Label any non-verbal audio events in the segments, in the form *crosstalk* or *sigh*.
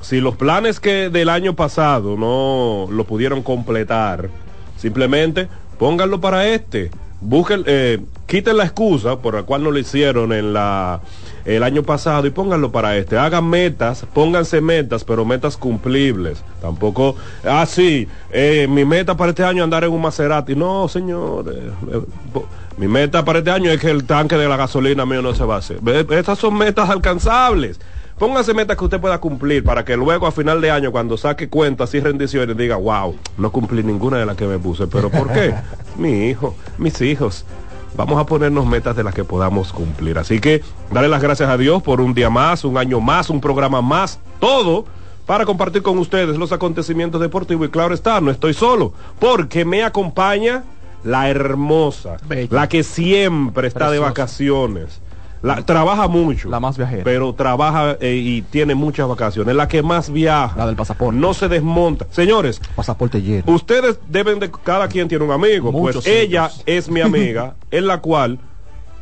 si los planes que del año pasado no lo pudieron completar, simplemente pónganlo para este. Eh, quiten la excusa por la cual no lo hicieron en la el año pasado y pónganlo para este. Hagan metas, pónganse metas, pero metas cumplibles. Tampoco, ah, sí, eh, mi meta para este año es andar en un Maserati. No, señor. eh, eh, mi meta para este año es que el tanque de la gasolina mío no se va a hacer. Estas son metas alcanzables. Póngase metas que usted pueda cumplir para que luego a final de año, cuando saque cuentas y rendiciones, diga, wow, no cumplí ninguna de las que me puse. ¿Pero por qué? *laughs* Mi hijo, mis hijos. Vamos a ponernos metas de las que podamos cumplir. Así que darle las gracias a Dios por un día más, un año más, un programa más, todo para compartir con ustedes los acontecimientos deportivos. Y claro está, no estoy solo, porque me acompaña la hermosa, Bella. la que siempre está de vacaciones. La, trabaja mucho. La más viajera. Pero trabaja eh, y tiene muchas vacaciones. La que más viaja. La del pasaporte. No se desmonta. Señores, Pasaporte lleno. ustedes deben de, cada quien tiene un amigo, Muchos pues ella es mi amiga, *laughs* en la cual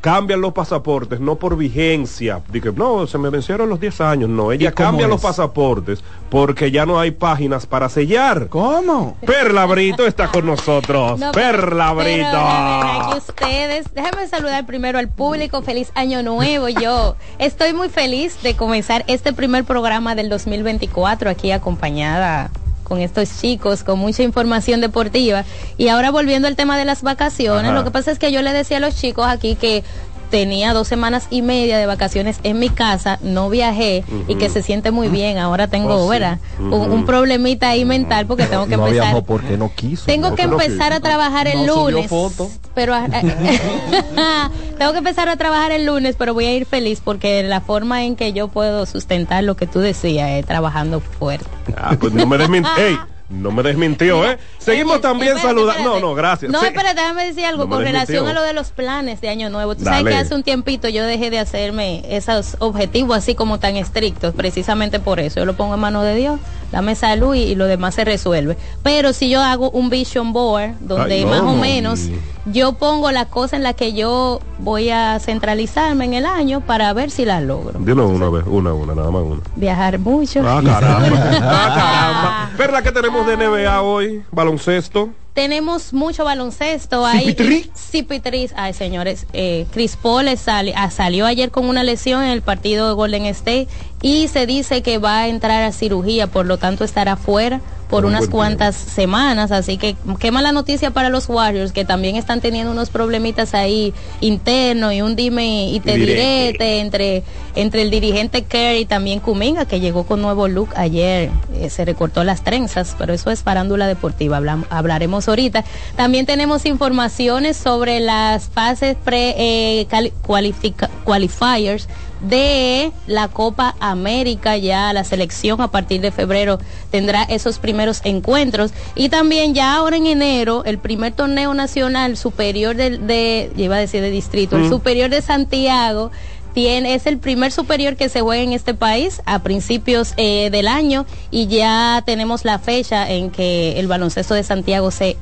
cambian los pasaportes, no por vigencia, de que no, se me vencieron los 10 años, no, ella ¿Y cómo cambia los es? pasaportes porque ya no hay páginas para sellar. ¿Cómo? Perla Brito está con nosotros. No, Perla pero Brito. que ustedes, déjame saludar primero al público, feliz año nuevo. Yo estoy muy feliz de comenzar este primer programa del 2024 aquí acompañada con estos chicos, con mucha información deportiva. Y ahora volviendo al tema de las vacaciones, Ajá. lo que pasa es que yo le decía a los chicos aquí que tenía dos semanas y media de vacaciones en mi casa, no viajé y que se siente muy bien. Ahora tengo, Oh, sí. ¿verdad? Un- problemita ahí mental porque tengo que no empezar. viajó porque no quiso. Tengo No, que empezar a trabajar el No lunes. foto. Pero a- *laughs* tengo que empezar a trabajar el lunes, pero voy a ir feliz porque la forma en que yo puedo sustentar lo que tú decías es trabajando fuerte. Ah, pues no me desmintió. *laughs* No me desmintió, ¿eh? Seguimos también saludando. No, no, gracias. No, Sí. espérate, déjame decir algo No con relación a lo de los planes de Año Nuevo. Tú Dale. sabes que hace un tiempito yo dejé de hacerme esos objetivos así como tan estrictos, precisamente por eso. Yo lo pongo en manos de Dios, dame salud y, y lo demás se resuelve. Pero si yo hago un vision board, donde Ay, no, más o no. menos yo pongo las cosas en las que yo voy a centralizarme en el año para ver si las logro. Dilo una vez, una, una, nada más una. Viajar mucho. Ah, caramba. *laughs* Ah, caramba. Perla, ¿qué tenemos de NBA hoy? Baloncesto. Tenemos mucho baloncesto ahí. Cipitrí. Cipitrí. Ay, señores, eh, Chris Paul es sali- ah, salió ayer con una lesión en el partido de Golden State y se dice que va a entrar a cirugía, por lo tanto estará fuera por Por un unas cuantas semanas, así que qué mala noticia para los Warriors que también están teniendo unos problemitas ahí internos y un dime y te direte. direte entre entre el dirigente Kerry y también Kuminga que llegó con nuevo look ayer eh, se recortó las trenzas pero eso es farándula deportiva hablaremos ahorita también tenemos informaciones sobre las fases pre eh, cualifica- qualifiers de la Copa América. Ya la selección a partir de febrero tendrá esos primeros encuentros. Y también ya ahora en enero el primer torneo nacional superior del- de, iba a decir de distrito el superior de Santiago tiene, es el primer superior que se juega en este país a principios eh, del año y ya tenemos la fecha en que el baloncesto de Santiago se,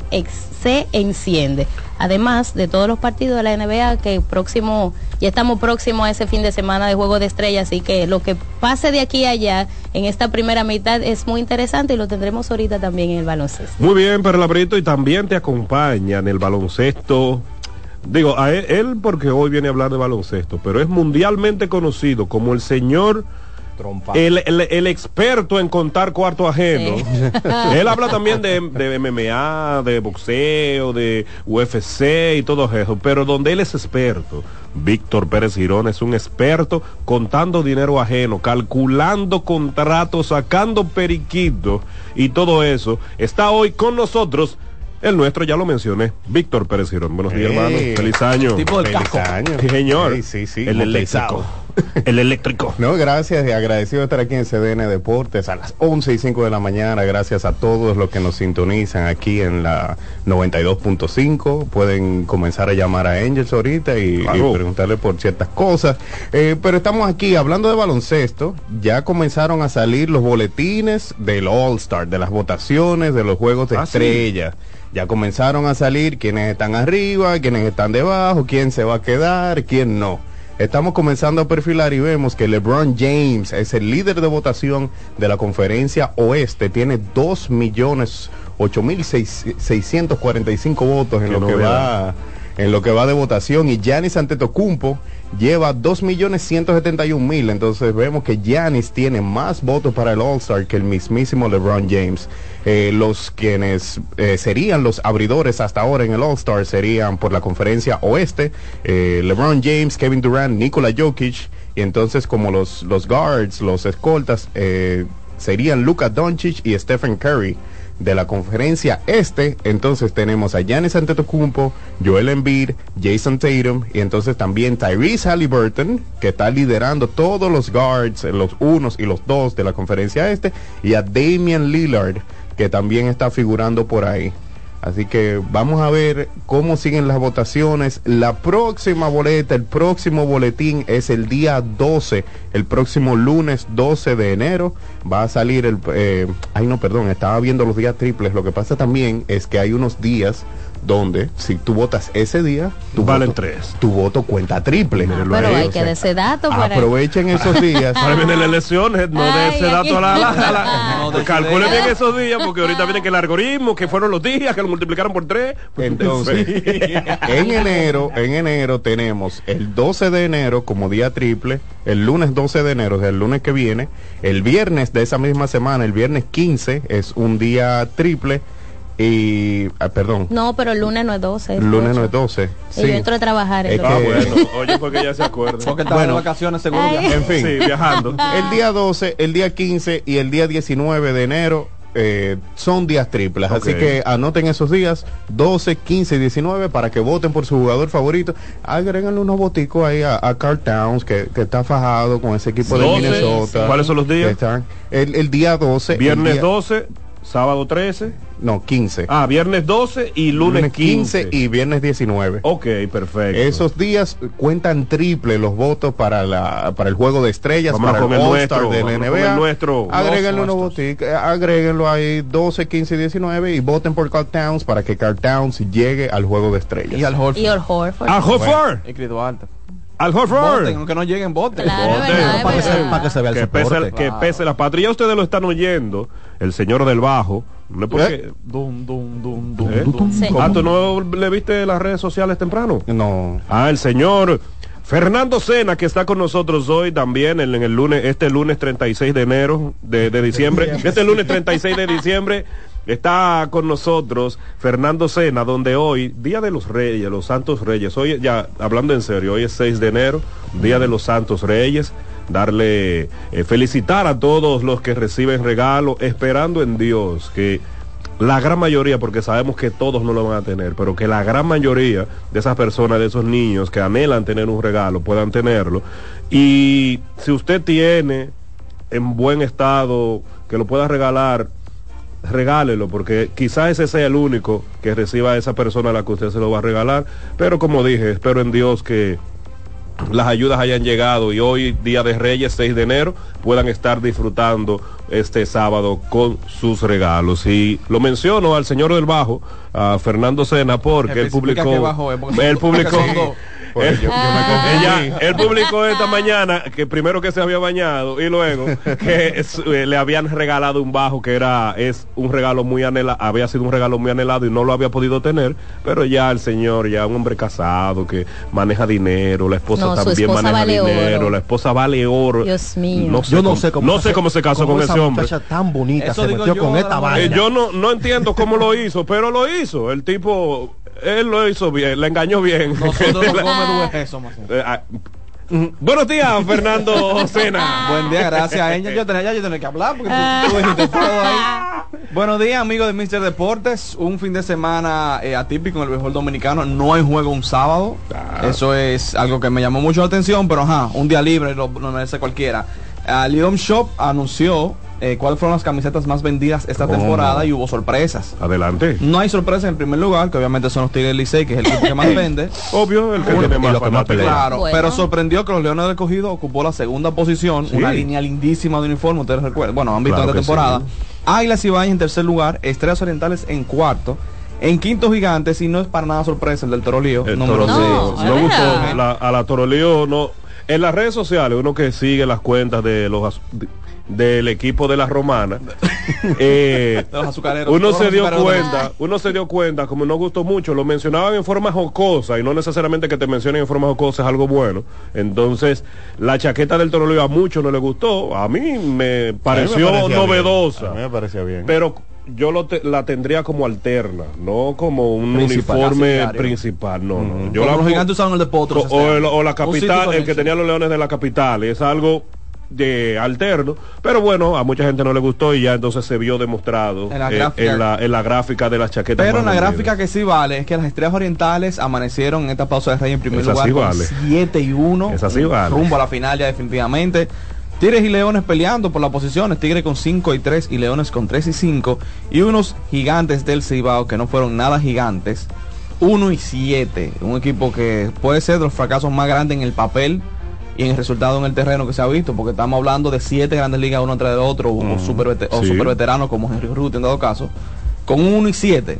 se enciende. Además de todos los partidos de la NBA que próximo, ya estamos próximos a ese fin de semana de Juego de Estrellas, así que lo que pase de aquí a allá en esta primera mitad es muy interesante y lo tendremos ahorita también en el baloncesto. Muy bien, Perla Brito, y también te acompaña en el baloncesto. Digo, a él, él porque hoy viene a hablar de baloncesto, pero es mundialmente conocido como el señor, el, el- el experto en contar cuarto ajeno. Sí. *laughs* él habla también de, de MMA, de boxeo, de UFC y todo eso, pero donde él es experto. Víctor Pérez Girón es un experto contando dinero ajeno, calculando contratos, sacando periquitos y todo eso. Está hoy con nosotros. El nuestro ya lo mencioné, Víctor Pérez Girón. Buenos días, Hey. hermano. Feliz año. Tipo del Feliz casco. año. Sí, señor. Sí, sí, sí. El eléctrico. *laughs* El eléctrico. No, gracias y agradecido de estar aquí en CDN Deportes a las 11 y 5 de la mañana. Gracias a todos los que nos sintonizan aquí en la 92.5. Pueden comenzar a llamar a Angels ahorita y, Claro. y preguntarle por ciertas cosas. Eh, pero estamos aquí hablando de baloncesto. Ya comenzaron a salir los boletines del All Star, de las votaciones, de los juegos de Ah, sí. Ya comenzaron a salir quienes están arriba, quienes están debajo, quién se va a quedar, quién no. estamos comenzando a perfilar y vemos que LeBron James es el líder de votación de la conferencia oeste, tiene 2 millones 8 mil 645 votos en Que lo no que va en lo que va de votación. Y Giannis Antetokounmpo lleva 2 millones 171 mil. Entonces vemos que Giannis tiene más votos para el All-Star que el mismísimo LeBron James Eh, los quienes eh, serían los abridores hasta ahora en el All-Star serían por la conferencia oeste eh, LeBron James, Kevin Durant, Nikola Jokic y entonces como los, los guards, los escoltas serían Luka Doncic y Stephen Curry de la conferencia este, entonces tenemos a Giannis Antetokounmpo, Joel Embiid, Jason Tatum y entonces también Tyrese Halliburton que está liderando todos los guards, los unos y los dos de la conferencia este y a Damian Lillard que también está figurando por ahí. Así que vamos a ver cómo siguen las votaciones. La próxima boleta, el próximo boletín es el día 12, el próximo lunes 12 de enero. Va a salir el... eh, ay, no, perdón, estaba viendo los días triples. Lo que pasa también es que hay unos días donde si tú votas ese día, tu, Valen voto, tres. tu voto cuenta triple. Ah, pero ahí, hay o que dar ese dato para Aprovechen esos *laughs* días. Ahora vienen las elecciones, no de ese dato a la, a la- a la- *laughs* No, de ese calcule día. bien esos días, porque ahorita viene que el algoritmo, que fueron los días, que lo multiplicaron por tres. Pues, Entonces, *laughs* en enero, en enero tenemos el 12 de enero como día triple, el lunes 12 de enero, o sea, el lunes que viene, el viernes de esa misma semana, el viernes 15 es un día triple y, ah, perdón, No, pero el lunes no es 12. es lunes no 8. es 12. Y yo entro a trabajar. el. Ah, que- bueno, oye, porque ya se acuerda. Porque estaba Bueno. de vacaciones seguro. Ay. En fin, Sí, viajando. *laughs* el día 12, el día 15 y el día 19 de enero eh, son días triples. Así Ok. que anoten esos días, 12, 15 y 19, para que voten por su jugador favorito. Agréganle unos boticos ahí a, a Carl Towns, que, que está fajado con ese equipo de 12, Minnesota. ¿Cuáles son los días? Están- el, el día 12. el Viernes día- 12, sábado 13. No, 15. Ah, viernes 12 y lunes 15. y viernes 19. Ok, perfecto. Esos días cuentan triple los votos para la para el juego de estrellas, Vámonos para el con el nuestro, de la vámonos con NBA. el nuestro. Agréguenle Los unos eh, agréguenlo ahí 12, 15 y 19 y voten por Carl Towns para que Carl Towns llegue al juego de estrellas. Y al Horford. Y Al Horford. Al Horford. Duarte. Al Horford. Voten, aunque no lleguen, voten. Claro, Voten. verdad, para, que se, para que se vea el que pese, soporte. que pese la patria. Ya ustedes lo están oyendo, el señor del bajo. No es porque, ¿Eh? Dum, dum, dum, ¿Eh? Sí. Ah, ¿tú no le viste las redes sociales temprano? No. Ah, el señor Fernando Sena, que está con nosotros hoy también en, en el lunes, este lunes 36 de enero de, de diciembre. Este lunes 36 de diciembre está con nosotros Fernando Sena, donde hoy, Día de los Reyes, los Santos Reyes, hoy ya hablando en serio, hoy es 6 de enero, Día de los Santos Reyes. Darle, eh, felicitar a todos los que reciben regalo, esperando en Dios que la gran mayoría, porque sabemos que todos no lo van a tener, pero que la gran mayoría de esas personas, de esos niños que anhelan tener un regalo, puedan tenerlo. Y si usted tiene en buen estado que lo pueda regalar, regálelo, porque quizás ese sea el único que reciba a esa persona a la que usted se lo va a regalar. Pero como dije, espero en Dios que las ayudas hayan llegado y hoy, día de Reyes, 6 de enero, puedan estar disfrutando este sábado con sus regalos. Y lo menciono al señor del bajo, a Fernando Sena, porque él publicó... *laughs* Él publicó... Pues yo- yo me Ella- él publicó esta mañana que primero que se había bañado y luego que es- eh, le habían regalado un bajo que era es un regalo muy anhelado, había sido un regalo muy anhelado y no lo había podido tener, pero ya el señor, ya un hombre casado que maneja dinero, la esposa No, también esposa maneja vale dinero, oro. la esposa vale oro. Dios mío. No sé Yo no cómo- sé cómo, no sé cómo se casó con esa ese hombre. tan bonita Eso se metió yo, con esta. Eh, vaina. yo no, no entiendo cómo lo hizo, pero lo hizo. El tipo, él lo hizo bien, le engañó bien. Nosotros *laughs* no comemos eso, más. Eh, ah, mm, Buenos días, Fernando Sena. *laughs* Buen día, gracias a ella. Yo tenía, ya yo tenía que hablar porque tú, tú dijiste todo ahí. Buenos días, amigos de Mister Deportes. Un fin de semana eh, atípico en el béisbol dominicano. No hay juego un sábado. Ah. Eso es algo que me llamó mucho la atención, pero ajá, un día libre lo, lo merece cualquiera. Uh, Lidom Shop anunció eh, cuáles fueron las camisetas más vendidas esta ¿Cómo? temporada y hubo sorpresas. Adelante. No hay sorpresa en primer lugar, que obviamente son los Tigres del Licey, que es el equipo que más *coughs* vende. Obvio, el que Uno, tiene y más lo que más fanáticos. pelea. Claro, Bueno. pero sorprendió que los Leones del Cogido ocupó la segunda posición, Sí. una línea lindísima de uniforme, ustedes recuerdan, bueno, han visto Claro esta que temporada. sí. Águilas y en tercer lugar, Estrellas Orientales en cuarto, en quinto Gigantes, y no es para nada sorpresa el del Toro Lío, El número Toro No, gustó la- a la Toro Lío, no. En las redes sociales, uno que sigue las cuentas de los de- del equipo de la romana, *laughs* eh, uno se dio cuenta, uno se dio cuenta, como no gustó mucho, lo mencionaban en forma jocosa y no necesariamente que te mencionen en forma jocosa es algo bueno. Entonces, la chaqueta del Torolio a muchos no le gustó, a mí me pareció mí me novedosa. bien. A mí me parecía bien. Pero yo lo te- la tendría como alterna, no como un Principal, uniforme principal, no, no. Yo Como la los gigantes el de Potros o, este o año. el- o la capital, el que tenía los leones de la capital, es algo de alterno, pero bueno, a mucha gente no le gustó y ya entonces se vio demostrado En la eh, gráfica. en, la, en la gráfica de las chaquetas. Pero la vendidas. gráfica que sí vale es que las estrellas orientales amanecieron en esta pausa de rey en primer Esa lugar sí con vale. 7 y 1 Esa sí vale. rumbo a la final ya definitivamente. Tigres y Leones peleando por las posiciones, Tigres con 5 y 3 y Leones con 3 y 5 y unos gigantes del Cibao que no fueron nada gigantes, 1 y 7, un equipo que puede ser de los fracasos más grandes en el papel y en el resultado en el terreno que se ha visto, porque estamos hablando de siete grandes ligas uno tras de otro, o, super, vete- o sí. super veteranos como Henry Ruth en dado caso, con un 1 y 7.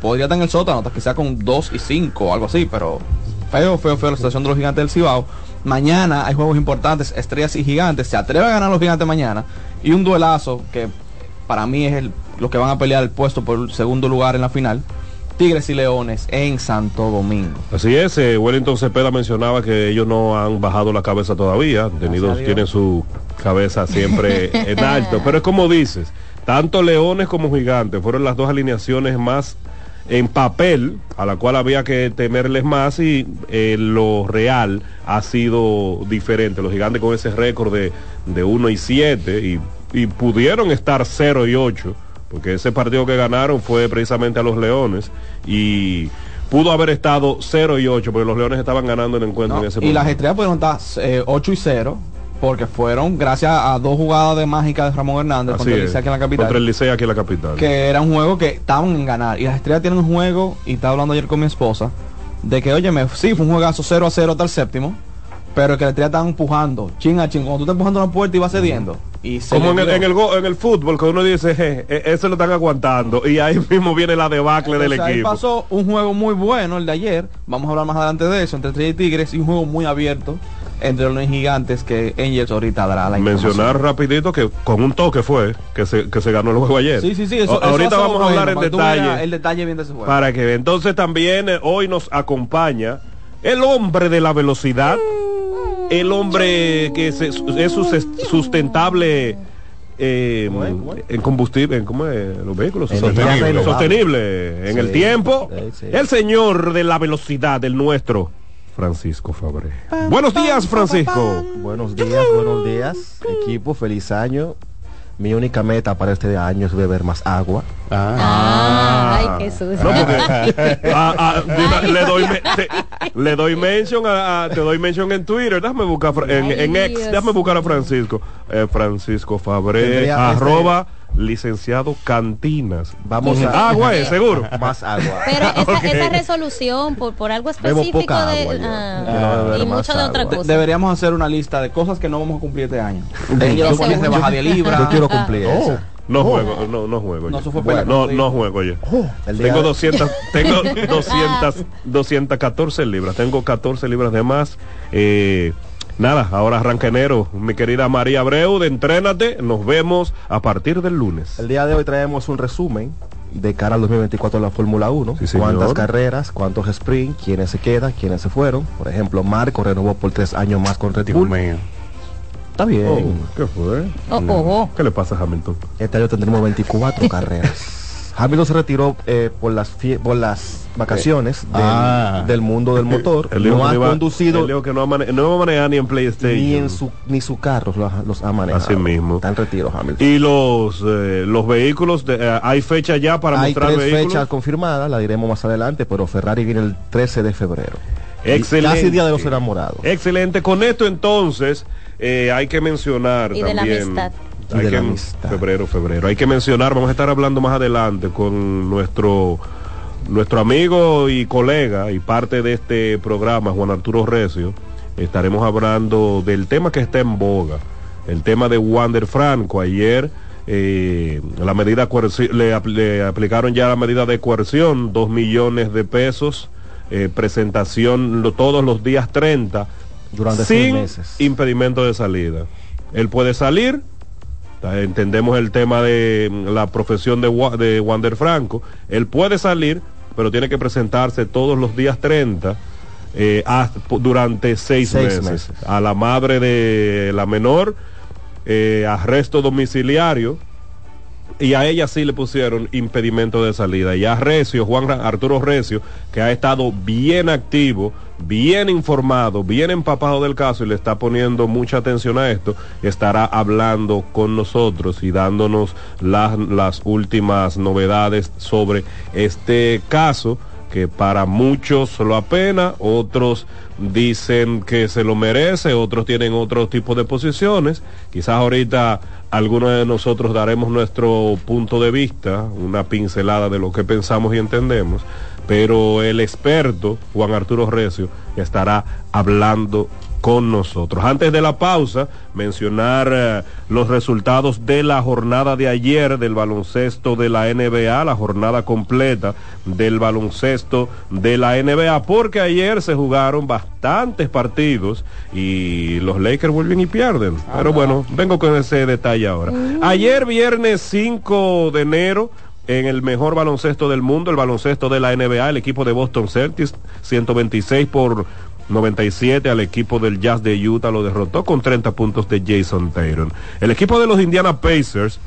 Podría estar en el sótano, hasta quizá con 2 y 5 o algo así, pero feo, feo, feo la situación de los gigantes del Cibao. Mañana hay juegos importantes, estrellas y gigantes. Se atreve a ganar los gigantes mañana. Y un duelazo que para mí es el, los que van a pelear el puesto por el segundo lugar en la final. Tigres y Leones en Santo Domingo. Así es, eh, Wellington Cepeda mencionaba que ellos no han bajado la cabeza todavía, tenido, tienen su cabeza siempre *laughs* en alto, pero es como dices, tanto Leones como Gigantes fueron las dos alineaciones más en papel, a la cual había que temerles más y eh, lo real ha sido diferente. Los Gigantes con ese récord de, de 1 y 7 y, y pudieron estar 0 y 8 porque ese partido que ganaron fue precisamente a los Leones y pudo haber estado 0 y 8 porque los Leones estaban ganando el encuentro ¿no? en ese Y las momento. estrellas pudieron estar eh, 8 y 0 porque fueron gracias a dos jugadas de mágica de Ramón Hernández Así contra el es, Licey aquí en la capital. Contra el Licey aquí en la capital. que era un juego que estaban en ganar. Y las estrellas tienen un juego, y estaba hablando ayer con mi esposa, de que, oye, sí, fue un juegazo 0 a 0 hasta el séptimo, pero que las estrellas estaban empujando, chin a chin, cuando tú estás empujando una puerta y vas cediendo. Y se Como en el, dio. en, el go- en el fútbol, que uno dice, "Je, eh, ese lo están aguantando. Y ahí mismo viene la debacle del ahí equipo. pasó un juego muy bueno, el de ayer, vamos a hablar más adelante de eso, entre Estrella y Tigres, y un juego muy abierto entre los gigantes que Angels ahorita dará la Mencionar rapidito que con un toque fue que se, que se ganó el juego ayer. Sí, sí, sí, eso, A- eso ahorita vamos a hablar en detalle. El detalle bien de ese juego. Para que entonces también eh, hoy nos acompaña el hombre de la velocidad, el hombre que se- es sus- sustentable eh, en combustible, en ¿cómo es? los vehículos sostenible, en Sí, el tiempo, sí, sí. el señor de la velocidad, el nuestro. Francisco Fabre. Buenos días, Francisco. Buenos días, buenos días, equipo, feliz año. Mi única meta para este año es beber más agua. Ah, ay, qué sucio. No, porque- *laughs* ah, ah, una- le doy me- te, le doy mention a, a- te doy mention en Twitter. Déjame buscar en, en Ay, ex Dios déjame buscar a Francisco. Eh, Francisco Fabre Tendría este- arroba licenciado cantinas Vamos a- agua es *laughs* seguro Más agua. Pero esa, *laughs* resolución por, por algo específico poca de agua yo. ah, y mucho de otra. De- cosa. deberíamos hacer una lista de cosas que no vamos a cumplir este año. Yo- Angels yo- ponerse yo- baja de libra. Yo quiero cumplir Oh. esa. no juego no, no juego No, eso fue Bueno, no, no juego El día tengo de- 200 *laughs* tengo 200 214 libras tengo 14 libras de más eh, Nada, ahora arranca enero. Mi querida María Abreu, de Entrénate, nos vemos a partir del lunes. El día de hoy traemos un resumen de cara al 2024 de la Fórmula 1. Sí, señor. cuántas carreras, cuántos sprint, quiénes se quedan, quiénes se fueron. Por ejemplo, Marco renovó por tres años más con Red Bull. Está bien. Oh, ¿Qué fue? Oh, oh, oh. ¿Qué le pasa a Hamilton? Este año tendremos 24 *laughs* carreras. Hamilton se retiró eh, por las fie- por las vacaciones del, Ah. del mundo del *laughs* motor. Dijo no ha iba- conducido dijo que no, mane- no va a manejar ni en PlayStation. ni en su ni su carro los, ha- los ha manejado. Así mismo. Está en retiro Hamilton. Y los, eh, los vehículos, de- eh, hay fecha ya para Hay mostrar tres vehículos. fechas confirmadas, la diremos más adelante, pero Ferrari viene el 13 de febrero. Excelente. Casi día de los enamorados. Excelente. Con esto entonces eh, hay que mencionar Y de la también. amistad. Hay de que- la amistad. Febrero, febrero. Hay que mencionar, vamos a estar hablando más adelante con nuestro nuestro amigo y colega y parte de este programa, Juan Arturo Recio. Estaremos hablando del tema que está en boga, el tema de Wander Franco. Ayer eh, la medida le, le aplicaron ya la medida de coerción, dos millones de pesos, eh, presentación lo- todos los días 30 Durante sin meses. impedimento de salida. Él puede salir, entendemos el tema de mm, la profesión de, de Wander Franco, él puede salir, pero tiene que presentarse todos los días 30 eh, hasta- durante seis, Seis meses. meses. A la madre de la menor, eh, arresto domiciliario, y a ella sí le pusieron impedimento de salida. Y a Recio, Juan Arturo Recio, que ha estado bien activo, bien informado, bien empapado del caso y le está poniendo mucha atención a esto, estará hablando con nosotros y dándonos las, las últimas novedades sobre este caso que para muchos lo apena, otros dicen que se lo merece, otros tienen otro tipo de posiciones. Quizás ahorita algunos de nosotros daremos nuestro punto de vista, una pincelada de lo que pensamos y entendemos, pero el experto, Juan Arturo Recio, estará hablando con nosotros. Antes de la pausa, mencionar eh, los resultados de la jornada de ayer del baloncesto de la NBA, la jornada completa del baloncesto de la NBA, porque ayer se jugaron bastantes partidos y los Lakers vuelven y pierden. Pero bueno, vengo con ese detalle ahora. Ayer, viernes 5 de enero, en el mejor baloncesto del mundo, el baloncesto de la NBA, el equipo de Boston Celtics, 126 por 97 al equipo del Jazz de Utah lo derrotó con 30 puntos de Jason Tatum. El equipo de los Indiana Pacers,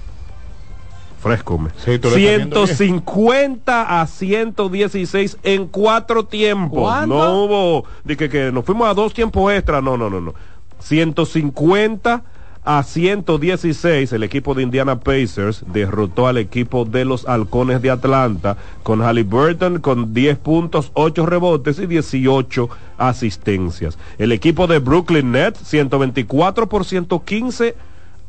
fresco, me, Sí, tú lo estás viendo bien. 150 a 116 en cuatro tiempos. No hubo, de que, que nos fuimos a dos tiempos extra, no, no, no, no. 150 a 116 el equipo de Indiana Pacers derrotó al equipo de los Halcones de Atlanta con Halliburton con 10 puntos, 8 rebotes y 18 asistencias. El equipo de Brooklyn Nets 124 por 115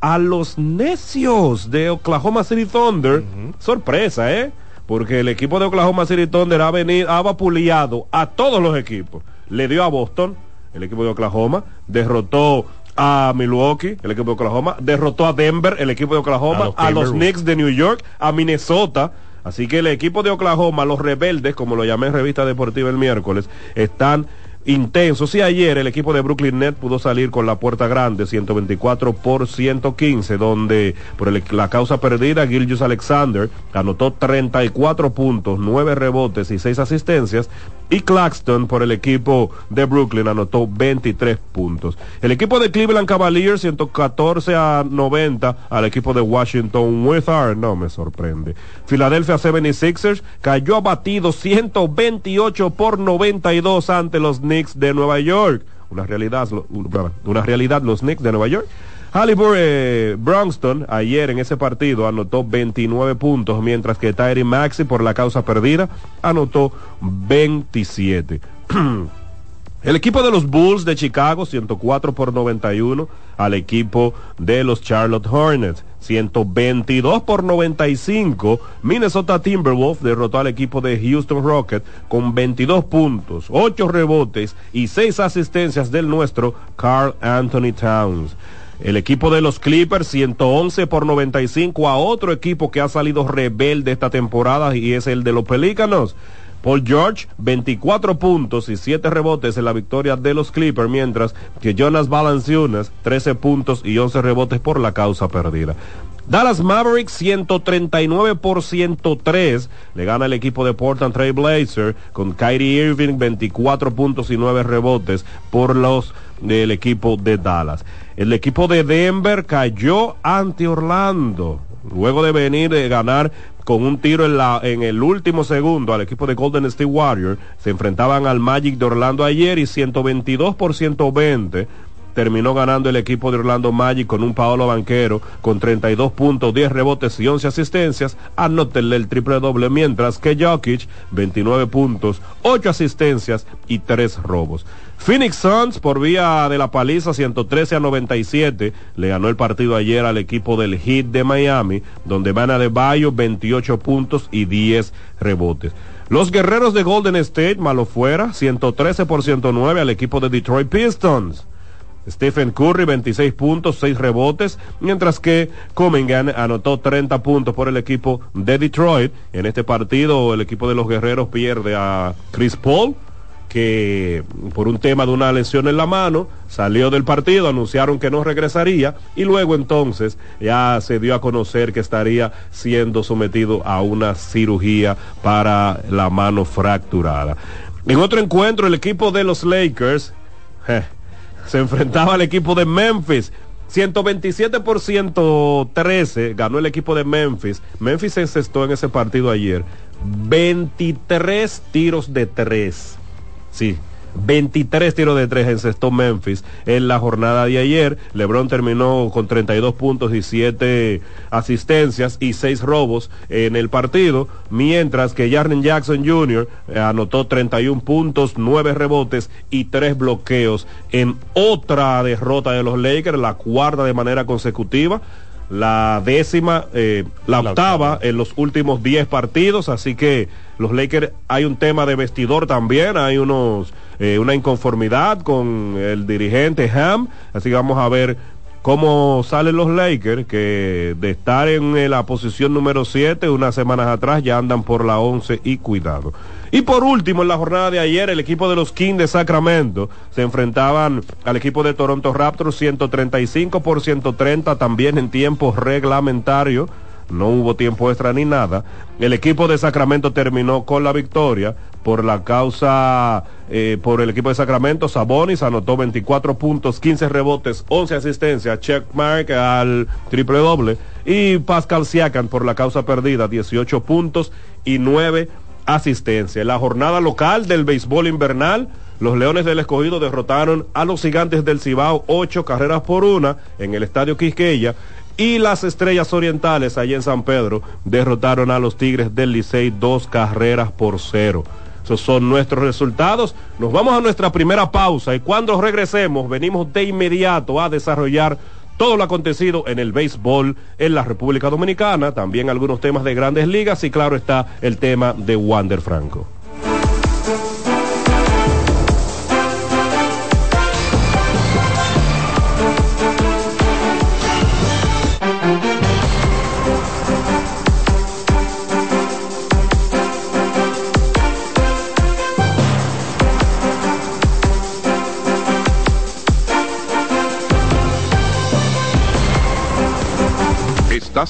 a los necios de Oklahoma City Thunder. Sorpresa, ¿eh? Porque el equipo de Oklahoma City Thunder ha venido, ha vapuleado a todos los equipos. Le dio a Boston, el equipo de Oklahoma, derrotó a Milwaukee, el equipo de Oklahoma, derrotó a Denver, el equipo de Oklahoma, A a los. Knicks de New York, a Minnesota. Así que el equipo de Oklahoma, los rebeldes, como lo llamé en revista deportiva el miércoles, están intensos. Y ayer el equipo de Brooklyn Net pudo salir con la puerta grande, 124 por 115, donde por el- la causa perdida, Gilgius Alexander anotó 34 puntos, 9 rebotes y 6 asistencias. Y Claxton por el equipo de Brooklyn anotó 23 puntos. El equipo de Cleveland Cavaliers 114 a 90 al equipo de Washington Wizards. No me sorprende. Philadelphia 76ers cayó abatido 128 por 92 ante los Knicks de Nueva York. Una realidad, una realidad los Knicks de Nueva York. Halliburton eh, ayer en ese partido anotó 29 puntos, mientras que Tyree Maxi por la causa perdida anotó 27. *clears throat* El equipo de los Bulls de Chicago, 104 por 91, al equipo de los Charlotte Hornets, 122 por 95. Minnesota Timberwolves derrotó al equipo de Houston Rockets con 22 puntos, 8 rebotes y 6 asistencias del nuestro Carl Anthony Towns. El equipo de los Clippers 111 por 95 a otro equipo que ha salido rebelde esta temporada y es el de los Pelícanos. Paul George, 24 puntos y 7 rebotes en la victoria de los Clippers, mientras que Jonas Valanciunas, 13 puntos y 11 rebotes por la causa perdida. Dallas Mavericks 139 por 103 le gana el equipo de Portland Trail Blazer con Kyrie Irving 24 puntos y 9 rebotes por los del equipo de Dallas. El equipo de Denver cayó ante Orlando luego de venir de ganar con un tiro en, la, en el último segundo al equipo de Golden State Warriors. Se enfrentaban al Magic de Orlando ayer y 122 por 120 terminó ganando el equipo de Orlando Magic con un Paolo Banquero con 32 puntos, 10 rebotes y 11 asistencias. Anótenle el triple doble, mientras que Jokic 29 puntos, 8 asistencias y 3 robos. Phoenix Suns por vía de la paliza 113 a 97 le ganó el partido ayer al equipo del Heat de Miami, donde van a de Bayo 28 puntos y 10 rebotes. Los guerreros de Golden State, malo fuera, 113 por 109 al equipo de Detroit Pistons. Stephen Curry 26 puntos, 6 rebotes, mientras que Cummingham anotó 30 puntos por el equipo de Detroit. En este partido el equipo de los guerreros pierde a Chris Paul, que por un tema de una lesión en la mano salió del partido, anunciaron que no regresaría y luego entonces ya se dio a conocer que estaría siendo sometido a una cirugía para la mano fracturada. En otro encuentro, el equipo de los Lakers se enfrentaba al equipo de Memphis. 127 por 113 ganó el equipo de Memphis. Memphis se encestó en ese partido ayer. 23 tiros de 3. Sí, 23 tiros de 3 encestó Memphis en la jornada de ayer. LeBron terminó con 32 puntos y 7 asistencias y 6 robos en el partido, mientras que Jarren Jackson Jr. anotó 31 puntos, 9 rebotes y 3 bloqueos en otra derrota de los Lakers, la cuarta de manera consecutiva la décima, eh, la, la octava, octava en los últimos 10 partidos, así que los Lakers hay un tema de vestidor también, hay unos eh, una inconformidad con el dirigente Ham, así que vamos a ver cómo salen los Lakers, que de estar en la posición número 7 unas semanas atrás ya andan por la 11 y cuidado. Y por último, en la jornada de ayer, el equipo de los Kings de Sacramento se enfrentaban al equipo de Toronto Raptors 135 por 130 también en tiempo reglamentario. No hubo tiempo extra ni nada. El equipo de Sacramento terminó con la victoria por la causa, eh, por el equipo de Sacramento. Sabonis anotó 24 puntos, 15 rebotes, 11 asistencias, checkmark al triple doble. Y Pascal Siakam por la causa perdida, 18 puntos y 9 asistencia. En la jornada local del béisbol invernal, los Leones del Escogido derrotaron a los Gigantes del Cibao ocho carreras por una en el Estadio Quisqueya y las Estrellas Orientales allá en San Pedro derrotaron a los Tigres del Licey dos carreras por cero. Esos son nuestros resultados. Nos vamos a nuestra primera pausa y cuando regresemos venimos de inmediato a desarrollar todo lo acontecido en el béisbol en la República Dominicana, también algunos temas de grandes ligas y claro está el tema de Wander Franco.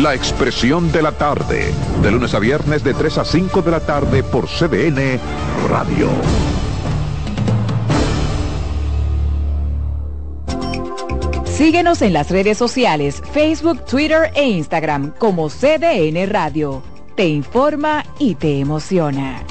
La expresión de la tarde, de lunes a viernes de 3 a 5 de la tarde por CDN Radio. Síguenos en las redes sociales, Facebook, Twitter e Instagram como CDN Radio. Te informa y te emociona.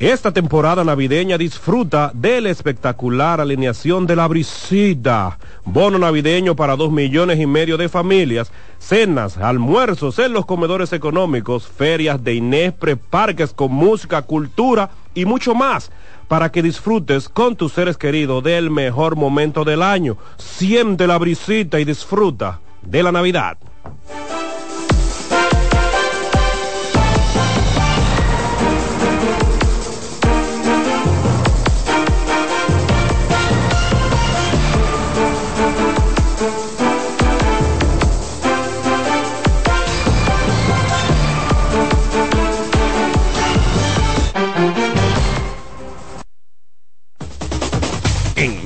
Esta temporada navideña disfruta de la espectacular alineación de la brisita. Bono navideño para dos millones y medio de familias, cenas, almuerzos en los comedores económicos, ferias de Inespre, parques con música, cultura y mucho más para que disfrutes con tus seres queridos del mejor momento del año. Siente la brisita y disfruta de la Navidad.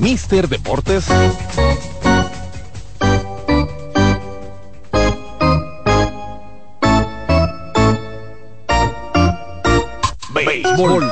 Mister Deportes. Béisbol.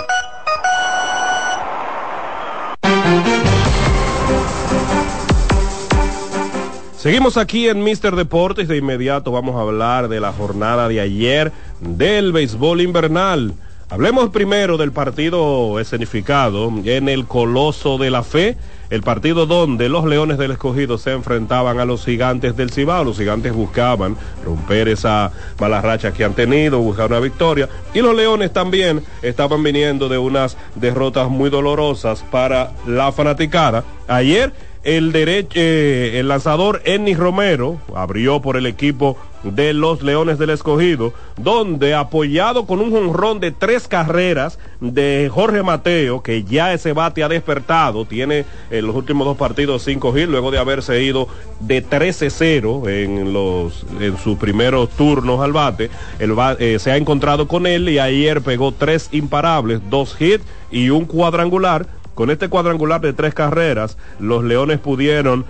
Seguimos aquí en Mister Deportes. De inmediato vamos a hablar de la jornada de ayer del béisbol invernal. Hablemos primero del partido escenificado en el Coloso de la Fe, el partido donde los Leones del Escogido se enfrentaban a los Gigantes del Cibao. Los Gigantes buscaban romper esa mala racha que han tenido, buscar una victoria. Y los Leones también estaban viniendo de unas derrotas muy dolorosas para la fanaticada. Ayer el, derecho, eh, el lanzador Ennis Romero abrió por el equipo de los Leones del Escogido, donde apoyado con un jonrón de tres carreras de Jorge Mateo, que ya ese bate ha despertado, tiene en los últimos dos partidos cinco hits, luego de haberse ido de 13-0 en los en sus primeros turnos al bate, eh, se ha encontrado con él y ayer pegó tres imparables, dos hits y un cuadrangular. Con este cuadrangular de tres carreras, los Leones pudieron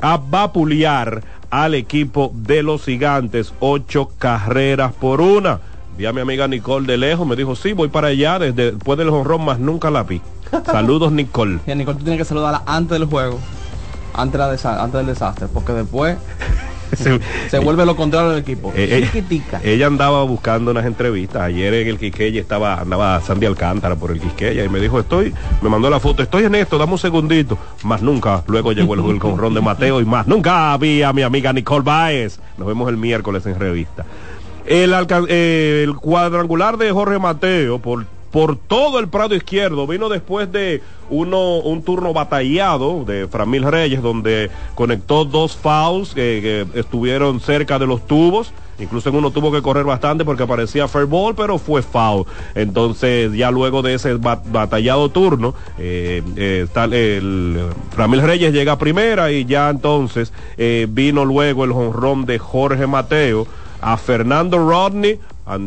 abapulear al equipo de los gigantes, ocho carreras por una. Vi a mi amiga Nicole de lejos, me dijo, sí, voy para allá desde después del honrón, más nunca la vi. *laughs* Saludos, Nicole. Y a Nicole tú tienes que saludarla antes del juego, antes, la antes del desastre, porque después Se- se vuelve lo contrario del equipo. Eh, eh, ella andaba buscando unas entrevistas. Ayer en el Quisqueya estaba, andaba Sandy Alcántara por el Quisqueya y me dijo, estoy, me mandó la foto, estoy en esto, dame un segundito. Más nunca, luego llegó el, el conrón de Mateo y más nunca vi a mi amiga Nicole Baez. Nos vemos el miércoles en revista. El, eh, el cuadrangular de Jorge Mateo por, por todo el prado izquierdo vino después de uno, un turno batallado de Framil Reyes donde conectó dos fouls que, estuvieron cerca de los tubos. Incluso en uno tuvo que correr bastante porque parecía fair ball, pero fue foul. Entonces, ya luego de ese ba- batallado turno, eh, eh, Reyes llega a primera y ya entonces eh, vino luego el jonrón de Jorge Mateo a Fernando Rodney,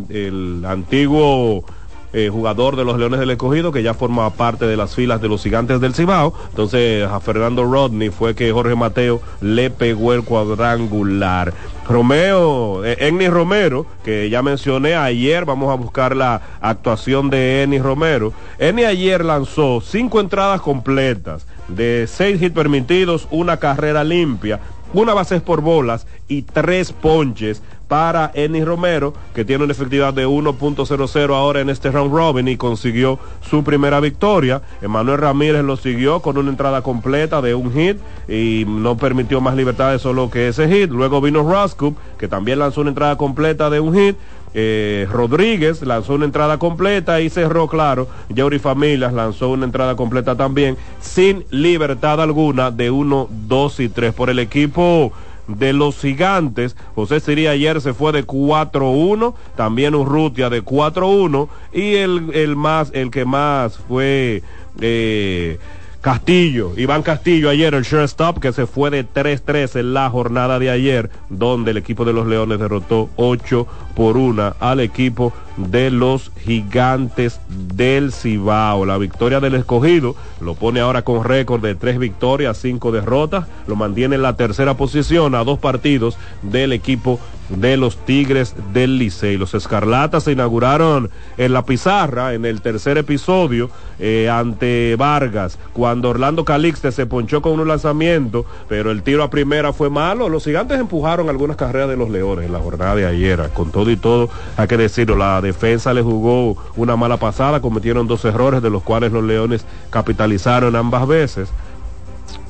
el antiguo eh, jugador de los Leones del Escogido, que ya forma parte de las filas de los gigantes del Cibao. Entonces a Fernando Rodney fue que Jorge Mateo le pegó el cuadrangular. Romeo, eh, Ennis Romero, que ya mencioné ayer, vamos a buscar la actuación de Ennis Romero. Ennis ayer lanzó cinco entradas completas de seis hits permitidos, una carrera limpia, una base por bolas y tres ponches para Ennis Romero, que tiene una efectividad de 1.00 ahora en este round robin y consiguió su primera victoria. Emanuel Ramírez lo siguió con una entrada completa de un hit y no permitió más libertades solo que ese hit. Luego vino Roscoe, que también lanzó una entrada completa de un hit. Eh, Rodríguez lanzó una entrada completa y cerró, claro. Yuri Familias lanzó una entrada completa también, sin libertad alguna de 1, 2 y 3 por el equipo de los gigantes. José Siria ayer se fue de 4-1, también Urrutia de 4-1 y el, el más, el que más fue eh, Castillo, Iván Castillo ayer, el shortstop que se fue de 3-3 en la jornada de ayer, donde el equipo de los Leones derrotó 8 por 1 al equipo de los gigantes del Cibao. La victoria del escogido lo pone ahora con récord de 3 victorias, 5 derrotas, lo mantiene en la tercera posición a dos partidos del equipo de los Tigres del Licey. Los Escarlatas se inauguraron en la pizarra en el tercer episodio eh, ante Vargas, cuando Orlando Calixte se ponchó con un lanzamiento, pero el tiro a primera fue malo. Los gigantes empujaron algunas carreras de los Leones en la jornada de ayer, con todo y todo, hay que decirlo, la defensa le jugó una mala pasada, cometieron dos errores de los cuales los Leones capitalizaron ambas veces.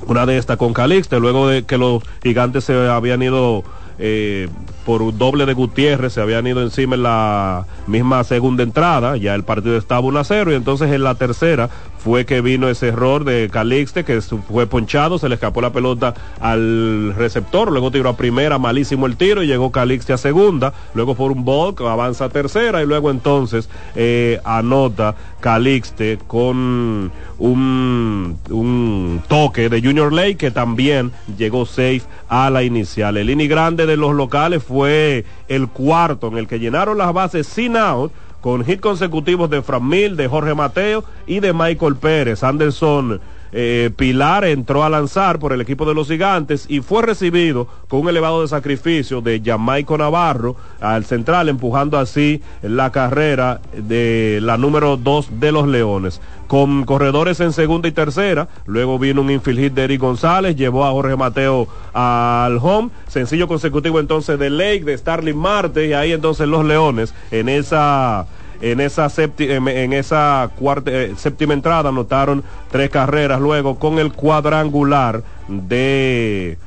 Una de estas con Calixte, luego de que los gigantes se habían ido eh, por un doble de Gutiérrez, se habían ido encima en la misma segunda entrada, ya el partido estaba 1 a 0 y entonces en la tercera fue que vino ese error de Calixte que fue ponchado, se le escapó la pelota al receptor, luego tiró a primera, malísimo el tiro y llegó Calixte a segunda, luego por un ball avanza a tercera y luego entonces eh, anota Calixte con un, toque de Junior Lake que también llegó safe a la inicial. El inning grande de los locales fue el cuarto en el que llenaron las bases sin out con hit consecutivos de Fran Mil, de Jorge Mateo y de Michael Pérez. Anderson eh, Pilar entró a lanzar por el equipo de los gigantes y fue recibido con un elevado de sacrificio de Jamaico Navarro al central, empujando así la carrera de la número 2 de los Leones. Con corredores en segunda y tercera, luego vino un infield hit de Eric González, llevó a Jorge Mateo al home, sencillo consecutivo entonces de Lake, de Starling Marte, y ahí entonces los Leones en esa en esa, esa cuarta, eh, séptima entrada anotaron tres carreras luego con el cuadrangular de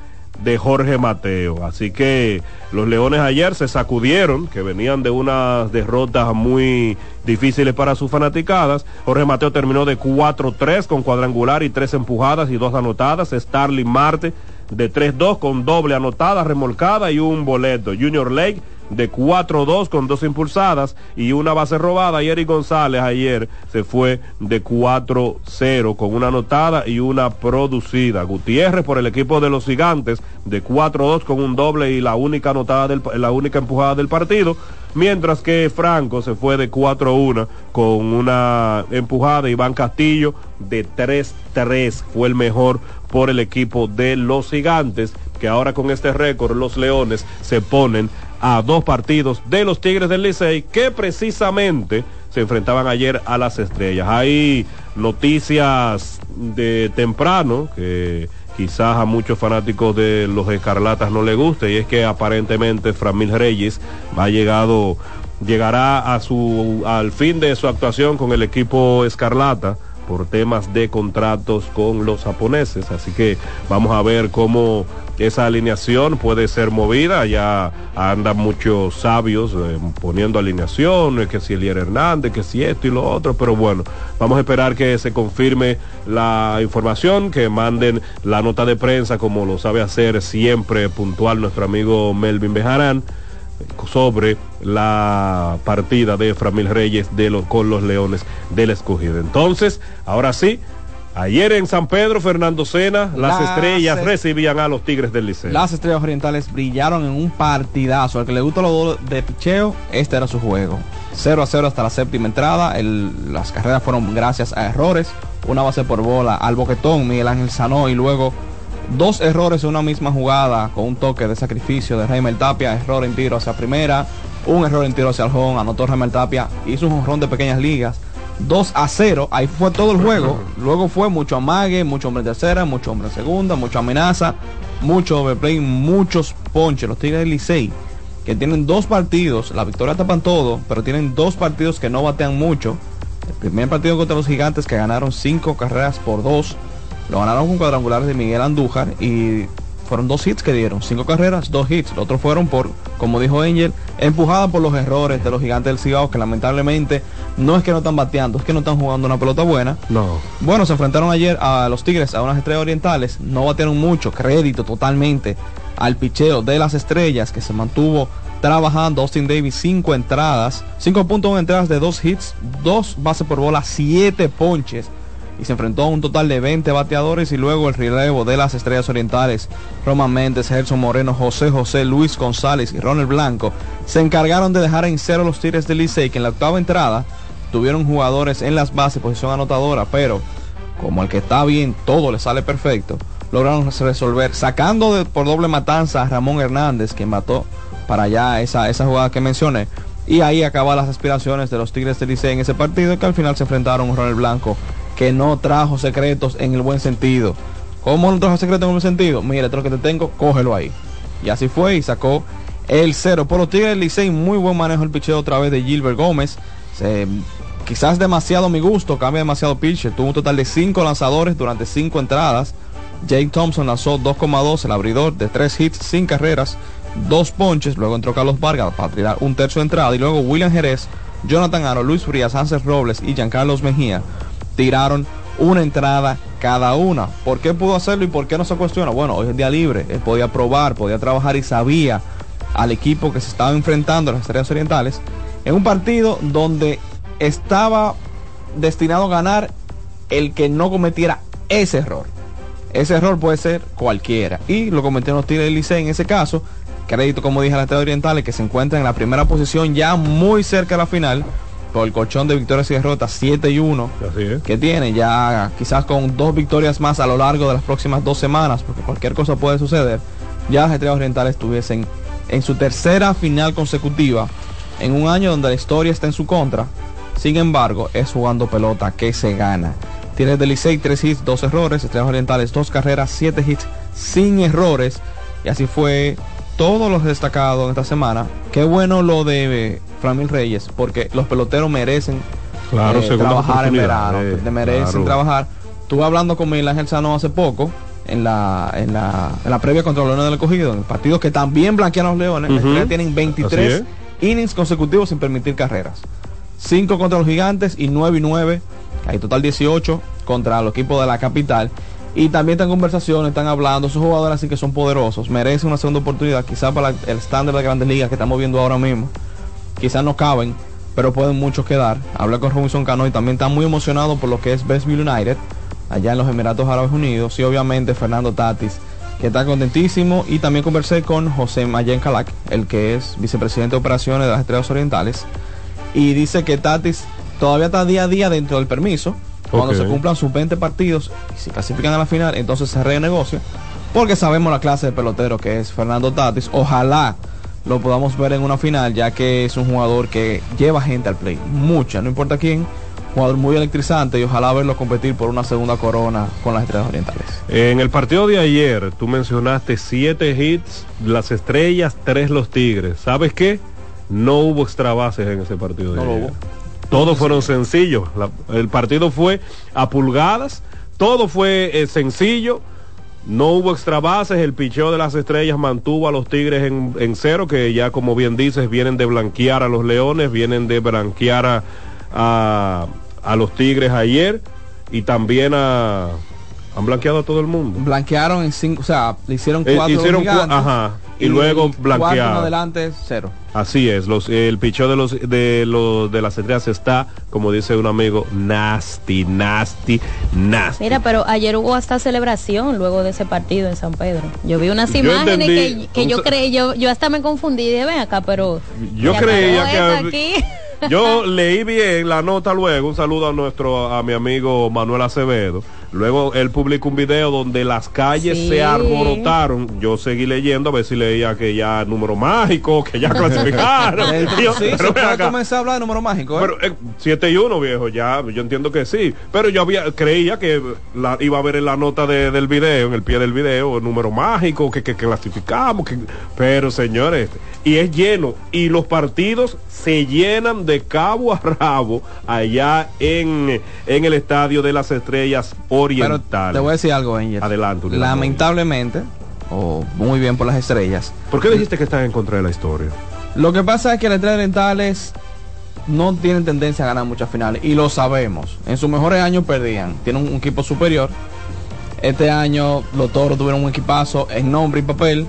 de Jorge Mateo. Así que los Leones ayer se sacudieron, que venían de unas derrotas muy difíciles para sus fanaticadas. Jorge Mateo terminó de 4-3 con cuadrangular y tres empujadas y dos anotadas. Starling Marte de 3-2 con doble anotada, remolcada y un boleto. Junior Lake de 4-2 con dos impulsadas y una base robada. Y Eric González ayer se fue de 4-0 con una anotada y una producida. Gutiérrez por el equipo de los gigantes de 4-2 con un doble y la única anotada del, la única empujada del partido. Mientras que Franco se fue de 4-1 con una empujada. Iván Castillo de 3-3 fue el mejor por el equipo de los gigantes. Que ahora con este récord los leones se ponen a dos partidos de los Tigres del Licey que precisamente se enfrentaban ayer a las estrellas. Hay noticias de temprano que quizás a muchos fanáticos de los escarlatas no les guste y es que aparentemente Framil Reyes ha llegado llegará a su al fin de su actuación con el equipo escarlata por temas de contratos con los japoneses. Así que vamos a ver cómo esa alineación puede ser movida. Ya andan muchos sabios eh, poniendo alineaciones, que si Elier Hernández, que si esto y lo otro. Pero bueno, vamos a esperar que se confirme la información, que manden la nota de prensa como lo sabe hacer siempre puntual nuestro amigo Melvin Bejarán sobre la partida de Framil Reyes de los, con los Leones del Escogido. Entonces, ahora sí, ayer en San Pedro, Fernando Sena, las, Las estrellas es- recibían a los Tigres del Liceo. Las estrellas orientales brillaron en un partidazo. Al que le gusta los dos de picheo, este era su juego. 0 a 0 hasta la séptima entrada. El- las carreras fueron gracias a errores. Una base por bola al boquetón, Miguel Ángel Sanó y luego dos errores en una misma jugada con un toque de sacrificio de Raimel Tapia, error en tiro hacia primera, un error en tiro hacia el home, anotó Raimel Tapia, hizo un jonrón de pequeñas ligas. 2 a 0, ahí fue todo el juego. Luego fue mucho amague, mucho hombre en tercera, mucho hombre en segunda, mucha amenaza, mucho overplay, muchos ponches. Los Tigres del Licey, que tienen dos partidos, la victoria tapan todo, pero tienen dos partidos que no batean mucho. El primer partido contra los gigantes que ganaron cinco carreras por dos. Lo ganaron con cuadrangulares de Miguel Andújar y fueron dos hits que dieron. Cinco carreras, dos hits. Los otros fueron por, como dijo Angel, empujada por los errores de los gigantes del Cibao, que lamentablemente no es que no están bateando, es que no están jugando una pelota buena. No. Bueno, se enfrentaron ayer a los Tigres, a unas estrellas orientales. No batearon mucho, crédito totalmente al picheo de las estrellas que se mantuvo trabajando. Austin Davis, cinco entradas, 5.1 entradas de dos hits, dos bases por bola, siete ponches. Y se enfrentó a un total de 20 bateadores y luego el relevo de las estrellas orientales, Roman Méndez, Gerson Moreno, José José, Luis González y Ronald Blanco, se encargaron de dejar en cero los Tigres del Licey, que en la octava entrada tuvieron jugadores en las bases, posición anotadora, pero como el que está bien, todo le sale perfecto, lograron resolver, sacando por doble matanza a Ramón Hernández, quien mató para allá esa, esa jugada que mencioné. Y ahí acaban las aspiraciones de los Tigres del Licey en ese partido, que al final se enfrentaron Ronald Blanco, que no trajo secretos en el buen sentido. ¿Cómo no trajo secretos en el buen sentido? Mira, esto es lo que te tengo, cógelo ahí. Y así fue y sacó el cero. Por los Tigres del Licey, muy buen manejo el picheo otra vez de Gilbert Gómez. Se- quizás demasiado a mi gusto, cambia demasiado pitcher. Tuvo un total de cinco lanzadores durante cinco entradas. Jake Thompson lanzó 2,2 el abridor de tres hits sin carreras, dos ponches. Luego entró Carlos Vargas para tirar un tercio de entrada. Y luego William Jerez, Jonathan Aro, Luis Frías, Hansel Robles y Giancarlos Mejía tiraron una entrada cada una. ¿Por qué pudo hacerlo y por qué no se cuestiona? Bueno, hoy es día libre. Él podía probar, podía trabajar y sabía al equipo que se estaba enfrentando las Estrellas Orientales en un partido donde estaba destinado a ganar el que no cometiera ese error. Ese error puede ser cualquiera. Y lo cometieron los Tigres del Licey en ese caso. Crédito, como dije, a las Estrellas Orientales que se encuentran en la primera posición ya muy cerca de la final. Por el colchón de victorias y derrotas 7 y 1 Así es. que tiene ya quizás con dos victorias más a lo largo de las próximas dos semanas, porque cualquier cosa puede suceder, ya las Estrellas Orientales estuviesen en su tercera final consecutiva, en un año donde la historia está en su contra. Sin embargo, es jugando pelota que se gana. Tiene del Licey 3 hits, 2 errores, Estrellas Orientales 2 carreras, 7 hits sin errores. Y así fue todos los destacados en esta semana. Qué bueno lo de Framil Reyes, porque los peloteros merecen Claro, eh, trabajar en verano, eh, te merecen claro. trabajar. Estuve hablando con Miguel Ángel Sano hace poco, en la, en la, en la previa contra los Leones del Cogido, en el partido que también blanquearon los Leones. Ujú. Estrellas tienen 23 Así innings consecutivos sin permitir carreras. 5 contra los Gigantes y 9 y 9, hay total 18 contra los equipos de la capital. Y también están conversaciones, están hablando, esos jugadores así que son poderosos, merecen una segunda oportunidad, quizás para el estándar de grandes ligas que estamos viendo ahora mismo quizás no caben, pero pueden muchos quedar. Hablé con Robinson Cano y también está muy emocionado por lo que es Bestville United, allá en los Emiratos Árabes Unidos, y obviamente Fernando Tatis, que está contentísimo. Y también conversé con José Mayen Calac, el que es vicepresidente de operaciones de las Estrellas Orientales, y dice que Tatis todavía está día a día dentro del permiso. Cuando se cumplan sus 20 partidos y si clasifican a la final, entonces se renegocia. Porque sabemos la clase de pelotero que es Fernando Tatis. Ojalá lo podamos ver en una final, ya que es un jugador que lleva gente al play. Mucha, no importa quién. Jugador muy electrizante y ojalá verlo competir por una segunda corona con las estrellas orientales. En el partido de ayer, tú mencionaste siete hits, las estrellas, tres los tigres. ¿Sabes qué? No hubo extra bases en ese partido de No lo ayer. hubo. Todos fueron sencillos. El partido fue a pulgadas, todo fue eh, sencillo. No hubo extra bases, el picheo de las estrellas mantuvo a los Tigres en, en cero, que ya como bien dices, vienen de blanquear a los Leones, vienen de blanquear a, a, a los Tigres ayer y también a... Han blanqueado a todo el mundo. Blanquearon en cinco, o sea, le hicieron Eh, cuatro hicieron gigantes, ajá, y luego blanquearon. adelante, cero. Así es, los, el picheo de los de los de las estrellas está, como dice un amigo, nasty, nasty, nasty. Mira, pero ayer hubo hasta celebración luego de ese partido en San Pedro. Yo vi unas Yo imágenes entendí, que, que un yo creí, yo, yo hasta me confundí dije, ven acá, pero... Yo ¿se creía que aquí? yo *laughs* leí bien la nota luego, un saludo a nuestro a mi amigo Manuel Acevedo. Luego él publicó un video donde las calles Sí. se alborotaron. Yo seguí leyendo a ver si leía que ya número mágico, que ya *laughs* clasificaron. Eh, yo, sí, pero se comenzar a hablar de número mágico. ¿eh? Pero eh, 7 y 1, viejo, ya, yo entiendo que sí. Pero yo había creía que la, iba a ver en la nota de- del video, en el pie del video, el número mágico, que, que, que clasificamos. Que, pero señores, y es lleno. Y los partidos se llenan de cabo a rabo allá en, en el estadio de las estrellas Pero orientales. te voy a decir algo, Angel. Adelante. Lamentablemente, o muy bien por las estrellas. ¿Por qué dijiste que están en contra de la historia? Lo que pasa es que las estrellas orientales no tienen tendencia a ganar muchas finales y lo sabemos. En sus mejores años perdían. Tienen un equipo superior. Este año los toros tuvieron un equipazo en nombre y papel.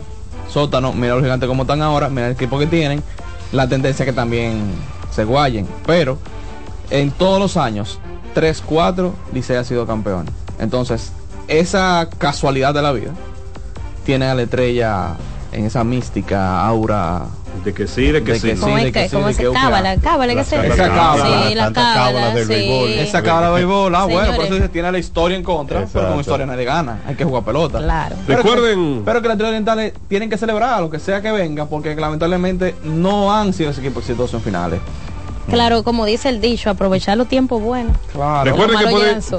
Sótano, mira los gigantes como están ahora, mira el equipo que tienen. La tendencia que también se guayen. Pero en todos los años, 3-4, Licey ha sido campeón. Entonces, esa casualidad de la vida tiene a la estrella en esa mística aura De que sí, de que De sí. que ¿Cómo sí, es de que, sí, cómo de se que, cábala? Se Esa cábala, Sí, la cábala, del béisbol. Esa cábala de béisbol, ah, bueno, por Señores. eso dice, tiene la historia en contra, pero con historia nadie gana, hay que jugar pelota. Claro. Pero Recuerden- que, pero que las estrellas orientales tienen que celebrar lo que sea que venga, porque lamentablemente no han sido ese equipo exitoso en finales. Claro, como dice el dicho, aprovechar los tiempos buenos. Recuerden que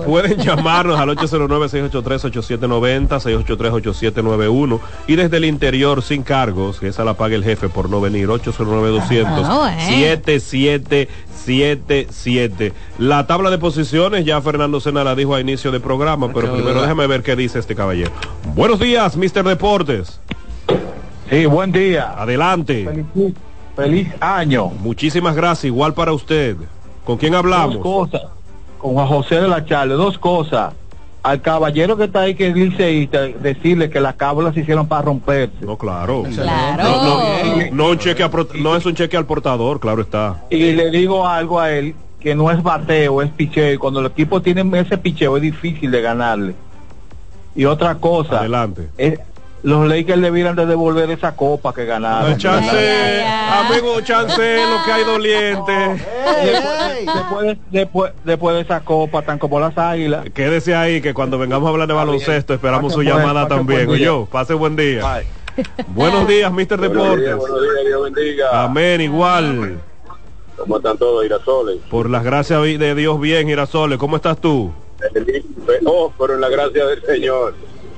pueden, llamarnos al 809-683-8790, 683-8791 y desde el interior sin cargos, que esa la paga el jefe por no venir, 809-200-7777. La tabla de posiciones, ya Fernando Sena la dijo a inicio de programa, pero primero déjame ver qué dice este caballero. Buenos días, Mr. Deportes. Sí, buen día. Adelante. Feliz año. Muchísimas gracias, igual para usted. ¿Con quién hablamos? Dos cosas. Con Juan José de la Charle, dos cosas. Al caballero que está ahí, que es liceísta, decirle que las cábulas se hicieron para romperse. No, claro. Claro. No, no, no un cheque a pro- no es un cheque al portador, claro está. Y le digo algo a él, que no es bateo, es picheo. Y cuando el equipo tiene ese picheo es difícil de ganarle. Y otra cosa. Adelante. es- los Lakers debieran de devolver esa copa que ganaron. El chance, amigo, chance lo que hay doliente. Después, después, después, después de esa copa, tan como las águilas. Quédese ahí que cuando vengamos a hablar de baloncesto esperamos su Pase llamada también. buen. Yo, pase buen día. Buenos días, Mr. Deportes. buenos días, Dios bendiga. Amén, igual. ¿Cómo están todos, Irasoles? Por las gracias de Dios, bien, Girasoles. ¿Cómo estás tú? Oh, pero en la gracia del Señor.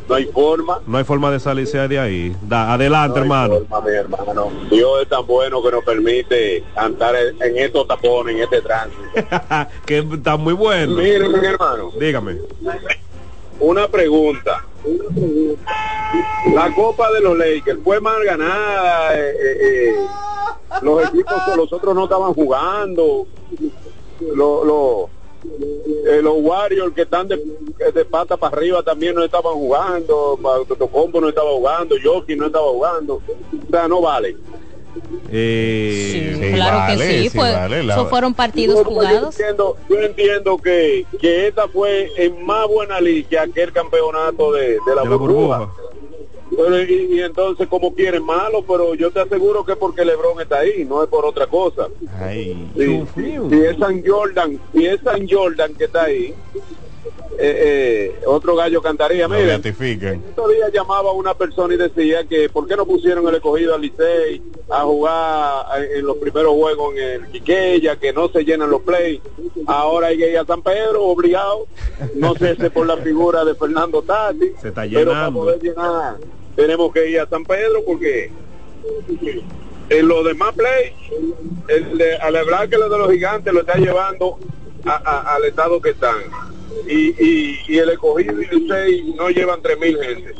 No hay forma. No hay forma de salirse de ahí. Da, adelante, no hermano. forma, mi hermano. Dios es tan bueno que nos permite andar en estos tapones, en este tránsito. *laughs* que está muy bueno. Mire, mi hermano. Dígame. Una pregunta. La Copa de los Lakers fue mal ganada. eh, eh, eh, los equipos, los otros no estaban jugando. Los, los, eh, los Warriors que están de, de pata para arriba también no estaban jugando. Totocombo no estaba jugando. Yoki no estaba jugando. O sea, no vale. Eh, claro que sí, fue- esos fueron partidos No, jugados. Yo entiendo, yo entiendo que, que esta fue en más buena liga que aquel campeonato de, de la, De la burbuja. Pero, y, y entonces, como quieren malo, pero yo te aseguro que es porque Lebron está ahí, no es por otra cosa. Ay. Sí, si es San Jordan, si es San Jordan que está ahí, eh, eh, otro gallo cantaría. Beatifican. estos días llamaba una persona y decía que por qué no pusieron el escogido al Licey a jugar en los primeros juegos en el Quiqueya, que no se llenan los play. Ahora hay que ir a San Pedro obligado, no sé si por la figura de Fernando Tati, Se está pero para llenando. poder llenar tenemos que ir a San Pedro porque en los demás play, el de, al hablar que lo de los gigantes lo está llevando a- a- al estado que están. Y, y, y el escogido y el Licey no llevan 3.000 gente.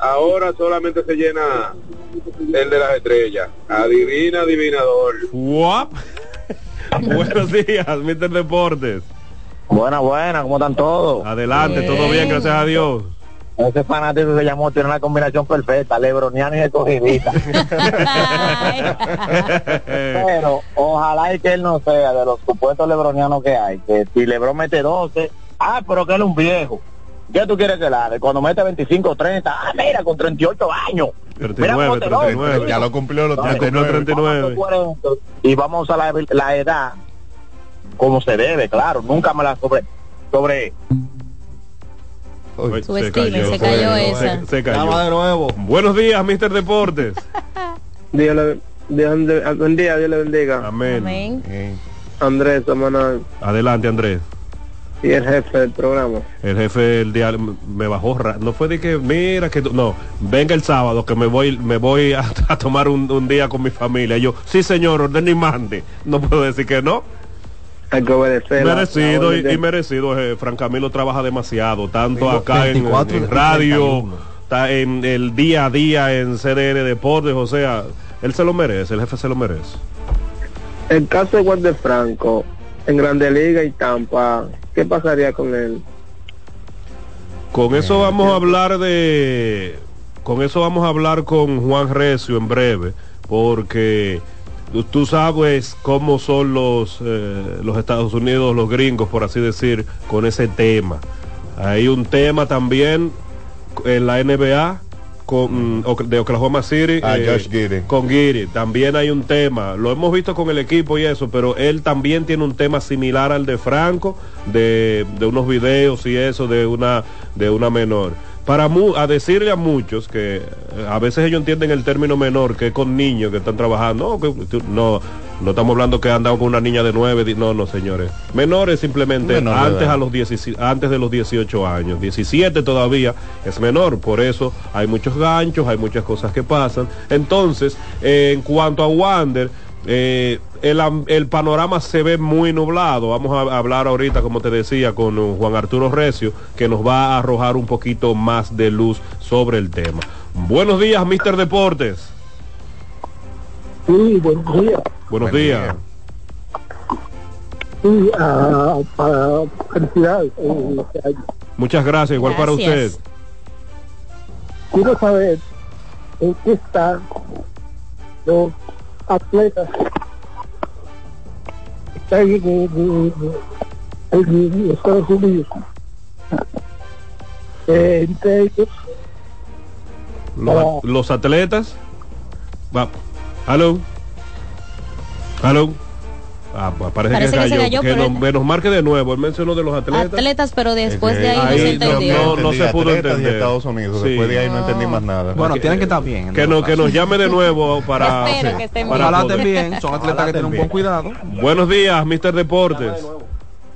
Ahora solamente se llena el de las estrellas. Adivina, adivinador. Guap. *laughs* Buenos días, Mr. Deportes. Buena, buena, ¿cómo están todos? Adelante, todo bien, gracias a Dios. Ese fanático que llamó tiene una combinación perfecta, Lebroniano y escogidita. *laughs* Pero ojalá y que él no sea de los supuestos lebronianos que hay. Que si Lebron mete 12, ah, pero que él es un viejo. ¿Qué tú quieres que la? Cuando mete 25, 30, ah, mira, con 38 años. Mira cómo 39, te lo- 39. Ya lo cumplió los Ya cumplió 39. 39. 40, y vamos a la, la edad como se debe, claro. Nunca me la sobre... sobre Uy, Subestimen, se cayó esa. Se, se cayó. Llama de nuevo. Buenos días, Mr. Deportes. *laughs* Dios le, buen día, Dios le bendiga. Amén. Amén. Andrés, hermano, Adelante, Andrés. y el jefe del programa. El jefe el día me bajó, no fue de que mira que tú- no, venga el sábado que me voy me voy a, *laughs* a tomar un, un día con mi familia. Y yo, sí señor, orden y mande. No puedo decir que no. Merecido la y, de- y merecido. eh, Fran Camilo trabaja demasiado, tanto Tengo acá en, 24 en de radio, 31. está en el día a día en CDN Deportes, o sea, él se lo merece, el jefe se lo merece. El caso de Walter Franco en Grande Liga y Tampa, ¿qué pasaría con él? Con eso vamos a hablar de. Con eso vamos a hablar con Juan Recio en breve, porque tú- sabes cómo son los, eh, los Estados Unidos, los gringos, por así decir, con ese tema. Hay un tema también en la NBA con, de Oklahoma City Ah, eh, Josh Giddey. con Giri. También hay un tema, lo hemos visto con el equipo y eso, pero él también tiene un tema similar al de Franco, de, de unos videos y eso, de una, de una menor. Para mu- a decirle a muchos que eh, a veces ellos entienden el término menor, que es con niños que están trabajando, no, que tú- no, No estamos hablando que andamos con una niña de 9, no, no, señores. Menores simplemente Menor antes a los 10 antes de los 18 años. 17 todavía es menor, por eso hay muchos ganchos, hay muchas cosas que pasan. Entonces, eh, en cuanto a Wander, eh, el, el panorama se ve muy nublado. Vamos a hablar ahorita, como te decía, con uh, Juan Arturo Recio, que nos va a arrojar un poquito más de luz sobre el tema. Buenos días, Mister Deportes. Sí, buenos días. Buenos Buen días. día. Sí, ah, felicidades. eh, este. Muchas gracias, igual para usted. Quiero saber en qué están los atletas en- en- en Estados Unidos. Eh, entre ellos, Los, Oh. los atletas. Va. Aló. Aló. Ah, pa- parece, Parece que que se cayó. que pero- nos, me nos marque de nuevo. Él mencionó de los atletas. Atletas, pero después Es de que ahí no ahí se no- entendió. no- no se pudo entender. Estados Unidos. Sí. Después de ahí no entendí más nada. Bueno, tienen que estar bien. Que, no, que nos llame de nuevo para. *laughs* Espero que estén para poder- estén bien. Son atletas que tienen un buen cuidado. Buenos días, Mr. Deportes.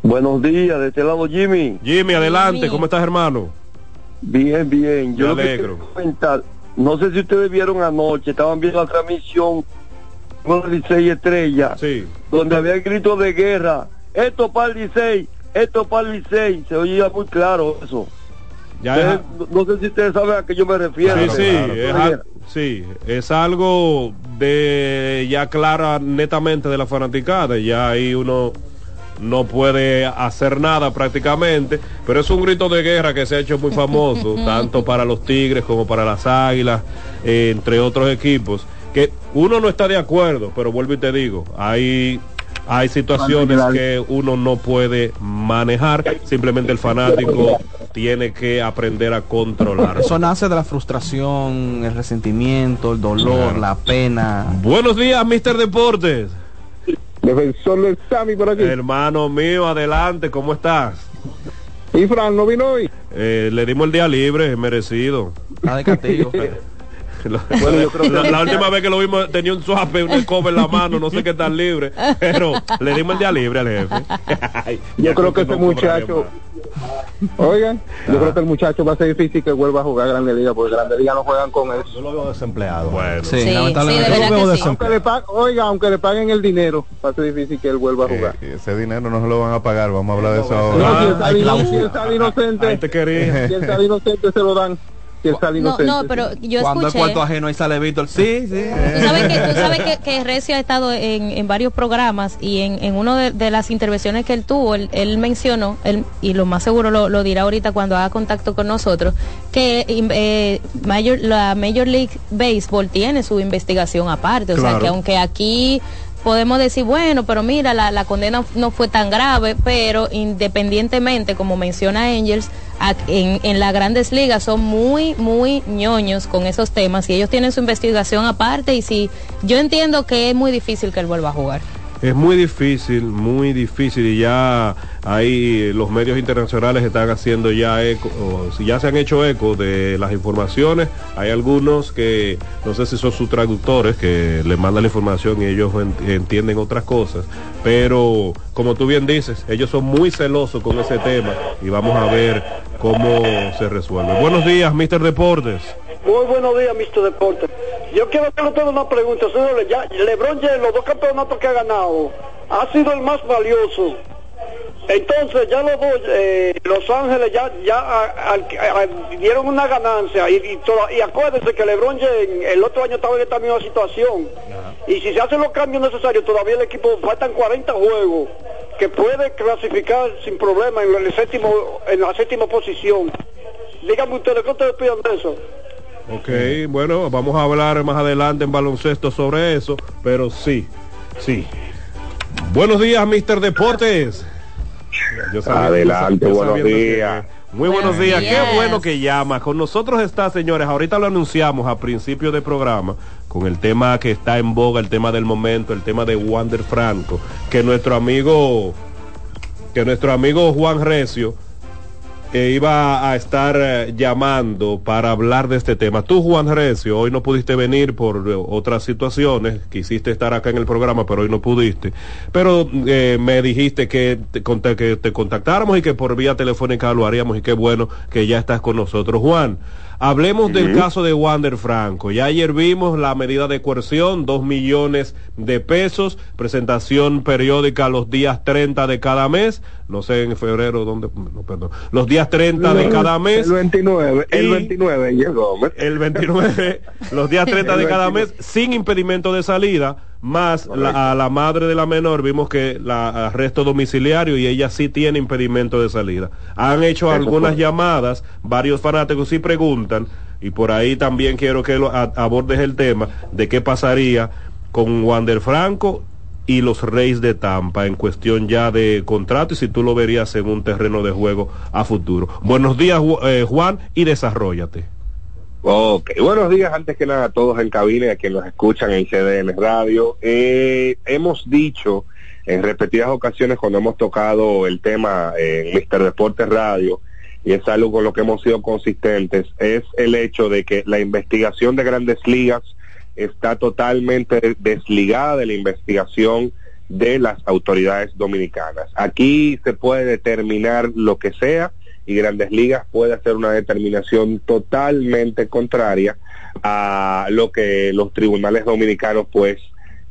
Buenos días, de este lado Jimmy. Jimmy, adelante. Jimmy. ¿Cómo estás, hermano? Bien, bien. Yo Me que alegro. no sé si ustedes vieron anoche, estaban viendo la transmisión con Licey Estrella, Sí. donde había el grito de guerra. Esto para el Licey, esto para el Licey. Se oía muy claro eso. Ya Ustedes- es- no, no sé si ustedes saben a qué yo me refiero. Sí, sí, claro, es, claro. al- sí, es algo de ya clara netamente de la fanaticada, ya ahí uno no puede hacer nada prácticamente, pero es un grito de guerra que se ha hecho muy famoso, *laughs* tanto para los Tigres como para las Águilas, eh, entre otros equipos, que uno no está de acuerdo, pero vuelvo y te digo, hay hay situaciones que uno no puede manejar, simplemente el fanático tiene que aprender a controlar. Eso nace de la frustración, el resentimiento, el dolor, la pena. Buenos días, Mister Deportes. Defensor del Sami por aquí. Hermano mío, adelante, ¿cómo estás? Y Fran no vino hoy. Eh, le dimos el día libre, merecido. Está de castigo. *laughs* Bueno, yo creo *laughs* que- la, la última vez que lo vimos tenía un suape, una escoba en la mano, no sé qué tan libre, pero le dimos el día libre al jefe. *laughs* Ay, Yo creo que no ese cobraré muchacho, oigan, yo creo que el muchacho va a ser difícil que vuelva a jugar Grande Liga, porque Grande Liga no juegan con eso. Yo lo veo desempleado. Bueno, Sí, Sí, sí, lamentablemente. Yo veo que sí. Le pa- oiga, aunque le paguen el dinero, va a ser difícil que él vuelva a jugar. Eh, ese dinero no se lo van a pagar. Vamos a hablar de eso No, ahora. él cláusula. si él inocente, quería. si él sale inocente se lo dan. Él sale No, inocente. no, pero yo Cuando es escuché. cuarto ajeno ahí sale Víctor. Sí, sí. Tú sabes que, tú sabes que, que Recio ha estado en, en varios programas y en, en una de, de las intervenciones que él tuvo, él, él mencionó, él, y lo más seguro lo, lo dirá ahorita cuando haga contacto con nosotros, que eh, Major- la Major League Baseball tiene su investigación aparte. O sea, Claro. que aunque aquí podemos decir, bueno, pero mira, la, la condena no fue tan grave, pero independientemente, como menciona Angels, en, en las grandes ligas son muy, muy ñoños con esos temas y ellos tienen su investigación aparte y si yo entiendo que es muy difícil que él vuelva a jugar. Es muy difícil, muy difícil y ya ahí los medios internacionales están haciendo ya eco, o ya se han hecho eco de las informaciones. Hay algunos que no sé si son sus traductores que le mandan la información y ellos en- entienden otras cosas, pero como tú bien dices, ellos son muy celosos con ese tema y vamos a ver cómo se resuelve. Buenos días, Mr. Deportes. Muy buenos días, Mr. Deporte. Yo quiero hacerle usted una pregunta. Señor, ya LeBron James, los dos campeonatos que ha ganado, ha sido el más valioso. Entonces, ya los dos, eh, Los Ángeles ya ya a- al- a- dieron una ganancia. Y, y, toda- y acuérdense que LeBron James el otro año estaba en esta misma situación. Y si se hacen los cambios necesarios, todavía el equipo faltan 40 juegos que puede clasificar sin problema en el séptimo en la séptima posición. Díganme ustedes, ¿qué ustedes piensan de eso? Ok, bueno, vamos a hablar más adelante en baloncesto sobre eso, pero sí, sí. Buenos días, Mr. Deportes. Yo sabía- Adelante, yo buenos días. Muy buenos Buenos días. días. qué bueno que llama. Con nosotros está, señores, ahorita lo anunciamos a principio de programa, con el tema que está en boga, el tema del momento, el tema de Wander Franco, que nuestro amigo, que nuestro amigo Juan Recio eh, iba a estar eh, llamando para hablar de este tema. Tú, Juan Recio, hoy no pudiste venir por eh, otras situaciones, quisiste estar acá en el programa, pero hoy no pudiste. Pero eh, me dijiste que te, que te contactáramos y que por vía telefónica lo haríamos y qué bueno que ya estás con nosotros. Juan, hablemos del caso de Wander Franco. Ya ayer vimos la medida de coerción, dos millones de pesos, presentación periódica los días 30 de cada mes, no sé en febrero dónde, no, perdón, los días 30 de cada mes. El 29, el Y 29 llegó. El 29, los días 30 de cada mes, sin impedimento de salida, más la- a la madre de la menor vimos que la arresto domiciliario y ella sí tiene impedimento de salida. Han hecho Eso algunas fue. llamadas, varios fanáticos sí preguntan, y por ahí también quiero que lo a- abordes el tema de qué pasaría con Wander Franco y los Reyes de Tampa en cuestión ya de contrato y si tú lo verías en un terreno de juego a futuro. Buenos días, eh, Juan, y desarrollate. Ok, buenos días antes que nada a todos en cabina y a quienes nos escuchan en CDN Radio. Eh, hemos dicho en repetidas ocasiones cuando hemos tocado el tema en Mister Deportes Radio, y es algo con lo que hemos sido consistentes, es el hecho de que la investigación de grandes ligas está totalmente desligada de la investigación de las autoridades dominicanas. Aquí se puede determinar lo que sea y Grandes Ligas puede hacer una determinación totalmente contraria a lo que los tribunales dominicanos pues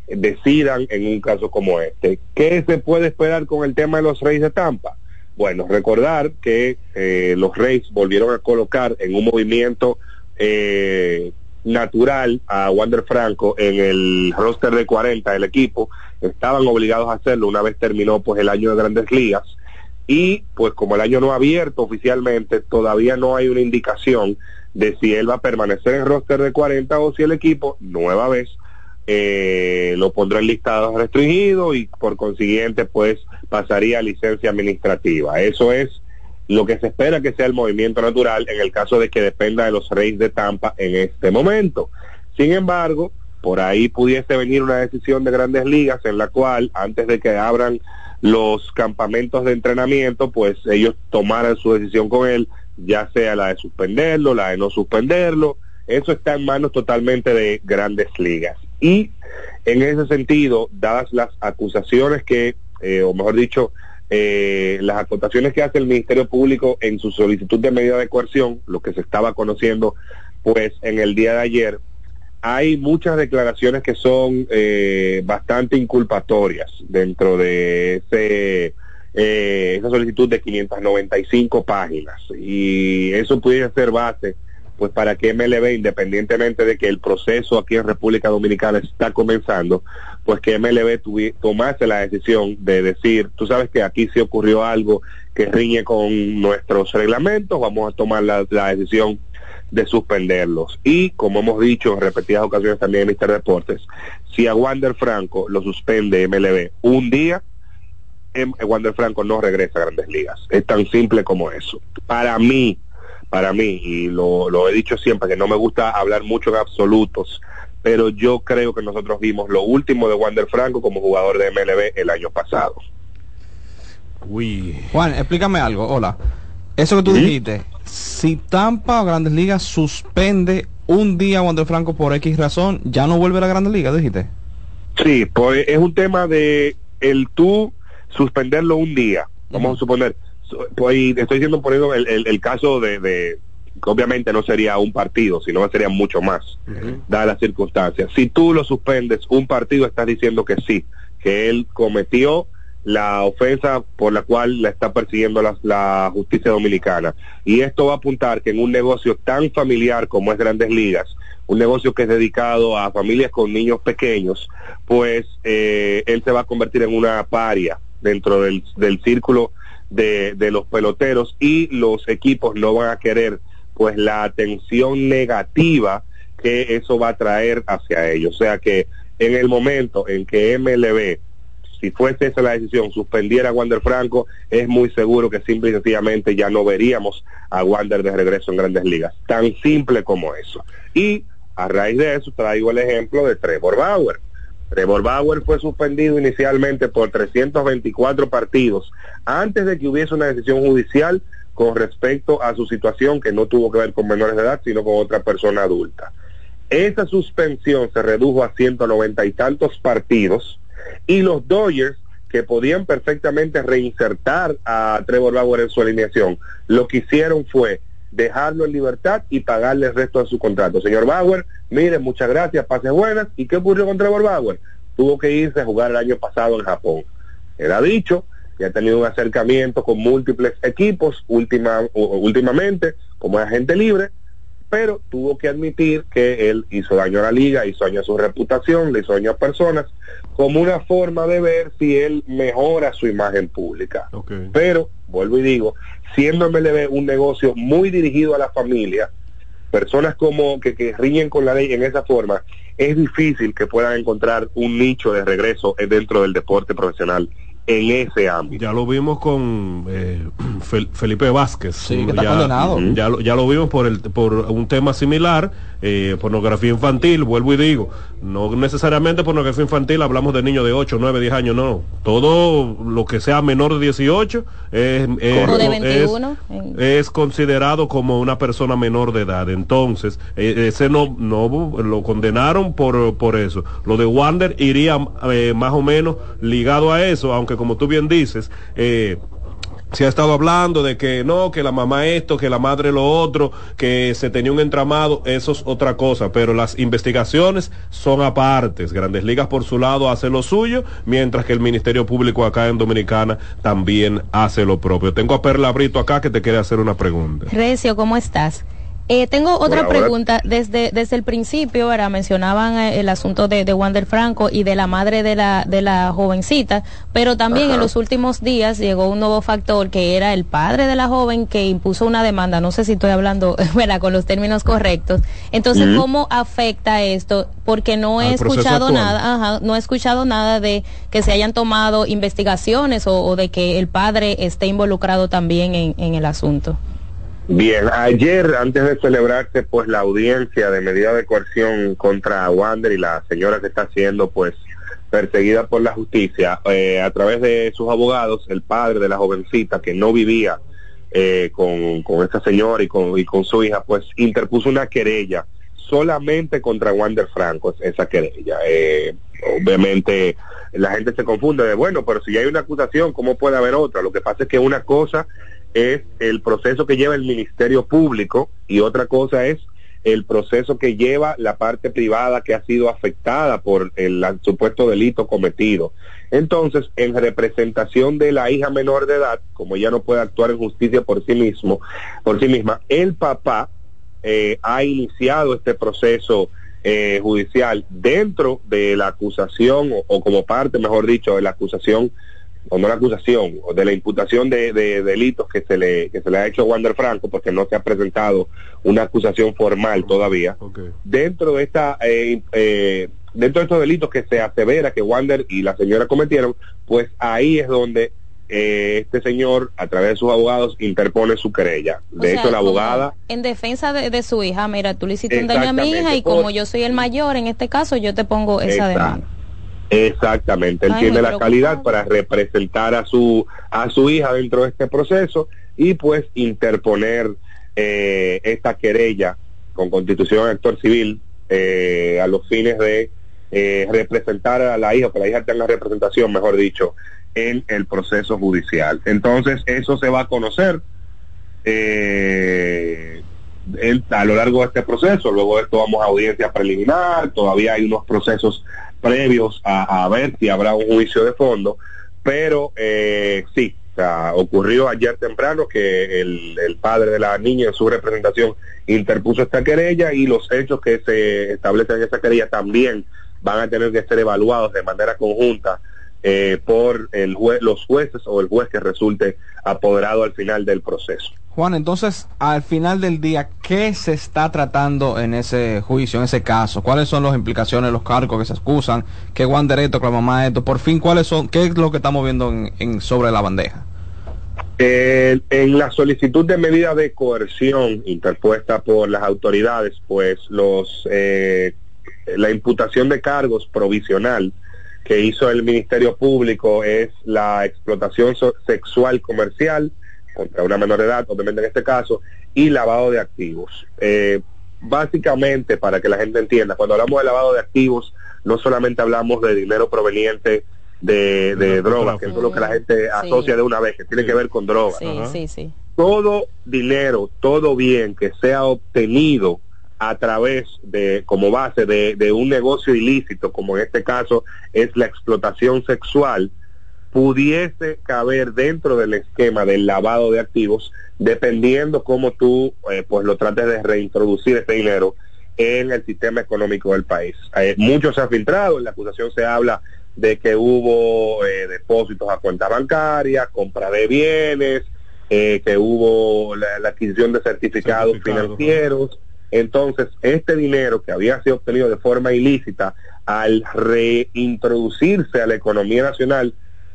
decidan en un caso como este. ¿Qué se puede esperar con el tema de los Reyes de Tampa? Bueno, recordar que eh, los Reyes volvieron a colocar en un movimiento eh, natural a Wander Franco en el roster de 40 del equipo. Estaban obligados a hacerlo una vez terminó pues el año de Grandes Ligas y pues como el año no ha abierto oficialmente, todavía no hay una indicación de si él va a permanecer en roster de 40 o si el equipo, nueva vez, eh, lo pondrá en listado restringido y por consiguiente pues pasaría a licencia administrativa. Eso es lo que se espera que sea el movimiento natural en el caso de que dependa de los Reyes de Tampa en este momento. Sin embargo, por ahí pudiese venir una decisión de grandes ligas en la cual antes de que abran los campamentos de entrenamiento, pues ellos tomaran su decisión con él, ya sea la de suspenderlo, la de no suspenderlo. Eso está en manos totalmente de grandes ligas. Y en ese sentido, dadas las acusaciones que, eh, o mejor dicho, eh, las acotaciones que hace el Ministerio Público en su solicitud de medida de coerción, lo que se estaba conociendo pues en el día de ayer, hay muchas declaraciones que son eh, bastante inculpatorias dentro de ese, eh, esa solicitud de 595 páginas. Y eso pudiera ser base pues para que MLB, independientemente de que el proceso aquí en República Dominicana está comenzando, pues que MLB tomase la decisión de decir, tú sabes que aquí sí ocurrió algo que riñe con nuestros reglamentos, vamos a tomar la decisión de suspenderlos. Y como hemos dicho en repetidas ocasiones también en Mister Deportes, si a Wander Franco lo suspende MLB un día, em- Wander Franco no regresa a grandes ligas. Es tan simple como eso. Para mí, para mí, y lo, lo he dicho siempre, que no me gusta hablar mucho en absolutos, pero yo creo que nosotros vimos lo último de Wander Franco como jugador de MLB el año pasado. Uy. Juan, explícame algo. Hola. Eso que tú dijiste, si Tampa o Grandes Ligas suspende un día a Wander Franco por X razón, ya no vuelve a la Grandes Ligas, dijiste. Sí, pues es un tema de el tú suspenderlo un día. Vamos a suponer, su- pues estoy diciendo poniendo el, el, el caso de, de que obviamente no sería un partido, sino que sería mucho más, dadas las circunstancias. Si tú lo suspendes un partido, estás diciendo que sí, que él cometió la ofensa por la cual la está persiguiendo la, la justicia dominicana. Y esto va a apuntar que en un negocio tan familiar como es Grandes Ligas, un negocio que es dedicado a familias con niños pequeños, pues eh, él se va a convertir en una paria dentro del, del círculo de, de los peloteros y los equipos no van a querer pues la atención negativa que eso va a traer hacia ellos. O sea que en el momento en que MLB si fuese esa la decisión, suspendiera a Wander Franco, es muy seguro que simple y sencillamente ya no veríamos a Wander de regreso en grandes ligas. Tan simple como eso. Y a raíz de eso traigo el ejemplo de Trevor Bauer. Trevor Bauer fue suspendido inicialmente por 324 partidos antes de que hubiese una decisión judicial con respecto a su situación que no tuvo que ver con menores de edad, sino con otra persona adulta. Esa suspensión se redujo a 190 y tantos partidos y los Dodgers que podían perfectamente reinsertar a Trevor Bauer en su alineación, lo que hicieron fue dejarlo en libertad y pagarle el resto de su contrato. Señor Bauer, mire, muchas gracias, pase buenas. ¿Y qué ocurrió con Trevor Bauer? Tuvo que irse a jugar el año pasado en Japón. Ha dicho que ha tenido un acercamiento con múltiples equipos última, últimamente como agente libre, pero tuvo que admitir que él hizo daño a la liga, hizo daño a su reputación, le hizo daño a personas, como una forma de ver si él mejora su imagen pública. Pero, vuelvo y digo, siendo MLB un negocio muy dirigido a la familia, personas como que, que riñen con la ley en esa forma, es difícil que puedan encontrar un nicho de regreso dentro del deporte profesional en ese ámbito. Ya lo vimos con eh, *clears throat* Fel- Felipe Vázquez. Sí, que está ya, condenado. Ujú. ya, lo, ya lo vimos por, el, por un tema similar, eh, pornografía infantil, vuelvo y digo, no necesariamente pornografía infantil, hablamos de niños de 8, 9, 10 años, no. Todo lo que sea menor de 18 es, es- O de es- 21. en- es considerado como una persona menor de edad. Entonces, eh, ese no, no lo condenaron por, por eso. Lo de Wander iría eh, más o menos ligado a eso, aunque como tú bien dices, eh, se ha estado hablando de que no, que la mamá esto, que la madre lo otro, que se tenía un entramado, eso es otra cosa, pero las investigaciones son apartes. Grandes Ligas por su lado hace lo suyo, mientras que el Ministerio Público acá en Dominicana también hace lo propio. Tengo a Perla Brito acá que te quiere hacer una pregunta. Recio, ¿cómo estás? Eh, tengo otra pregunta. Desde, desde el principio, ahora mencionaban eh, el asunto de, de Wander Franco y de la madre de la, de la jovencita, pero también Ajá. en los últimos días llegó un nuevo factor que era el padre de la joven que impuso una demanda. No sé si estoy hablando *laughs* ¿verdad? con los términos correctos. Entonces. ¿cómo afecta esto? Porque no he Al escuchado nada, ajá, no he escuchado nada de que se hayan tomado investigaciones o, o de que el padre esté involucrado también en, en el asunto. Bien, ayer antes de celebrarse pues la audiencia de medida de coerción contra Wander y la señora que está siendo pues perseguida por la justicia, eh, a través de sus abogados, el padre de la jovencita que no vivía eh, con, con esta señora y con, y con su hija, pues interpuso una querella solamente contra Wander Franco, esa querella. Eh, obviamente la gente se confunde de, bueno, pero si hay una acusación, ¿cómo puede haber otra? Lo que pasa es que una cosa es el proceso que lleva el Ministerio Público y otra cosa es el proceso que lleva la parte privada que ha sido afectada por el supuesto delito cometido. Entonces, en representación de la hija menor de edad, como ella no puede actuar en justicia por sí mismo, por sí misma, el papá eh, ha iniciado este proceso eh, judicial dentro de la acusación o, o como parte, mejor dicho, de la acusación o no la acusación, o de la imputación de, de delitos que se le que se le ha hecho a Wander Franco, porque no se ha presentado una acusación formal todavía. Dentro de esta eh, eh, dentro de estos delitos que se asevera que Wander y la señora cometieron, pues ahí es donde eh, este señor, a través de sus abogados, interpone su querella. O De sea, hecho, la abogada En defensa de, de su hija, mira, tú le hiciste un daño a mi hija y como yo soy el mayor en este caso, yo te pongo esa demanda. Exactamente, él Ay, tiene la calidad para representar a su a su hija dentro de este proceso y pues interponer eh, esta querella con constitución de actor civil eh, a los fines de eh, representar a la hija, que la hija tenga representación, mejor dicho, en el proceso judicial. Entonces eso se va a conocer eh, a lo largo de este proceso. Luego de esto vamos a audiencia preliminar, todavía hay unos procesos previos a, ver si habrá un juicio de fondo, pero eh, sí, ocurrió ayer temprano que el, padre de la niña en su representación interpuso esta querella y los hechos que se establecen en esa querella también van a tener que ser evaluados de manera conjunta eh, por el jue- los jueces o el juez que resulte apoderado al final del proceso. Juan, entonces, al final del día, ¿qué se está tratando en ese juicio, en ese caso? ¿Cuáles son las implicaciones, los cargos que se excusan? ¿Qué Wander esto, que la mamá esto? Por fin, ¿cuáles son? ¿Qué es lo que estamos viendo en, sobre la bandeja? En la solicitud de medida de coerción interpuesta por las autoridades, pues los eh, la imputación de cargos provisional que hizo el Ministerio Público es la explotación sexual comercial contra una menor de edad, obviamente en este caso, y lavado de activos. Eh, básicamente, para que la gente entienda, cuando hablamos de lavado de activos, no solamente hablamos de dinero proveniente de, de drogas, que es lo que la gente asocia de una vez, que tiene que ver con drogas. Sí, sí, sí. Todo dinero, todo bien que sea obtenido a través de, como base de, de un negocio ilícito, como en este caso es la explotación sexual, pudiese caber dentro del esquema del lavado de activos, dependiendo cómo tú eh, pues lo trates de reintroducir ese dinero en el sistema económico del país. Eh, mucho se ha filtrado, en la acusación se habla de que hubo eh, depósitos a cuenta bancaria, compra de bienes, eh, que hubo la, la adquisición de certificados financieros. Entonces, este dinero que había sido obtenido de forma ilícita, al reintroducirse a la economía nacional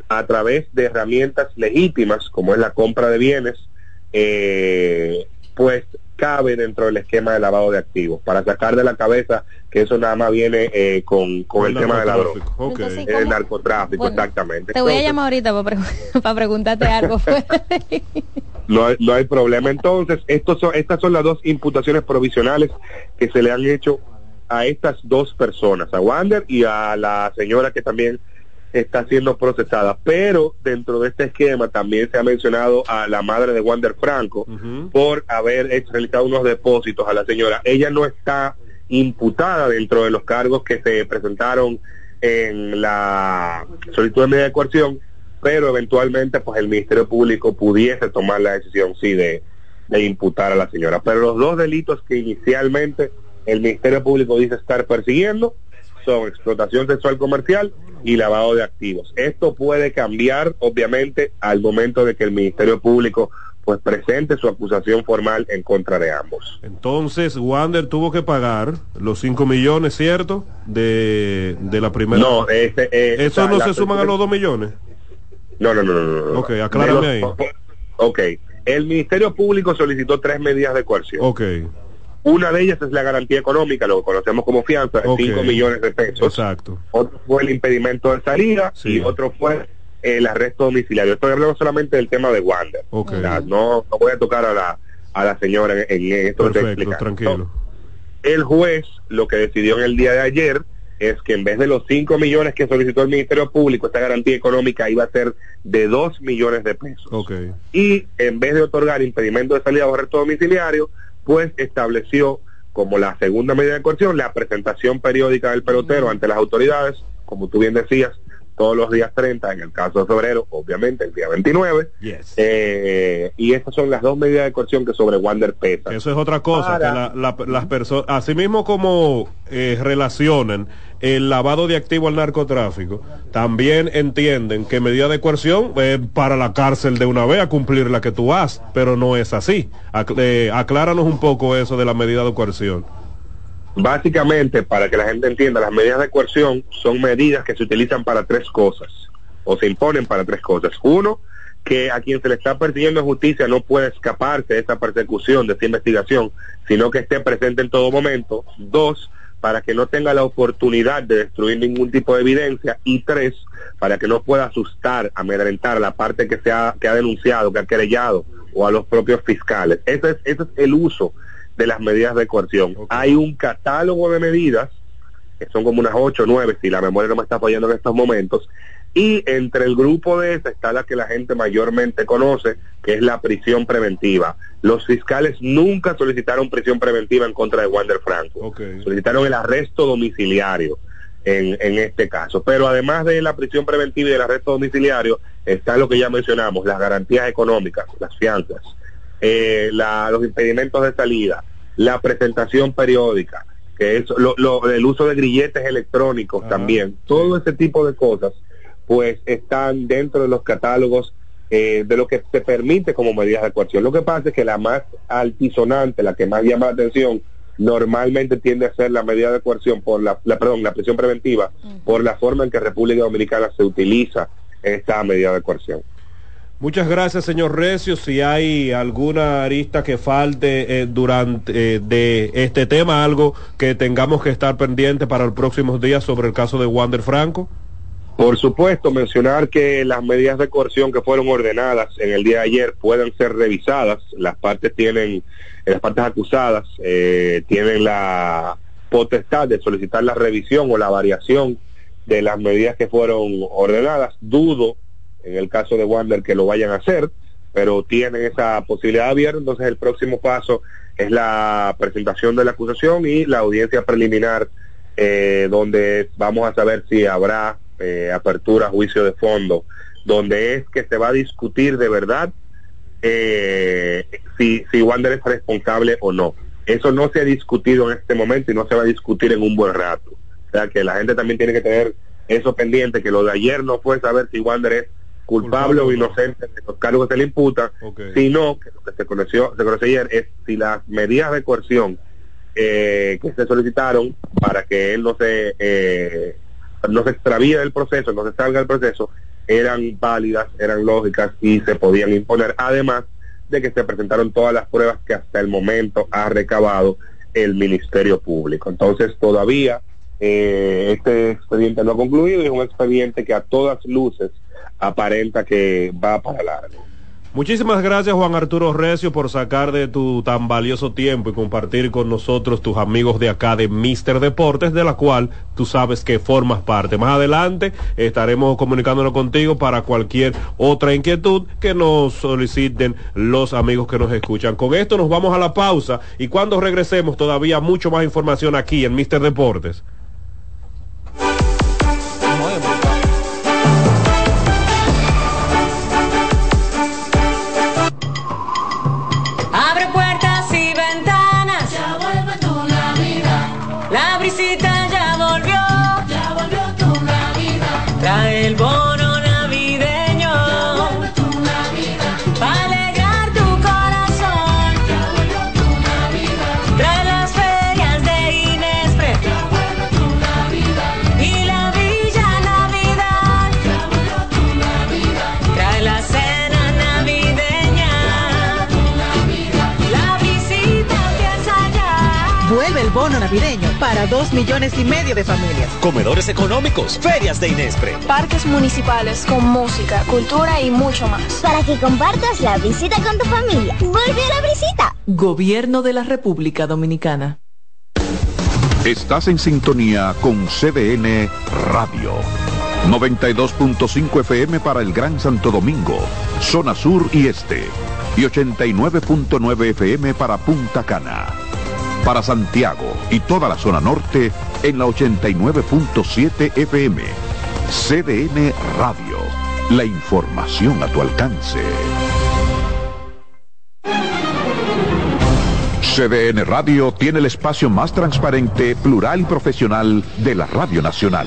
a través de herramientas legítimas, como es la compra de bienes, eh, pues cabe dentro del esquema de lavado de activos, para sacar de la cabeza que eso nada más viene eh, con, con el, El tema de la droga. narcotráfico, ok. Entonces, El narcotráfico, Bueno, exactamente. Te voy a llamar ahorita para, pregu- *laughs* para preguntarte algo. No hay, no hay problema. Entonces, estos son, estas son las dos imputaciones provisionales que se le han hecho a estas dos personas, a Wander y a la señora que también está siendo procesada. Pero dentro de este esquema también se ha mencionado a la madre de Wander Franco por haber hecho, realizado unos depósitos a la señora. Ella no está imputada dentro de los cargos que se presentaron en la solicitud de medida de coerción, pero eventualmente pues el Ministerio Público pudiese tomar la decisión sí de, de imputar a la señora. Pero los dos delitos que inicialmente el Ministerio Público dice estar persiguiendo son explotación sexual comercial y lavado de activos. Esto puede cambiar obviamente al momento de que el Ministerio Público pues presente su acusación formal en contra de ambos. Entonces, Wander tuvo que pagar los 5 millones, ¿cierto? De, de la primera. No, ese, eh, ¿Eso no la se suman a persona- los 2 millones? No, no, no, no. no. Ok, aclárame De ahí. Ok, el Ministerio Público solicitó tres medidas de coerción. Ok, Una de ellas es la garantía económica, lo que conocemos como fianza, de Ok. 5 millones de pesos. exacto. Otro fue el impedimento de salida Sí. y otro fue el arresto domiciliario. Estoy hablando solamente del tema de Wander. Ok. O sea, no, no voy a tocar a la, a la señora en, en esto Perfecto, tranquilo. El juez lo que decidió en el día de ayer es que en vez de los 5 millones que solicitó el Ministerio Público, esta garantía económica iba a ser de 2 millones de pesos. Ok. Y en vez de otorgar impedimento de salida o arresto domiciliario, pues estableció como la segunda medida de coerción la presentación periódica del pelotero ante las autoridades, como tú bien decías, todos los días 30, en el caso de febrero, obviamente el día 29. Yes. Eh, y estas son las dos medidas de coerción que sobre Wander pesa. Eso es otra cosa, Para- que la- la- las personas, así mismo como eh, relacionan el lavado de activo al narcotráfico, también entienden que medida de coerción es para la cárcel de una vez a cumplir la que tú has, pero no es así. Eh, acláranos un poco eso de la medida de coerción. Básicamente, para que la gente entienda, las medidas de coerción son medidas que se utilizan para tres cosas, o se imponen para tres cosas. Uno, que a quien se le está persiguiendo en justicia no puede escaparse de esta persecución, de esta investigación, sino que esté presente en todo momento. Dos, para que no tenga la oportunidad de destruir ningún tipo de evidencia. Y tres, para que no pueda asustar, amedrentar a la parte que, se ha, que ha denunciado, que ha querellado, o a los propios fiscales. Ese es, ese es el uso de las medidas de coerción. Hay un catálogo de medidas, que son como unas ocho o nueve, si la memoria no me está apoyando en estos momentos, y entre el grupo de esa está la que la gente mayormente conoce, que es la prisión preventiva. Los fiscales nunca solicitaron prisión preventiva en contra de Wander Franco. Solicitaron el arresto domiciliario en, en este caso. Pero además de la prisión preventiva y del arresto domiciliario, está lo que ya mencionamos, las garantías económicas, las fianzas, eh, la- los impedimentos de salida, la presentación periódica, que es lo, lo- el uso de grilletes electrónicos también, todo ese tipo de cosas, pues están dentro de los catálogos eh, de lo que se permite como medidas de coerción. Lo que pasa es que la más altisonante, la que más llama la atención, normalmente tiende a ser la medida de coerción por la, la- perdón, la prisión preventiva, por la forma en que República Dominicana se utiliza esta medida de coerción. Muchas gracias, señor Recio. Si hay alguna arista que falte eh, durante eh, de este tema, algo que tengamos que estar pendiente para los próximos días sobre el caso de Wander Franco. Por supuesto, mencionar que las medidas de coerción que fueron ordenadas en el día de ayer pueden ser revisadas. Las partes tienen, las partes acusadas eh, tienen la potestad de solicitar la revisión o la variación de las medidas que fueron ordenadas. Dudo, en el caso de Wander, que lo vayan a hacer, pero tienen esa posibilidad abierta. Entonces, el próximo paso es la presentación de la acusación y la audiencia preliminar, eh, donde vamos a saber si habrá eh, apertura, juicio de fondo, donde es que se va a discutir de verdad eh, si, si Wander es responsable o no. Eso no se ha discutido en este momento y no se va a discutir en un buen rato. O sea que la gente también tiene que tener eso pendiente, que lo de ayer no fue saber si Wander es culpable, o inocente de los cargos que se le imputa, sino que lo que se conoció, se conoció ayer es si las medidas de coerción eh, que se solicitaron para que él no se eh, no se extravíe del proceso, no se salga del proceso, eran válidas, eran lógicas y se podían imponer, además de que se presentaron todas las pruebas que hasta el momento ha recabado el Ministerio Público. Entonces todavía eh, este expediente no ha concluido y es un expediente que a todas luces aparenta que va para largo. Muchísimas gracias Juan Arturo Recio por sacar de tu tan valioso tiempo y compartir con nosotros tus amigos de acá de Mister Deportes, de la cual tú sabes que formas parte. Más adelante estaremos comunicándonos contigo para cualquier otra inquietud que nos soliciten los amigos que nos escuchan. Con esto nos vamos a la pausa y cuando regresemos todavía mucho más información aquí en Mister Deportes. Navideño para dos millones y medio de familias. Comedores económicos, ferias de Inespre. Parques municipales con música, cultura y mucho más. Para que compartas la visita con tu familia. Vuelve a la visita. Gobierno de la República Dominicana. Estás en sintonía con CDN Radio. 92.5 FM para el Gran Santo Domingo, zona sur y este. Y 89.9 FM para Punta Cana. Para Santiago y toda la zona norte en la 89.7 FM. CDN Radio. La información a tu alcance. CDN Radio tiene el espacio más transparente, plural y profesional de la Radio Nacional.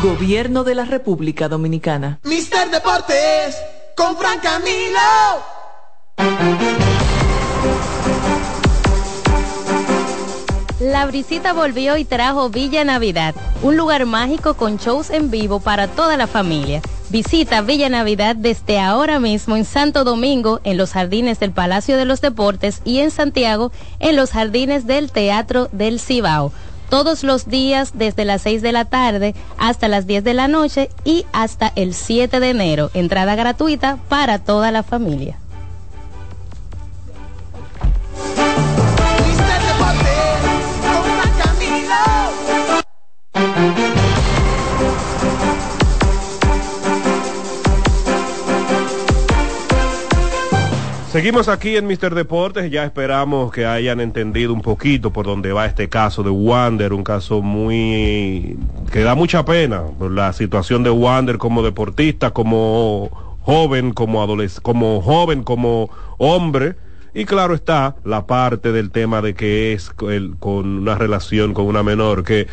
Gobierno de la República Dominicana. Mister Deportes con Fran Camilo. La brisita volvió y trajo Villa Navidad, un lugar mágico con shows en vivo para toda la familia. Visita Villa Navidad desde ahora mismo en Santo Domingo, en los jardines del Palacio de los Deportes y en Santiago, en los jardines del Teatro del Cibao. Todos los días desde las 6 de la tarde hasta las 10 de la noche y hasta el 7 de enero. Entrada gratuita para toda la familia. Seguimos aquí en Mister Deportes, ya esperamos que hayan entendido un poquito por dónde va este caso de Wander, un caso muy que da mucha pena por la situación de Wander como deportista, como joven, como adolescente, como joven, como hombre. Y claro está la parte del tema de que es el- con una relación con una menor que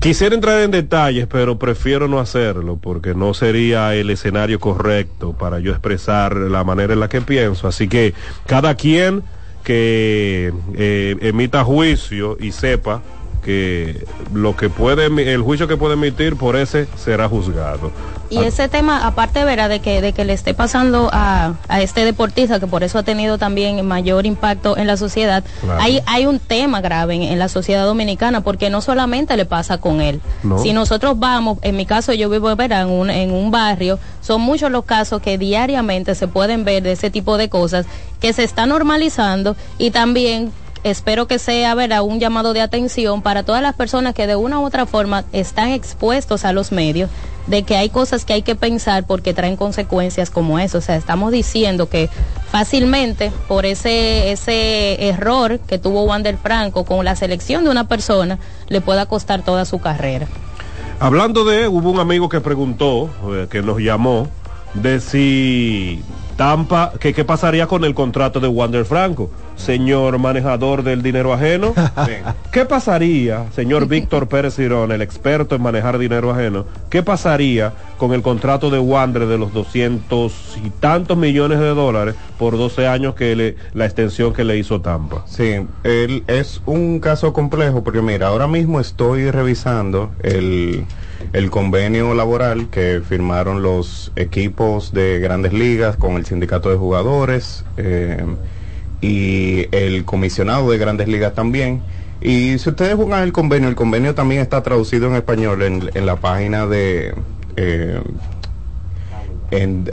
Quisiera entrar en detalles, pero prefiero no hacerlo porque no sería el escenario correcto para yo expresar la manera en la que pienso. Así que cada quien que eh, emita juicio y sepa que lo que puede el juicio que puede emitir por ese será juzgado. Y ese tema, aparte, verá, de que, de que le esté pasando a, a este deportista, que por eso ha tenido también mayor impacto en la sociedad, Claro. hay, hay un tema grave en, en la sociedad dominicana, porque no solamente le pasa con él. No. Si nosotros vamos, en mi caso yo vivo verá, en, un, en un barrio, son muchos los casos que diariamente se pueden ver de ese tipo de cosas que se está normalizando y también espero que sea verá, un llamado de atención para todas las personas que de una u otra forma están expuestos a los medios de que hay cosas que hay que pensar porque traen consecuencias como eso. O sea, estamos diciendo que fácilmente por ese, ese error que tuvo Wander Franco con la selección de una persona le pueda costar toda su carrera. Hablando de, hubo un amigo que preguntó, eh, que nos llamó, de si Tampa, que qué pasaría con el contrato de Wander Franco, señor manejador del dinero ajeno. *laughs* ¿Qué pasaría, señor *laughs* Víctor Pérez Girón, el experto en manejar dinero ajeno, qué pasaría con el contrato de Wander de los 200 y tantos millones de dólares por 12 años que le, la extensión que le hizo Tampa? Sí, el- es un caso complejo porque mira, ahora mismo estoy revisando el, el convenio laboral que firmaron los equipos de grandes ligas con el sindicato de jugadores eh, y el comisionado de grandes ligas también. Y si ustedes buscan el convenio, el convenio también está traducido en español en, en la página de... eh, en,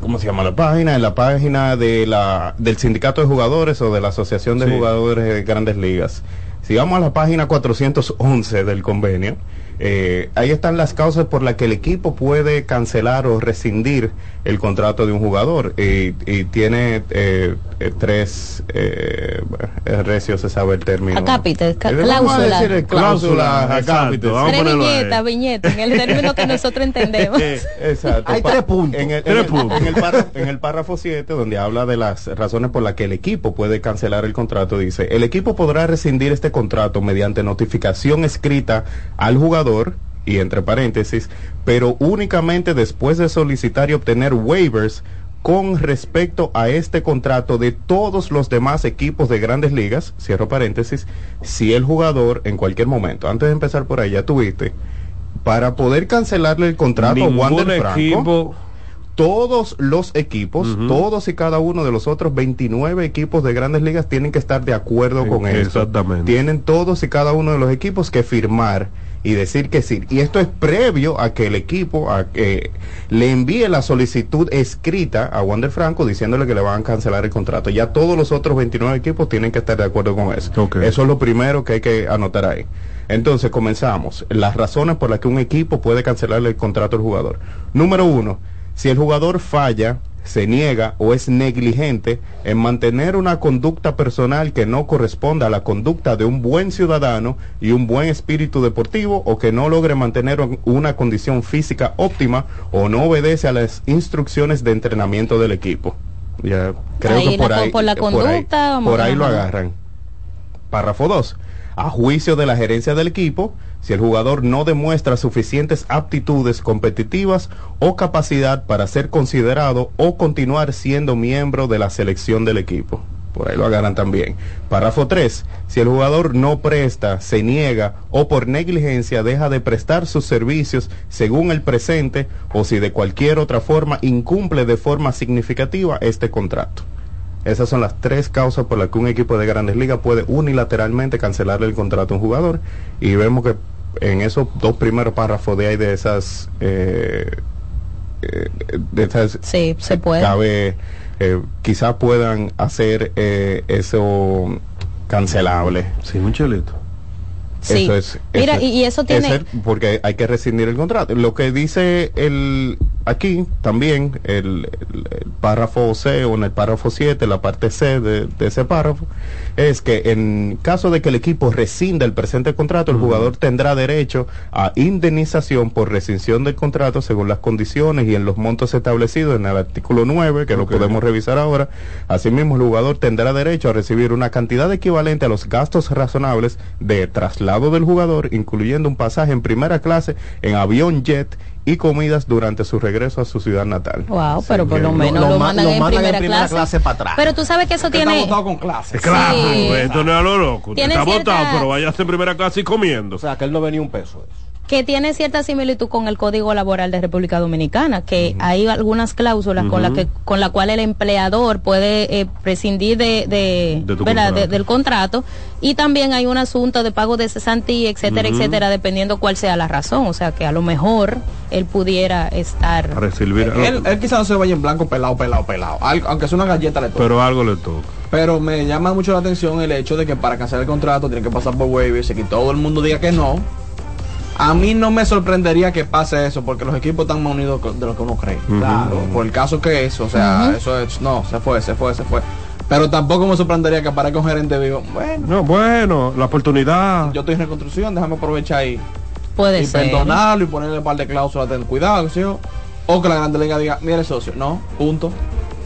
¿cómo se llama la página? En la página de la, del sindicato de jugadores o de la asociación de Sí. jugadores de grandes ligas. Si vamos a la página 411 del convenio, eh, ahí están las causas por las que el equipo puede cancelar o rescindir el contrato de un jugador. Y, y tiene eh, eh, tres eh, es recio se sabe el término Eh, a cláusula. decir, eh, cláusula, vamos a Tres viñetas, viñetas, en el término que nosotros entendemos. *laughs* Exacto. Hay tres puntos. En el, Tres en el- puntos. en el párrafo, en el párrafo 7, donde habla de las razones por las que el equipo puede cancelar el contrato, dice, el equipo podrá rescindir este contrato mediante notificación escrita al jugador, y entre paréntesis, pero únicamente después de solicitar y obtener waivers con respecto a este contrato de todos los demás equipos de grandes ligas, cierro paréntesis, si el jugador en cualquier momento, antes de empezar por ahí, ya tuviste, para poder cancelarle el contrato a Wander Franco, equipo todos los equipos, todos y cada uno de los otros 29 equipos de grandes ligas tienen que estar de acuerdo con eso. Exactamente. Tienen todos y cada uno de los equipos que firmar y decir que sí. Y esto es previo a que el equipo a que le envíe la solicitud escrita a Wander Franco diciéndole que le van a cancelar el contrato. Ya todos los otros 29 equipos tienen que estar de acuerdo con eso. Eso es lo primero que hay que anotar ahí. Entonces comenzamos. Las razones por las que un equipo puede cancelarle el contrato al jugador. Número uno, si el jugador falla, se niega o es negligente en mantener una conducta personal que no corresponda a la conducta de un buen ciudadano y un buen espíritu deportivo o que no logre mantener un- una condición física óptima o no obedece a las instrucciones de entrenamiento del equipo. Ya, creo Ahí que por la- ahí, por la por ahí- por lo agarran. Párrafo 2. A juicio de la gerencia del equipo, si el jugador no demuestra suficientes aptitudes competitivas o capacidad para ser considerado o continuar siendo miembro de la selección del equipo. Por ahí lo agarran también. Párrafo 3. Si el jugador no presta, se niega o por negligencia deja de prestar sus servicios según el presente o si de cualquier otra forma incumple de forma significativa este contrato. Esas son las tres causas por las que un equipo de grandes ligas puede unilateralmente cancelarle el contrato a un jugador. Y vemos que en esos dos primeros párrafos de ahí de esas... eh, eh, de esas Sí, se puede. cabe, eh, quizás puedan hacer eh, eso cancelable. Sí, un chelito. Sí. Eso es. Mira, eso y- y eso tiene- es porque hay que rescindir el contrato. Lo que dice el aquí también, el, el- el párrafo C o en el párrafo 7, la parte C de, de ese párrafo, es que en caso de que el equipo rescinda el presente contrato, el jugador tendrá derecho a indemnización por rescisión del contrato según las condiciones y en los montos establecidos en el artículo 9, que lo podemos revisar ahora. Asimismo, el jugador tendrá derecho a recibir una cantidad equivalente a los gastos razonables de traslado del jugador, incluyendo un pasaje en primera clase en avión jet y comidas durante su regreso a su ciudad natal. Wow, pero por lo menos lo lo, ma- mandan, lo en, mandan primera en primera clase. clase para atrás. Pero tú sabes que eso tiene... con clases. Claro, Sí. pues, esto no es a lo loco. Está cierta- votado, pero váyase en primera clase y comiendo. O sea, que él no venía un peso. Que tiene cierta similitud con el Código Laboral de República Dominicana, que hay algunas cláusulas con la Ujú. que con la cual el empleador puede eh, prescindir de, de- De tu ¿verdad? contrato. de- del contrato y también hay un asunto de pago de cesantía, etcétera, etcétera, dependiendo cuál sea la razón, o sea que a lo mejor él pudiera estar recibir Él, él quizás no se vaya en blanco pelado, pelado, pelado. Al- aunque sea una galleta le toca. pero algo le toca. Pero me llama mucho la atención el hecho de que para cancelar el contrato tiene que pasar por waivers y que todo el mundo diga que no. A mí no me sorprendería que pase eso porque los equipos están más unidos de lo que uno cree. Claro, por el caso que es, o sea, eso es, no, se fue, se fue, se fue. Pero tampoco me sorprendería que aparezca un gerente vivo. Bueno, No, bueno, la oportunidad. yo estoy en reconstrucción, déjame aprovechar ahí puede y ser. perdonarlo y ponerle un par de cláusulas, ten cuidado, yo. O que la grande liga diga, mire socio, no, punto.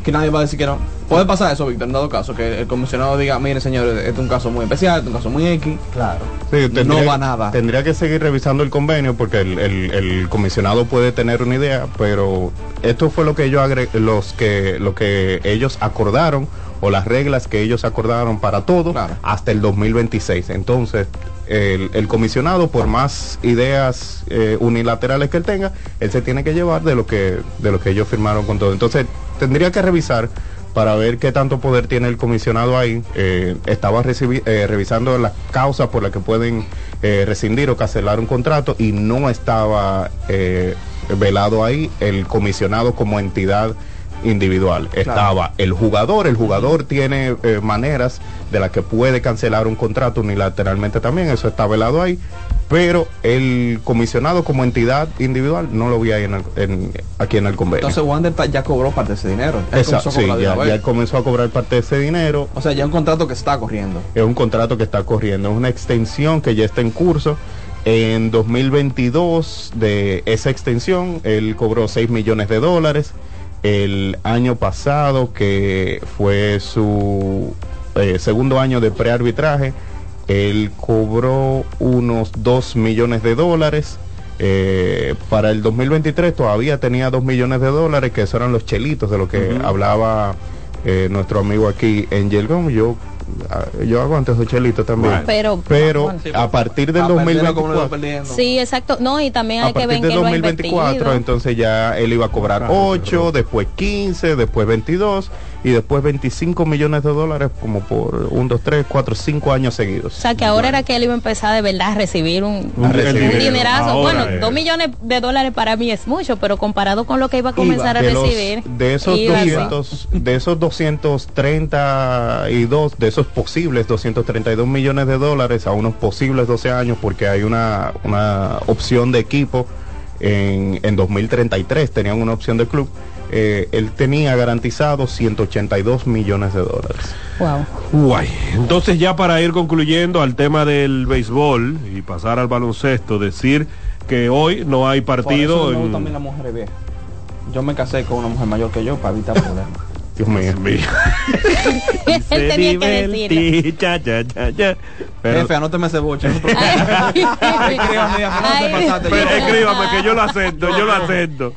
Que nadie va a decir que no. Puede pasar eso, Víctor, en dado caso, que el comisionado diga, mire señores, este es un caso muy especial, este es un caso muy X. Claro. Sí, No va nada. Tendría que seguir revisando el convenio porque el, el- el comisionado puede tener una idea, pero esto fue lo que ellos agre- los que lo que ellos acordaron o las reglas que ellos acordaron para todo hasta el 2026. Entonces, el, comisionado, por más ideas eh, unilaterales que él tenga, él se tiene que llevar de lo que de lo que ellos firmaron con todo. Entonces, tendría que revisar para ver qué tanto poder tiene el comisionado ahí. Eh, estaba eh, revisando las causas por las que pueden rescindir o cancelar un contrato y no estaba velado ahí el comisionado como entidad individual. Estaba el jugador, el jugador tiene eh, maneras de las que puede cancelar un contrato unilateralmente también, eso está velado ahí. Pero el comisionado como entidad individual no lo vi ahí en el- en- aquí en el convenio. Entonces Wander ya cobró parte de ese dinero. Ya a sí, ya, ya comenzó a cobrar parte de ese dinero. O sea, ya un contrato que está corriendo. Es un contrato que está corriendo, es una extensión que ya está en curso. En 2022 de esa extensión, él cobró 6 millones de dólares. El año pasado, que fue su eh, segundo año de prearbitraje, él cobró unos 2 millones de dólares. Eh, para el 2023 todavía tenía 2 millones de dólares, que esos eran los chelitos de lo que hablaba eh, nuestro amigo aquí, Angel Gómez. Yo yo hago antes de Chelito también. Pero- pero bueno. a partir del A perderlo Ah, como lo iba 2024, perdiendo. Sí, exacto. No, y también hay a que ver que del lo ha 2024, entonces ya él iba a cobrar 8, después 15, después 22 y después 25 millones de dólares como por 1, 2, 3, 4, 5 años O seguidos. sea, que ahora era que él iba a empezar de verdad a recibir un, A recibir. un dinerazo. Ahora bueno, es. dos millones de dólares para mí es mucho, pero comparado con lo que iba a comenzar a de, los- recibir. de esos iba así. 200 de esos 232 de esos posibles 232 millones de dólares a unos posibles 12 años porque hay una, una opción de equipo en, en 2033 tenían una opción de club eh, él tenía garantizado 182 millones de dólares Wow. Guay. Entonces ya para ir concluyendo al tema del béisbol y pasar al baloncesto, decir que hoy no hay Por partido eso me en... gustan a mí las mujeres viejas. Yo me casé con una mujer mayor que yo para evitar problemas. *laughs* Dios mío. *laughs* Él tenía que decirlo. divertí, cha, cha, cha, cha. Pero- Jefe, anóteme ese boche. *laughs* Ay, Pero escríbame que yo lo acepto, yo lo acepto.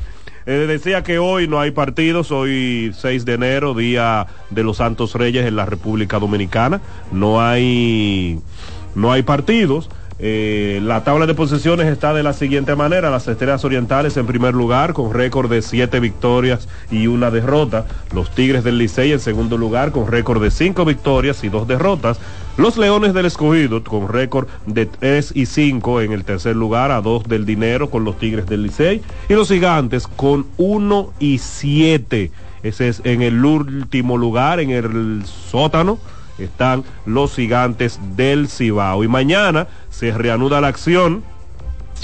Eh, decía que hoy no hay partidos, hoy 6 de enero, día de los Santos Reyes en la República Dominicana. No hay, no hay partidos. Eh, la tabla de posiciones está de la siguiente manera. Las Estrellas Orientales en primer lugar con récord de 7 victorias y una derrota. Los Tigres del Licey en segundo lugar con récord de 5 victorias y 2 derrotas. Los Leones del Escogido con récord de 3 y 5 en el tercer lugar a 2 del dinero con los Tigres del Licey. Y los Gigantes con 1 y 7. Ese es en el último lugar, en el sótano están los gigantes del Cibao. Y mañana se reanuda la acción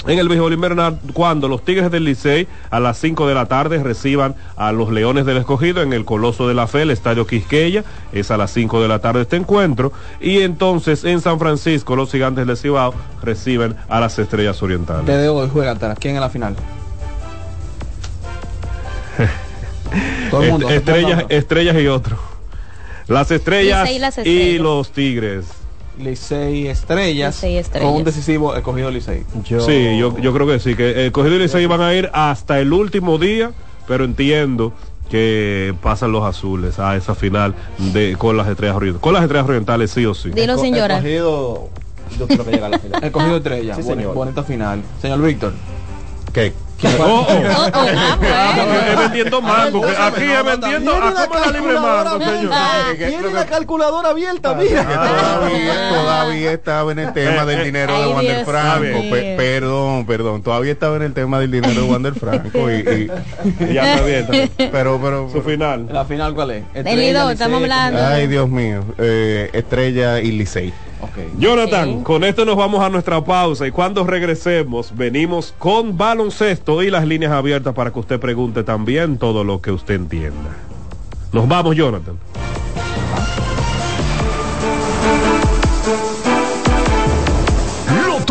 en el béisbol invernal cuando los Tigres del Licey a las 5 de la tarde reciban a los Leones del Escogido en el Coloso de la Fe, el Estadio Quisqueya, es a las 5 de la tarde este encuentro, y entonces en San Francisco los Gigantes del Cibao reciben a las Estrellas Orientales. Desde hoy juega ¿Quién en la final? *laughs* Todo el mundo. Est- estrellas, estrellas y otro. Las estrellas, y las y estrellas. los Tigres. Licey Estrellas, Licey Estrellas. con un decisivo escogido Licey. Sí, yo, yo creo que sí, que el cogido y Licey van a ir hasta el último día, pero entiendo que pasan los azules a esa final de con las estrellas orientales. Con las estrellas orientales sí o sí. Dilo sin llorar. Escogido, yo creo que llega a la final. Escogido Estrella, Sí, bonita final. Señor Víctor. ¿Qué? Oh, oh. ah, *laughs* vendiendo mango, que aquí es vendiendo a cómo la libre mango, señor. Tiene la calculadora abierta, mira. todavía, todavía estaba en el tema del dinero de Wander Franco. perdón, perdón. Todavía estaba en el tema del dinero de Wander Franco. Y, *laughs* Ya está bien. Pero, pero. Su final. ¿La final cuál es? Lidón, estamos hablando. Ay, Dios mío. Eh, Estrella y Licey. Jonathan, con esto nos vamos a nuestra pausa y cuando regresemos venimos con baloncesto y las líneas abiertas para que usted pregunte también todo lo que usted entienda. Nos vamos, Jonathan.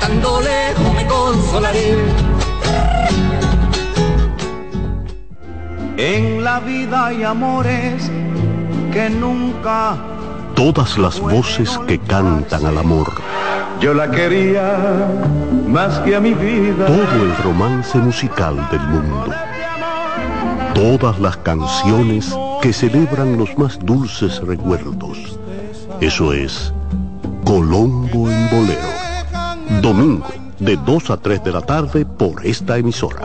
cantando lejos me consolaré. En la vida hay amores que nunca Todas las voces que cantan al amor. yo la quería más que a mi vida. Todo el romance musical del mundo. Todas las canciones que celebran los más dulces recuerdos. Eso es Colombo en Bolero. Domingo, de 2 a 3 de la tarde por esta emisora.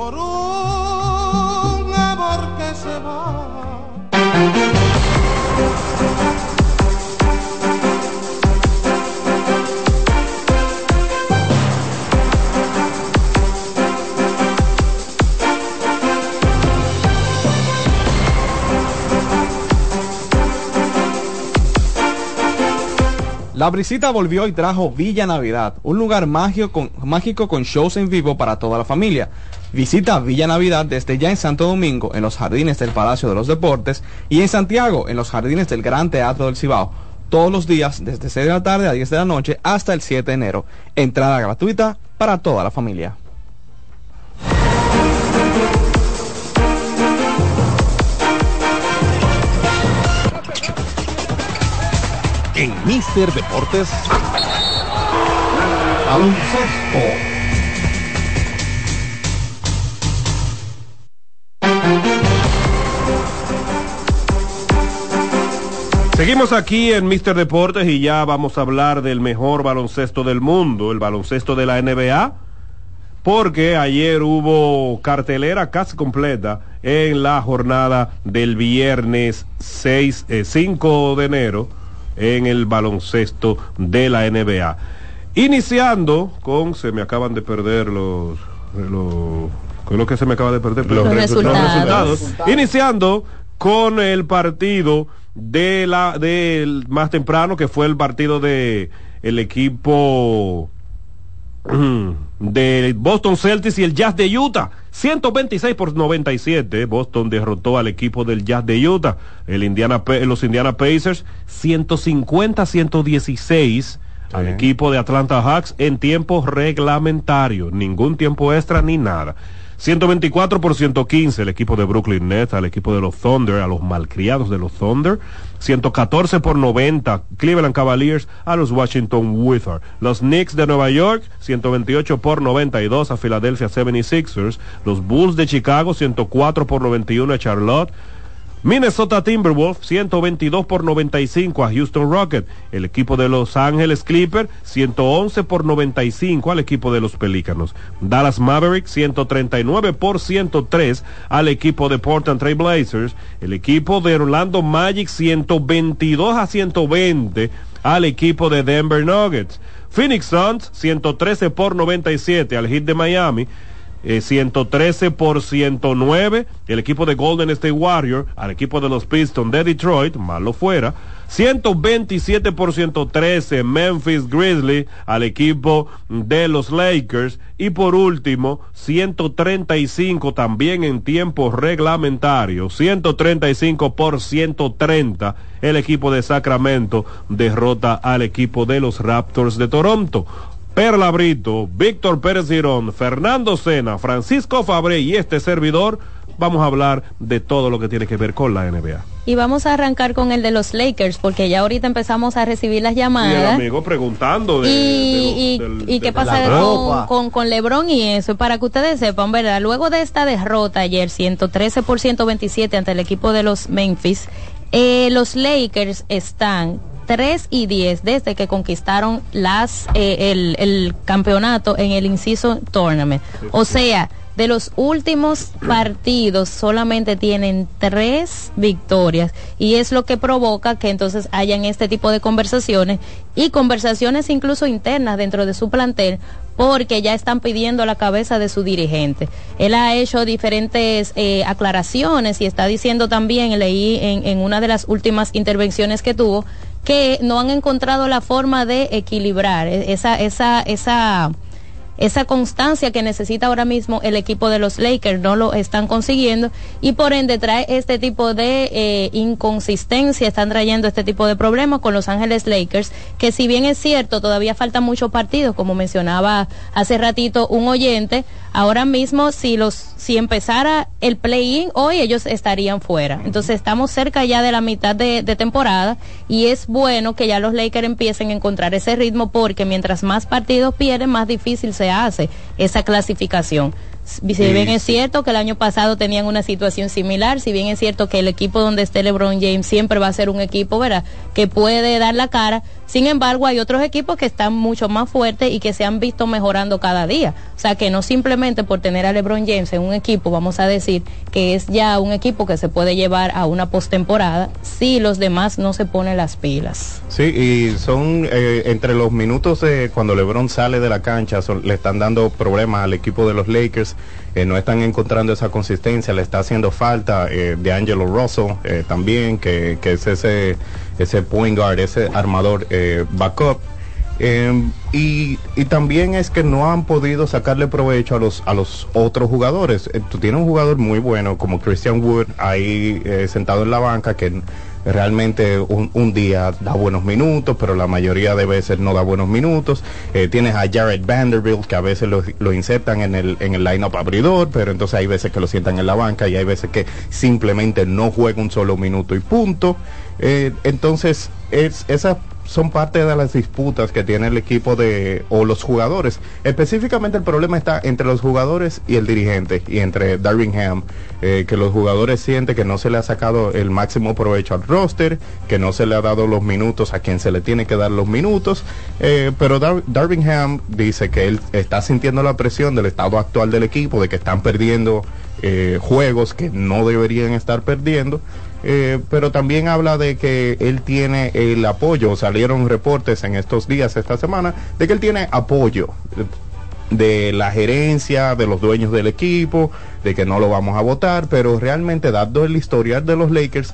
La brisita volvió y trajo Villa Navidad, un lugar mágico con, shows en vivo para toda la familia. Visita Villa Navidad desde ya en Santo Domingo, en los jardines del Palacio de los Deportes, y en Santiago, en los jardines del Gran Teatro del Cibao, todos los días desde 6 de la tarde a 10 de la noche hasta el 7 de enero. Entrada gratuita para toda la familia. En Mister Deportes. Baloncesto. Seguimos aquí en Mister Deportes y ya vamos a hablar del mejor baloncesto del mundo, el baloncesto de la NBA, porque ayer hubo cartelera casi completa en la jornada del viernes 6, eh, 5 de enero en el baloncesto de la NBA. Iniciando con, se me acaban de perder los, los ¿qué es lo que se me acaba de perder? Los resultados. resultados. Iniciando con el partido de la del más temprano que fue el partido de el equipo *clears throat* de Boston Celtics y el Jazz de Utah. 126 por 97. Boston derrotó al equipo del Jazz de Utah. El Indiana, los Indiana Pacers 150-116 al equipo de Atlanta Hawks en tiempo reglamentario. Ningún tiempo extra ni nada. 124 por 115 el equipo de Brooklyn Nets al equipo de los Thunder, a los malcriados de los Thunder. 114 por 90 Cleveland Cavaliers a los Washington Wizards. Los Knicks de Nueva York 128 por 92 a Philadelphia 76ers. Los Bulls de Chicago 104 por 91 a Charlotte. Minnesota Timberwolves 122 por 95 a Houston Rockets. El equipo de Los Ángeles Clippers 111 por 95 al equipo de los Pelícanos. Dallas Mavericks 139 por 103 al equipo de Portland Trail Blazers. El equipo de Orlando Magic 122 a 120 al equipo de Denver Nuggets. Phoenix Suns 113 por 97 al Heat de Miami. Eh, 113 por 109 el equipo de Golden State Warrior al equipo de los Pistons de Detroit, malo fuera. 127 por 113 Memphis Grizzlies al equipo de los Lakers. Y por último, 135 también en tiempo reglamentario. 135 por 130 el equipo de Sacramento derrota al equipo de los Raptors de Toronto. Perla Brito, Víctor Pérez Girón, Fernando Sena, Francisco Fabré y este servidor, vamos a hablar de todo lo que tiene que ver con la NBA. Y vamos a arrancar con el de los Lakers, porque ya ahorita empezamos a recibir las Y el llamadas. amigo preguntando de, y, de y- lo- del- y qué pasa con, con Lebron y eso, para que ustedes sepan, ¿verdad? Luego de esta derrota ayer, 113 por 127 ante el equipo de los Memphis, eh, los Lakers están 3 y 10 desde que conquistaron las eh, el, el campeonato en el Inciso Tournament. O sea, de los últimos *clears throat* partidos solamente tienen tres victorias y es lo que provoca que entonces hayan este tipo de conversaciones y conversaciones incluso internas dentro de su plantel porque ya están pidiendo la cabeza de su dirigente. Él ha hecho diferentes eh, aclaraciones y está diciendo también, leí en, en una de las últimas intervenciones que tuvo, que no han encontrado la forma de equilibrar e- esa, esa, esa, esa constancia que necesita ahora mismo el equipo de los Lakers no lo están consiguiendo y por ende trae este tipo de eh, inconsistencia, están trayendo este tipo de problemas con Los Ángeles Lakers, que si bien es cierto, todavía faltan muchos partidos, como mencionaba hace ratito un oyente, ahora mismo si los si empezara el play-in hoy ellos estarían fuera. Entonces estamos cerca ya de la mitad de, de temporada y es bueno que ya los Lakers empiecen a encontrar ese ritmo porque mientras más partidos pierden, más difícil se hace esa clasificación. Si bien es cierto que el año pasado tenían una situación similar, si bien es cierto que el equipo donde esté LeBron James siempre va a ser un equipo, ¿verdad? Que puede dar la cara. Sin embargo, hay otros equipos que están mucho más fuertes y que se han visto mejorando cada día. O sea, que no simplemente por tener a LeBron James en un equipo, vamos a decir que es ya un equipo que se puede llevar a una postemporada si los demás no se ponen las pilas. Sí, y son eh, entre los minutos de cuando LeBron sale de la cancha, le están dando problemas al equipo de los Lakers eh, no están encontrando esa consistencia, le está haciendo falta eh, de Angelo Russell eh, también, que, que es ese, ese point guard, ese armador backup. Eh, y, y también es que no han podido sacarle provecho a los a los otros jugadores. Tú tienes un jugador muy bueno como Christian Wood ahí sentado en la banca que realmente un, un día da buenos minutos, pero la mayoría de veces no da buenos minutos. Eh, tienes a Jared Vanderbilt que a veces lo, insertan en el, en el line-up abridor, pero entonces hay veces que lo sientan en la banca y hay veces que simplemente no juega un solo minuto y punto. Eh, entonces, es, esas son parte de las disputas que tiene el equipo de o los jugadores. Específicamente el problema está entre los jugadores y el dirigente y entre Darwin Ham, eh, que los jugadores sienten que no se le ha sacado el máximo provecho al roster, que no se le ha dado los minutos a quien se le tiene que dar los minutos, eh, pero Dar dice que él está sintiendo la presión del estado actual del equipo, de que están perdiendo eh, juegos que no deberían estar perdiendo. Eh, pero también habla de que él tiene el apoyo, salieron reportes en estos días, esta semana, de que él tiene apoyo de la gerencia, de los dueños del equipo, de que no lo vamos a votar, pero realmente dado el historial de los Lakers,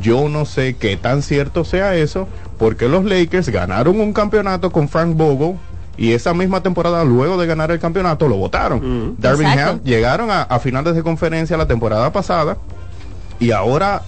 yo no sé qué tan cierto sea eso, porque los Lakers ganaron un campeonato con Frank Vogel y esa misma temporada, luego de ganar el campeonato, lo votaron. Darwin Exacto. Ham llegaron a, a finales de conferencia la temporada pasada y ahora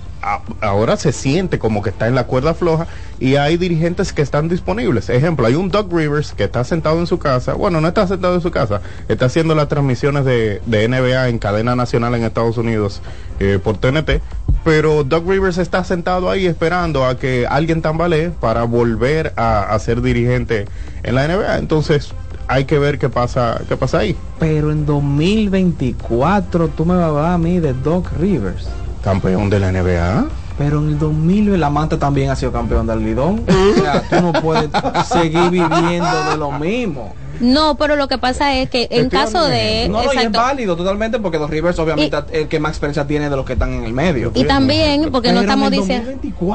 ahora se siente como que está en la cuerda floja y hay dirigentes que están disponibles. Ejemplo, hay un Doug Rivers que está sentado en su casa, bueno, no está sentado en su casa, está haciendo las transmisiones de, NBA en cadena nacional en Estados Unidos eh, por TNT, pero Doug Rivers está sentado ahí esperando a que alguien tambalee para volver a, a ser dirigente en la NBA. Entonces, hay que ver qué pasa, qué pasa ahí. Pero en 2024 tú me vas a hablar a mí de Doc Rivers. Campeón de la NBA. Pero en el 2000 el amante también ha sido campeón del Lidón. O sea, tú no puedes seguir viviendo de lo mismo. No, pero lo que pasa es que en caso de... No, no, y es válido totalmente porque Doc Rivers obviamente es el que más experiencia tiene de los que están en el medio. Y también, porque no estamos diciendo...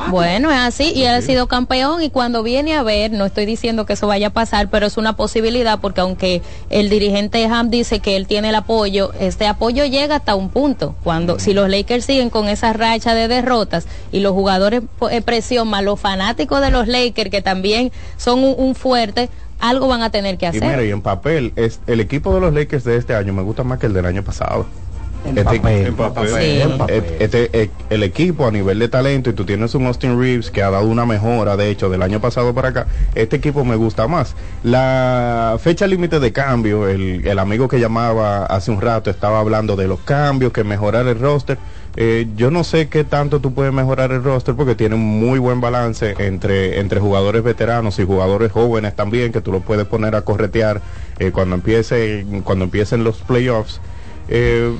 Bueno, es así, y él ha sido campeón y cuando viene a ver, no estoy diciendo que eso vaya a pasar, pero es una posibilidad porque aunque el dirigente Ham dice que él tiene el apoyo, este apoyo llega hasta un punto. Cuando si los Lakers siguen con esa racha de derrotas y los jugadores eh, presión más los fanáticos de los Lakers que también son un, un fuerte, algo van a tener que Y mira, hacer. y en papel, es, el equipo de los Lakers de este año me gusta más que el del año pasado. En Este- papel. En papel. Sí. En papel. et- este, eh, el equipo a nivel de talento y tú tienes un Austin Reeves que ha dado una mejora de hecho del año pasado para acá este equipo me gusta más la fecha límite de cambio el, el amigo que llamaba hace un rato estaba hablando de los cambios que mejorar el roster Eh, yo no sé qué tanto tú puedes mejorar el roster porque tiene un muy buen balance entre, entre jugadores veteranos y jugadores jóvenes también que tú lo puedes poner a corretear eh, cuando empiece cuando empiecen los playoffs eh,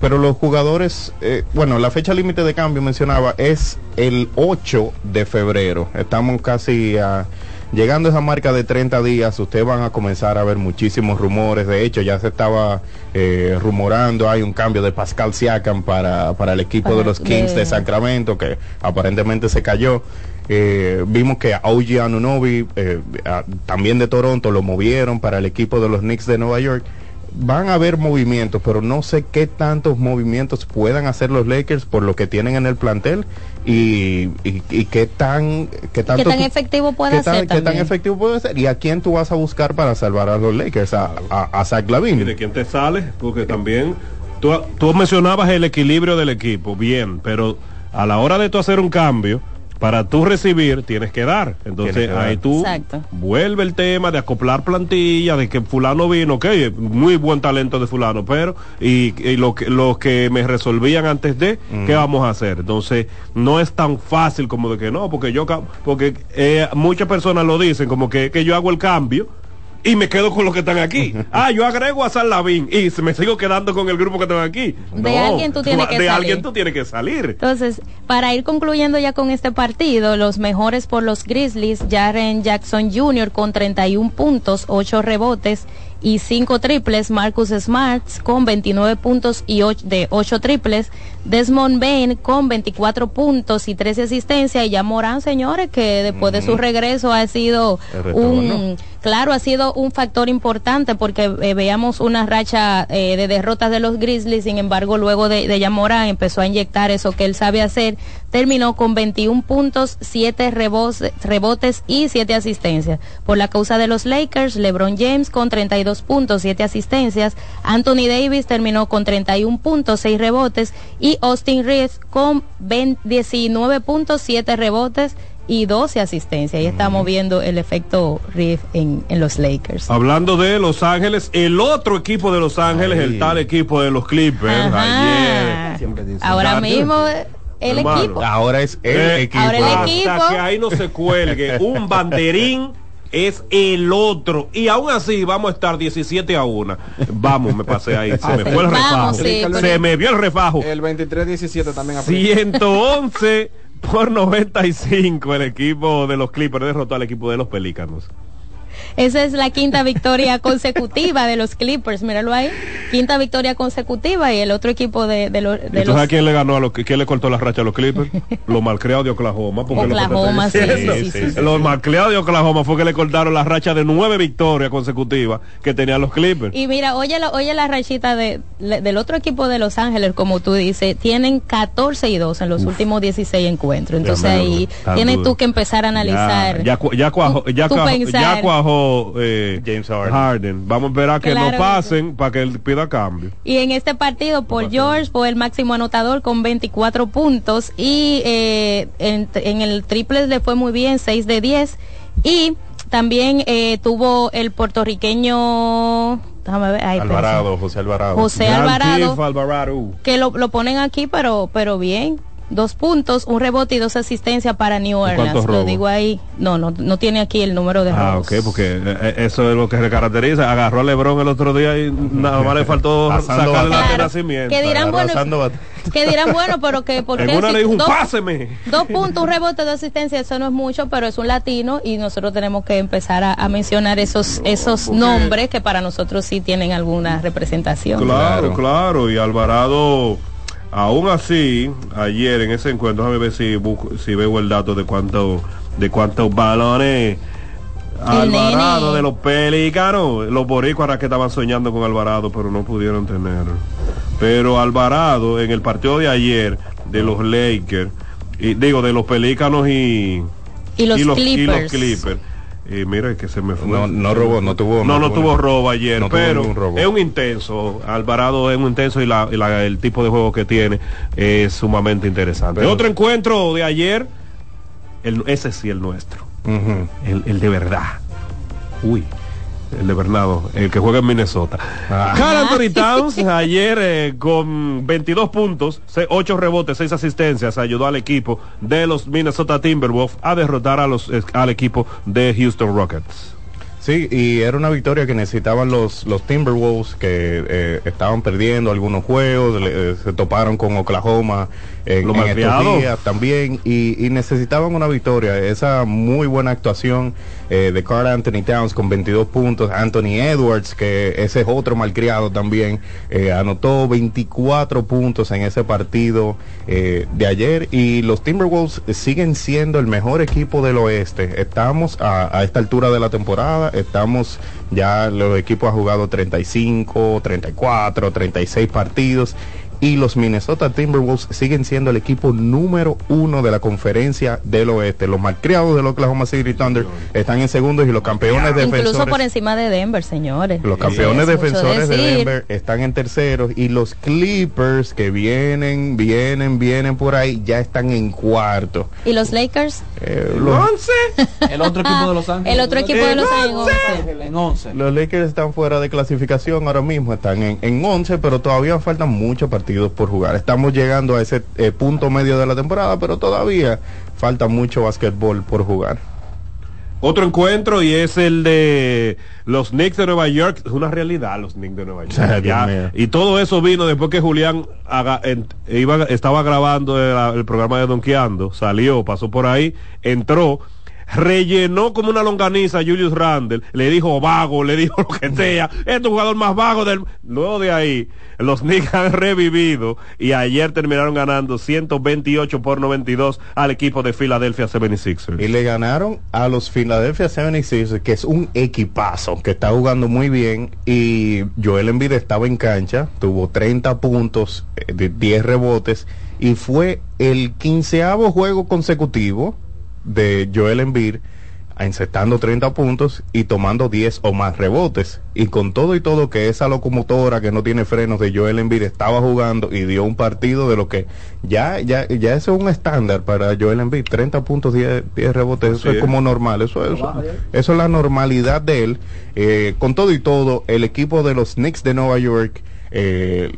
pero los jugadores, bueno, la fecha límite de cambio mencionaba es el 8 de febrero. Estamos casi a- llegando a esa marca de 30 días. Ustedes van a comenzar a ver muchísimos rumores. De hecho, ya se estaba eh, rumorando. Hay un cambio de Pascal Siakam para, para el equipo de los Kings de- de Sacramento, que aparentemente se cayó. Eh, vimos que Augie Anunobi, eh, a- también de Toronto, lo movieron para el equipo de los Knicks de Nueva York van a haber movimientos, pero no sé qué tantos movimientos puedan hacer los Lakers por lo que tienen en el plantel y, y, y qué tan qué tanto ¿Qué tan efectivo puede qué tan, ser qué tan efectivo puede ser y a quién tú vas a buscar para salvar a los Lakers a, a, a Zach ¿Y de quién te sale? Porque también tú, tú mencionabas el equilibrio del equipo, bien, pero a la hora de tú hacer un cambio, para tú recibir tienes que dar. Entonces que dar. ahí tú Exacto. vuelve el tema de acoplar plantilla, de que fulano vino, ok, muy buen talento de fulano, pero y, y lo que lo que me resolvían antes de, ¿qué vamos a hacer? Entonces no es tan fácil como de que no, porque yo porque eh, muchas personas lo dicen como que, que yo hago el cambio y me quedo con los que están aquí. *laughs* Ah, yo agrego a San Lavín y se- me sigo quedando con el grupo que están aquí. De alguien tú tienes que De salir. alguien tú tienes que salir. Entonces, para ir concluyendo ya con este partido, los mejores por los Grizzlies, Jaren Jackson Jr. con 31 puntos, 8 rebotes y 5 triples. Marcus Smart con 29 puntos y och- de 8 triples. Desmond Bain con 24 puntos y 13 asistencias. Y ya Morán, señores, que después de su regreso ha sido un... Claro, ha sido un factor importante porque eh, veíamos una racha eh, de derrotas de los Grizzlies, sin embargo, luego de, de Yamorán empezó a inyectar eso que él sabe hacer, terminó con 21 puntos, 7 rebotes, rebotes y 7 asistencias. Por la causa de los Lakers, LeBron James con 32 puntos, 7 asistencias, Anthony Davis terminó con 31 puntos, 6 rebotes y Austin Reeves con 20 19 puntos, 7 rebotes y 12 asistencias. Ahí estamos viendo el efecto Reeves en, en los Lakers. Hablando de Los Ángeles, el otro equipo de Los Ángeles, el tal equipo de los Clippers, Ajá. ayer. Ahora mismo el Hermano. equipo. Ahora es el Eh, equipo. Ahora el Hasta equipo. que ahí no se cuelgue un banderín *laughs* es el otro. Y aún así vamos a estar 17 a 1 vamos me pasé ahí. Se me fue el refajo. Vamos, sí, se me vio el refajo. El 23-17 también aplica. 111 por 95 el equipo de los Clippers derrotó al equipo de los Pelícanos Esa es la quinta victoria consecutiva de los Clippers, míralo ahí. Quinta victoria consecutiva y el otro equipo de, de los... ¿Y De los sabes quién le ganó a los quién le cortó la racha a los Clippers? los malcriados de Oklahoma. Porque lo Oklahoma, sí, Los malcriados de Oklahoma fue que le cortaron la racha de nueve victorias consecutivas que tenían los Clippers. Y mira, oye la, oye la rachita de, le- del otro equipo de Los Ángeles, como tú dices, tienen 14 y 2 en los últimos 16 encuentros. Entonces ahí tienes tú que empezar a analizar. Ya, ya, ya cuajó, ya tú eh, James Harden. Vamos a esperar que Claro no que pasen para que él pida cambio. Y en este partido, Paul George fue el máximo anotador con 24 puntos y eh, en, en el triple le fue muy bien, 6 de 10. Y también eh, tuvo el puertorriqueño, déjame ver, ay, Alvarado, José Alvarado. José Alvarado. Alvarado. que lo, lo ponen aquí, pero, pero bien. Dos puntos, un rebote y dos asistencias para New Orleans. Lo digo ahí. No, no, no tiene aquí el número de Ah, robos. ok, porque eh, eh, eso es lo que se caracteriza. Agarró a Lebron el otro día y nada más le faltó sacarle la batalla. de nacimiento. Que dirán, bueno, que dirán, bueno, pero que porque En una si le dijo un dos, páseme. dos puntos, un rebote de asistencia, eso no es mucho, pero es un latino y nosotros tenemos que empezar a, a mencionar esos, esos nombres que para nosotros sí tienen alguna representación. Claro, claro, y Alvarado, aún así, ayer en ese encuentro, déjame ver si, busco- si veo el dato de cuánto, de cuántos balones Alvarado nene. de los Pelícanos, los boricuas que estaban soñando con Alvarado, pero no pudieron tener. Pero Alvarado en el partido de ayer de los Lakers, y digo de los Pelícanos y, Y los y los Clippers. Clippers. Y mira que se me fue. No, no robó, no tuvo. No, no tuvo- tuvo robo ayer, no pero robo. es un intenso. Alvarado es un intenso y, la- y la- el tipo de juego que tiene es sumamente interesante. Pero- Otro encuentro de ayer, el, ese sí el nuestro, el, el de verdad. Uy. El de Bernardo, el que juega en Minnesota. Ah. Carl Anthony Towns ayer eh, con 22 puntos, 8 rebotes, 6 asistencias, ayudó al equipo de los Minnesota Timberwolves a derrotar a los, eh, al equipo de Houston Rockets. Sí, y era una victoria que necesitaban los, los Timberwolves que eh, estaban perdiendo algunos juegos, le- eh, se toparon con Oklahoma en, Los en estos días también y, y necesitaban una victoria. Esa muy buena actuación eh, de Carl Anthony Towns con 22 puntos, Anthony Edwards, que ese es otro malcriado también, eh, anotó 24 puntos en ese partido eh, de ayer. Y los Timberwolves siguen siendo el mejor equipo del oeste. Estamos a, a esta altura de la temporada, estamos ya los equipos han jugado 35, 34, 36 partidos y los Minnesota Timberwolves siguen siendo el equipo número uno de la conferencia del oeste. Los malcriados del Oklahoma City Thunder están en segundos y los campeones Incluso defensores por encima de Denver, señores. los campeones Sí, defensores de. Denver están en terceros y los Clippers que vienen, vienen, vienen por ahí ya están en cuarto. ¿Y los Lakers? Eh, los, El otro equipo de Los *laughs* Ángeles. El otro equipo de Los Ángeles. En 11. los Lakers están fuera de clasificación ahora mismo, están en, en 11, pero todavía faltan muchos partidos por jugar. Estamos llegando a ese eh, punto medio de la temporada, pero todavía falta mucho básquetbol por jugar. Otro encuentro y es el de los Knicks de Nueva York. Es una realidad los Knicks de Nueva York. *laughs* Ya. y todo eso vino después que Julián haga- en- iba, estaba grabando el, el programa de Donkeando. Salió, pasó por ahí, entró. Rellenó como una longaniza a Julius Randle, le dijo vago, le dijo *laughs* lo que sea, este es el jugador más vago del... Luego de ahí, los *laughs* Knicks han revivido y ayer terminaron ganando 128 por 92 al equipo de Philadelphia 76ers. Y le ganaron a los Philadelphia 76ers, que es un equipazo, que está jugando muy bien. Y Joel Embiid estaba en cancha, tuvo 30 puntos, eh, de 10 rebotes, y fue el quinceavo juego consecutivo de Joel Embiid encestando 30 puntos y tomando 10 o más rebotes. Y con todo y todo que esa locomotora que no tiene frenos de Joel Embiid estaba jugando y dio un partido de lo que ya ya ya eso es un estándar para Joel Embiid, 30 puntos, 10, 10 rebotes, eso es es. como normal, eso, eso, eso es la normalidad de él. Eh, con todo y todo, el equipo de los Knicks de Nueva York eh,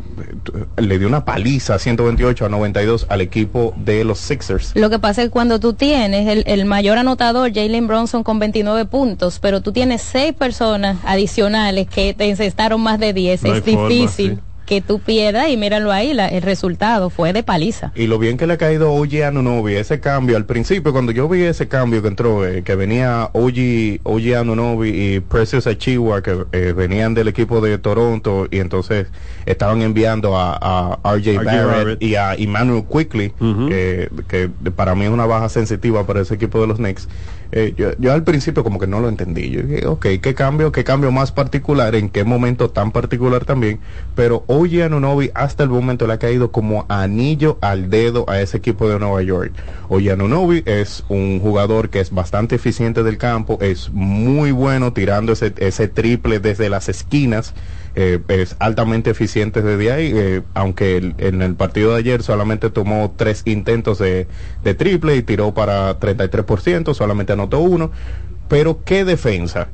le dio una paliza 128 a 92 al equipo de los Sixers. Lo que pasa es que cuando tú tienes el, el mayor anotador, Jalen Bronson, con 29 puntos, pero tú tienes seis personas adicionales que te encestaron más de 10, No hay es forma, difícil sí. Que tú pierdas y míralo ahí, la- el resultado fue de paliza. Y lo bien que le ha caído a OG Anunobi, ese cambio, al principio cuando yo vi ese cambio que entró, eh, que venía OG, OG Anunobi y Precious Achiwa, que eh, venían del equipo de Toronto y entonces estaban enviando a, a RJ, RJ Barrett, Barrett. y a Emmanuel Quickly, que, que para mí es una baja sensitiva para ese equipo de los Knicks. Eh, yo, al principio como que no lo entendí. Yo dije, ok, ¿qué cambio, qué cambio más particular? ¿En qué momento tan particular también? Pero OG Anunobi hasta el momento le ha caído como anillo al dedo a ese equipo de Nueva York. OG Anunobi es un jugador que es bastante eficiente del campo, es muy bueno tirando ese, ese triple desde las esquinas. Eh, es altamente eficiente desde ahí, eh, aunque en el partido de ayer solamente tomó tres intentos de, de triple y tiró para 33%, solamente anotó uno. Pero qué defensa,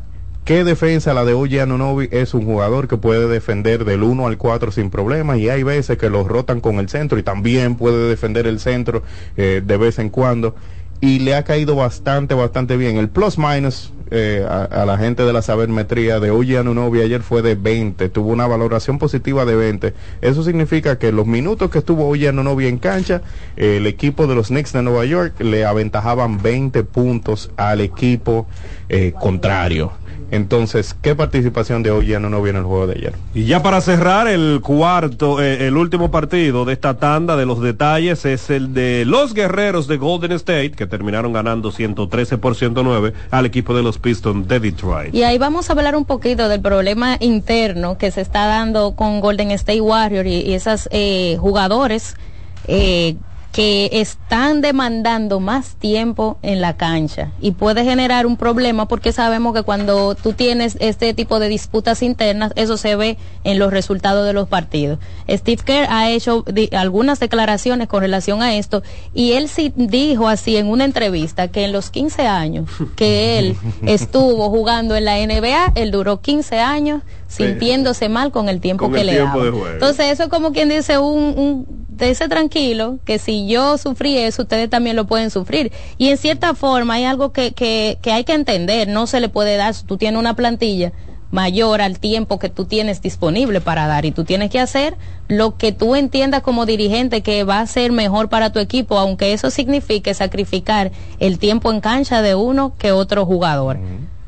qué defensa la de Oye Anunobi es un jugador que puede defender del 1 al 4 sin problemas y hay veces que los rotan con el centro y también puede defender el centro eh, de vez en cuando y le ha caído bastante, bastante bien. El plus minus eh, a, la gente de la sabermetría de Oye Anunobi ayer fue de 20, tuvo una valoración positiva de 20. Eso significa que los minutos que estuvo Oye Anunobi en cancha, el equipo de los Knicks de Nueva York le aventajaban 20 puntos al equipo eh, contrario. Entonces, ¿qué participación de Oye Anunobi en el juego de ayer? Y ya para cerrar el cuarto, eh, el último partido de esta tanda de los detalles es el de los guerreros de Golden State, que terminaron ganando 113 por 109 al equipo de los Pistons de Detroit. Y ahí vamos a hablar un poquito del problema interno que se está dando con Golden State Warriors y, y esos jugadores eh, que están demandando más tiempo en la cancha y puede generar un problema porque sabemos que cuando tú tienes este tipo de disputas internas eso se ve en los resultados de los partidos. Steve Kerr ha hecho algunas declaraciones con relación a esto y él sí dijo así en una entrevista que en los 15 años que él *laughs* estuvo jugando en la NBA, él duró 15 años sintiéndose mal con el tiempo Con que el le tiempo de juego. Entonces eso es como quien dice un, un ese tranquilo que si yo sufrí eso ustedes también lo pueden sufrir. Y en cierta forma hay algo que, que, que hay que entender no se le puede dar tú tienes una plantilla mayor al tiempo que tú tienes disponible para dar y tú tienes que hacer lo que tú entiendas como dirigente que va a ser mejor para tu equipo aunque eso signifique sacrificar el tiempo en cancha de uno que otro jugador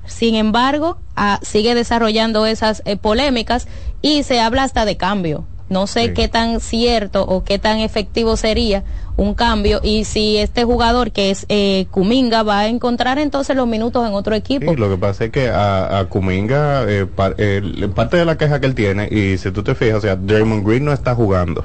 sin embargo, ah, sigue desarrollando esas eh, polémicas y se habla hasta de cambio. No sé qué tan cierto o qué tan efectivo sería un cambio y si este jugador que es eh, Kuminga va a encontrar entonces los minutos en otro equipo. Sí, lo que pasa es que a, a Kuminga, eh, par- el- parte de la queja que él tiene, y si tú te fijas, o sea, Draymond Green no está jugando.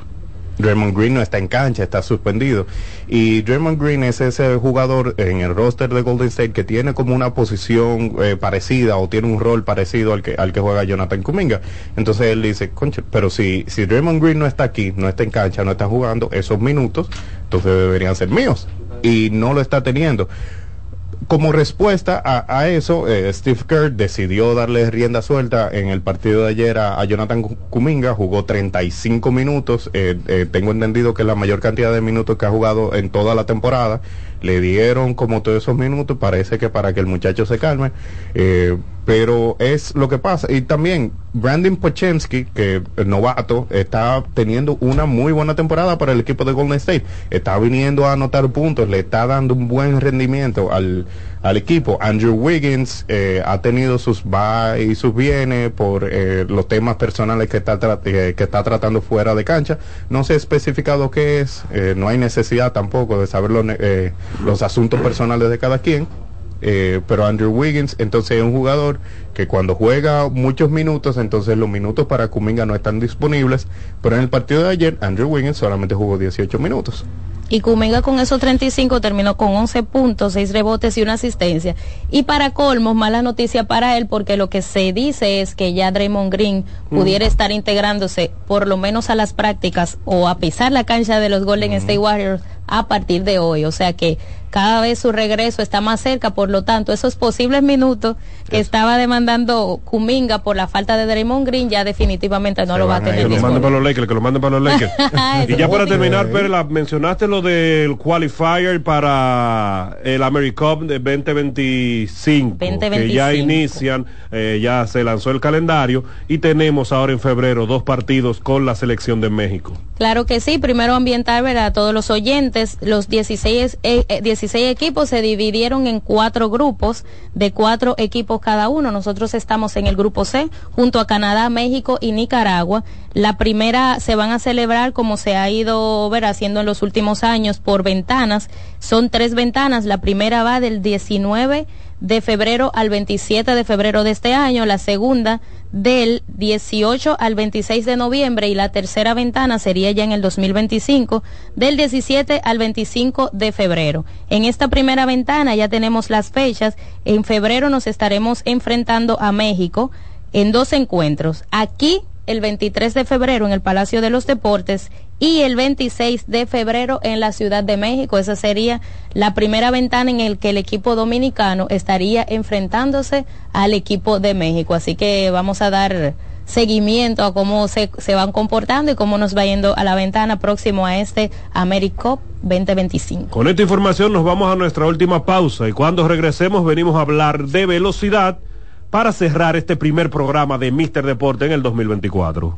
Draymond Green no está en cancha, está suspendido. Y Draymond Green es ese jugador en el roster de Golden State que tiene como una posición eh, parecida o tiene un rol parecido al que, al que juega Jonathan Kuminga. Entonces él dice, concha, pero si, si Draymond Green no está aquí, no está en cancha, no está jugando esos minutos, entonces deberían ser míos. Y no lo está teniendo como respuesta a, eso, eh, Steve Kerr decidió darle rienda suelta en el partido de ayer a, a Jonathan Kuminga, jugó 35 minutos, eh, eh, tengo entendido que es la mayor cantidad de minutos que ha jugado en toda la temporada, le dieron como todos esos minutos, parece que para que el muchacho se calme, eh, pero es lo que pasa. Y también Brandon Pochensky, que novato, está teniendo una muy buena temporada para el equipo de Golden State. Está viniendo a anotar puntos, le está dando un buen rendimiento al, al equipo. Andrew Wiggins eh, ha tenido sus va y sus bienes por eh, los temas personales que está, eh, que está tratando fuera de cancha. No sé especificado qué es, no hay necesidad tampoco de saber los, los asuntos personales de cada quien. Eh, pero Andrew Wiggins entonces es un jugador que cuando juega muchos minutos, entonces los minutos para Kuminga no están disponibles, pero en el partido de ayer Andrew Wiggins solamente jugó 18 minutos. Y Kuminga con esos 35 terminó con 11 puntos, 6 rebotes y una asistencia. Y para colmos, mala noticia para él porque lo que se dice es que ya Draymond Green pudiera estar integrándose por lo menos a las prácticas o a pisar la cancha de los Golden State Warriors a partir de hoy. O sea que cada vez su regreso está más cerca, por lo tanto, esos posibles minutos que estaba demandando Kuminga por la falta de Draymond Green ya definitivamente no lo va a tener. Que lo manden para los Lakers, que lo manden para los Lakers. *laughs* y ya para terminar, Pérez, la- mencionaste lo del qualifier para el AmeriCup de 2025, que ya 2025. inician, eh, ya se lanzó el calendario y tenemos ahora en febrero dos partidos con la selección de México. Claro que sí, primero ambientar ¿verdad? a todos los oyentes, los 16, eh, eh, 16 equipos se dividieron en cuatro grupos de cuatro equipos cada uno. Nosotros estamos en el grupo C junto a Canadá, México y Nicaragua. La primera se van a celebrar como se ha ido ver haciendo en los últimos años por ventanas. Son tres ventanas. La primera va del 19 de febrero al 27 de febrero de este año, la segunda del 18 al 26 de noviembre y la tercera ventana sería ya en el 2025 del 17 al 25 de febrero. En esta primera ventana ya tenemos las fechas. En febrero nos estaremos enfrentando a México en dos encuentros. Aquí el 23 de febrero en el Palacio de los Deportes y el 26 de febrero en la Ciudad de México. Esa sería la primera ventana en el que el equipo dominicano estaría enfrentándose al equipo de México. Así que vamos a dar seguimiento a cómo se, se van comportando y cómo nos va yendo a la ventana próximo a este AmeriCup 2025. Con esta información nos vamos a nuestra última pausa y cuando regresemos venimos a hablar de velocidad para cerrar este primer programa de Mister Deporte en el 2024.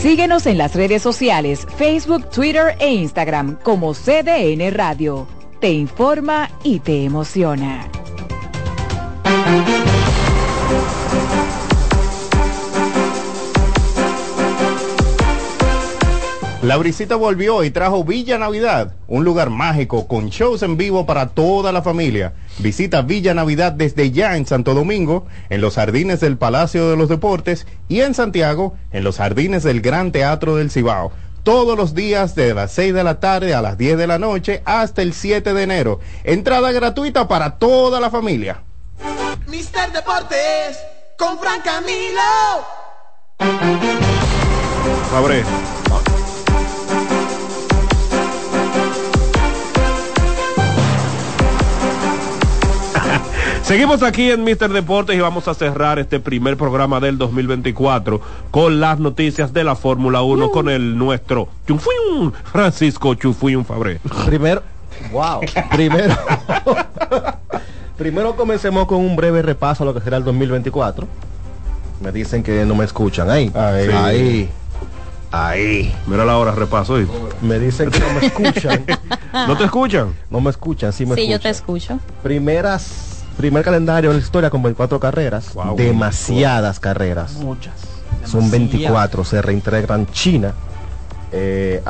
Síguenos en las redes sociales, Facebook, Twitter e Instagram como CDN Radio. Te informa y te emociona. La brisita volvió y trajo Villa Navidad, un lugar mágico con shows en vivo para toda la familia. Visita Villa Navidad desde ya en Santo Domingo, en los jardines del Palacio de los Deportes y en Santiago, en los jardines del Gran Teatro del Cibao. Todos los días de las 6 de la tarde a las 10 de la noche hasta el 7 de enero. Entrada gratuita para toda la familia. Mister Deportes con Fran Camilo. Fabre. Seguimos aquí en Mister Deportes y vamos a cerrar este primer programa del 2024 con las noticias de la Fórmula 1 con el nuestro Chufuyun, Francisco Chufuyun Fabre. Primero, wow, primero, *laughs* primero comencemos con un breve repaso a lo que será el 2024. Me dicen que no me escuchan. Ahí, Ahí. ahí, ahí. Mira la hora, repaso. ¿oíste? Me dicen que no me *laughs* escuchan. ¿No te escuchan? No me escuchan, sí me Sí, yo escuchan. te escucho. Primeras, primer calendario en la historia con 24 carreras. Wow, demasiadas carreras. Muchas. Son 24, se reintegran China. eh,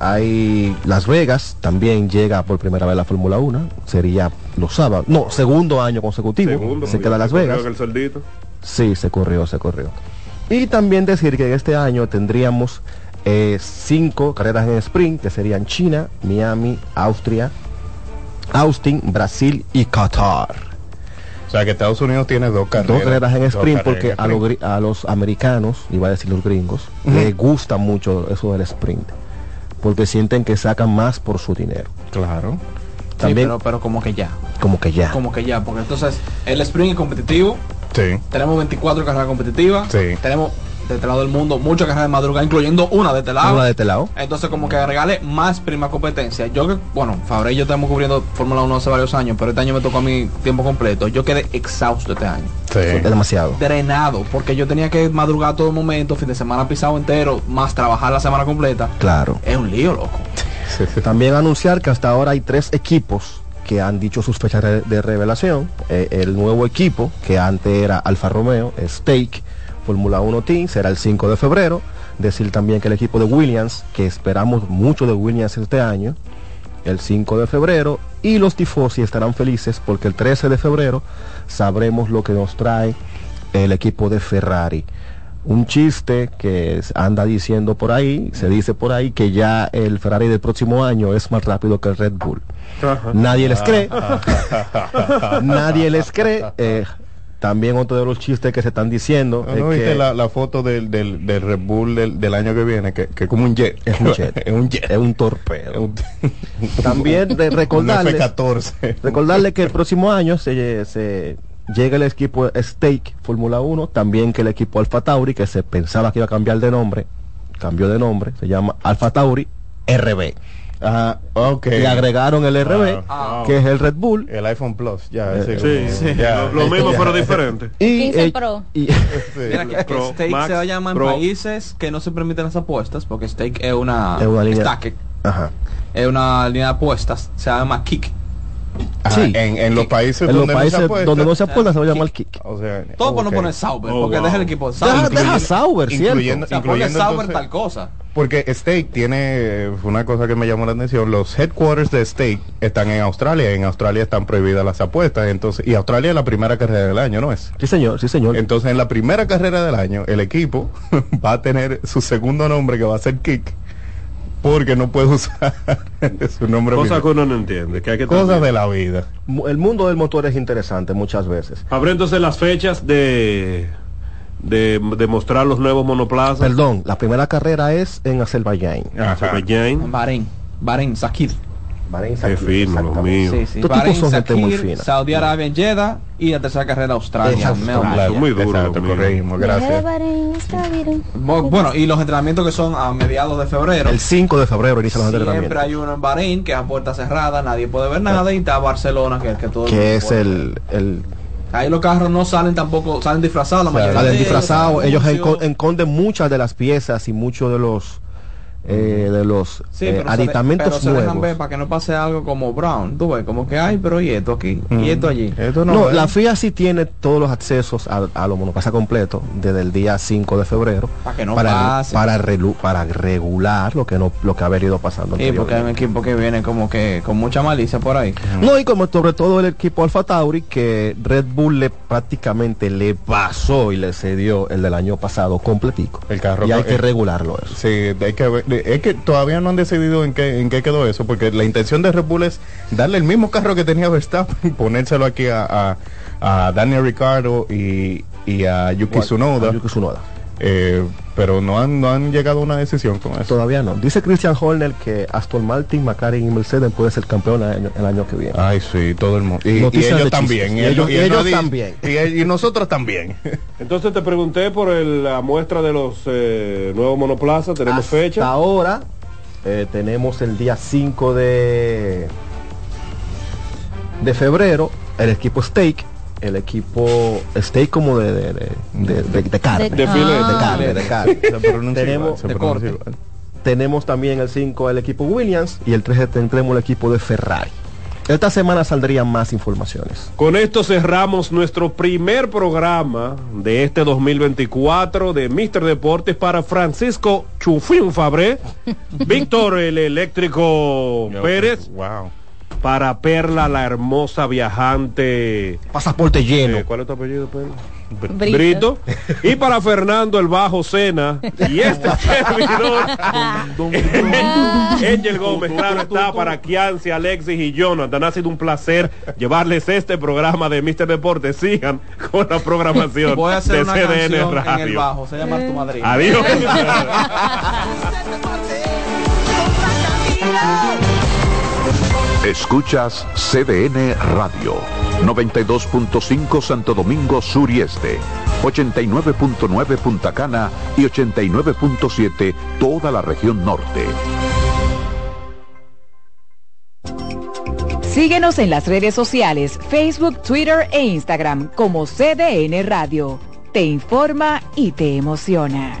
hay, Las Vegas, también llega por primera vez la Fórmula 1, sería los sábados, no, segundo año consecutivo, Segundo, se queda Las Vegas. el. Sí, se corrió, se corrió. Y también decir que este año tendríamos eh, cinco carreras en sprint, que serían China, Miami, Austria, Austin, Brasil y Qatar. O sea que Estados Unidos tiene dos carreras. Dos carreras en sprint carreras porque en a, los a americanos, iba a decir los gringos, les gusta mucho eso del sprint. Porque sienten que sacan más por su dinero. Claro. También, pero, pero como que ya. como que ya. Como que ya, porque entonces el sprint es competitivo. Sí. Tenemos 24 carreras competitivas. Sí. Tenemos de este lado del mundo muchas carreras de madrugada, incluyendo una de este lado. Una de este lado. Entonces como que agregarle más prima competencia. Yo que, bueno, Fabre y yo estamos cubriendo Fórmula 1 hace varios años, pero este año me tocó a mí tiempo completo. Yo quedé exhausto este año. Es demasiado. Drenado, porque yo tenía que madrugar todo momento, fin de semana pisado entero, más trabajar la semana completa. Claro. Es un lío, loco. También anunciar que hasta ahora hay tres equipos que han dicho sus fechas de, revelación. Eh, el nuevo equipo, que antes era Alfa Romeo, Stake, Fórmula 1 Team, será el 5 de febrero. Decir también que el equipo de Williams, que esperamos mucho de Williams este año, el 5 de febrero. Y los tifosi estarán felices porque el 13 de febrero sabremos lo que nos trae el equipo de Ferrari. Un chiste que anda diciendo por ahí, se dice por ahí que ya el Ferrari del próximo año es más rápido que el Red Bull. Nadie les cree. *laughs* Nadie les cree. Eh, también otro de los chistes que se están diciendo ¿No, es no viste que la, la foto del, del, del Red Bull del, del año que viene? Que, que como un jet. es un jet. *laughs* es un jet. Es un torpedo. *laughs* También de *laughs* recordarles, F-14. recordarles que el próximo año se, se llega el equipo Stake Fórmula 1, también que el equipo Alfa Tauri, que se pensaba que iba a cambiar de nombre, cambió de nombre, se llama Alfa Tauri RB. Ajá, ok. Y agregaron el RB, Ah, que es el Red Bull. El iPhone Plus, ya. Eh, Sí, como- sí. ya, lo, lo mismo ya. pero diferente. *laughs* Y, 15 eh, Pro. y- Sí. Mira que, que Pro, Stake Max, se va a llamar en países que no se permiten las apuestas, porque Stake es una, Es una línea- Stake, ajá. es una línea de apuestas, se llama Kick. Ajá, Sí. en, en los países en los donde países no se apuesta. donde no se apuesta se va a llamar Kick. O sea, Todo por no poner Sauber, Oh, porque wow. deja el equipo Deja, Sauber. deja Sauber, ¿cierto? Incluyendo- O sea, Sauber entonces- tal cosa. Porque Stake tiene una cosa que me llamó la atención. Los headquarters de Stake están en Australia. En Australia están prohibidas las apuestas. Entonces, y Australia es la primera carrera del año, ¿no es? Sí, señor, sí, señor. Entonces, en la primera carrera del año, el equipo *laughs* va a tener su segundo nombre que va a ser Kick. Porque no puede usar *laughs* su nombre. Cosa original. que uno no entiende. Que hay que Cosas también- de la vida. El mundo del motor es interesante muchas veces. Habrá entonces las fechas de, de, de mostrar los nuevos monoplazas. Perdón, la primera carrera es en Azerbaiyán. Azerbaiyán. Bahrein, Bahrein, Sakir. Bahrein, Qué fino, los míos. Sí, sí. Bahrein, son gente muy Sakir, fina. Saudi Arabia en Jeddah y la tercera carrera Australia. Australia. Muy duros. Exacto, corregimos, gracias. Bueno, y los entrenamientos que son a mediados de febrero. El 5 de febrero inicia los Siempre entrenamientos. hay uno en Bahrein que es a puerta cerrada, nadie puede ver nada, y está Barcelona que, que todo el Que mundo es puede el, el Ahí los carros no salen tampoco, salen disfrazados la mayoría. salen de ellos, disfrazados. Ellos anuncios. enco- esconden muchas de las piezas y muchos de los eh, de los Sí, eh, aditamentos pero se dejan nuevos. ver para que no pase algo como Brown. Tú ves, como que hay, pero y esto aquí, y esto allí. Esto No, es. la FIA sí tiene todos los accesos a, a los monoplazas completos desde el día 5 de febrero Para que no para, pase. para, relu- para regular lo que no lo que ha venido pasando. Sí, porque hay un equipo que viene como que con mucha malicia por ahí. No, y como sobre todo el equipo Alfa Tauri, que Red Bull le prácticamente le pasó y le cedió el del año pasado completico. El carro y hay eh, que regularlo eso. Sí, hay que ver- es que todavía no han decidido en qué, en qué quedó eso, porque la intención de Red Bull es darle el mismo carro que tenía Verstappen y ponérselo aquí a, a, a Daniel Ricardo y, y a Yuki Tsunoda. A Yuki Tsunoda. Eh, pero no han, no han llegado a una decisión con eso. Todavía no. Dice Christian Horner que Aston Martin, McLaren y Mercedes puede ser campeón el año, el año que viene. Ay, sí, todo el mundo. Y, ellos también. Y ellos- y también. Y, nosotros también. *laughs* Entonces te pregunté por el- la muestra de los eh, nuevos monoplazas. Tenemos Hasta fecha. ahora eh, tenemos el día 5 de de febrero el equipo Steak, el equipo Steak como de de, de, de- de- de carne, De de carne, de carne. Se pronuncia tenemos igual, se de pronuncia corte. igual. tenemos también el 5 el equipo Williams y el 3 tendremos el equipo de Ferrari. Esta semana saldrían más informaciones. Con esto cerramos nuestro primer programa de este 2024 de Mister Deportes para Francisco Chufín Fabré, *laughs* Víctor el eléctrico Pérez, Wow. Para Perla la hermosa viajante. Pasaporte lleno. Eh, ¿Cuál es tu apellido, Perla? Brito. Brito. Y para Fernando el Bajo Cena. Y este *laughs* servidor. *laughs* Angel Gómez, claro está, para Kianci, Alexis y Jonathan. Ha sido un placer llevarles este programa de Mister Deportes. Sigan con la programación Voy a hacer de una CDN canción en el Radio. bajo, se llama Tu Madrid. Adiós. *laughs* Escuchas CDN Radio, 92.5 Santo Domingo Sur y Este, 89.9 Punta Cana y 89.7 toda la región norte. Síguenos en las redes sociales, Facebook, Twitter e Instagram como CDN Radio. Te informa y te emociona.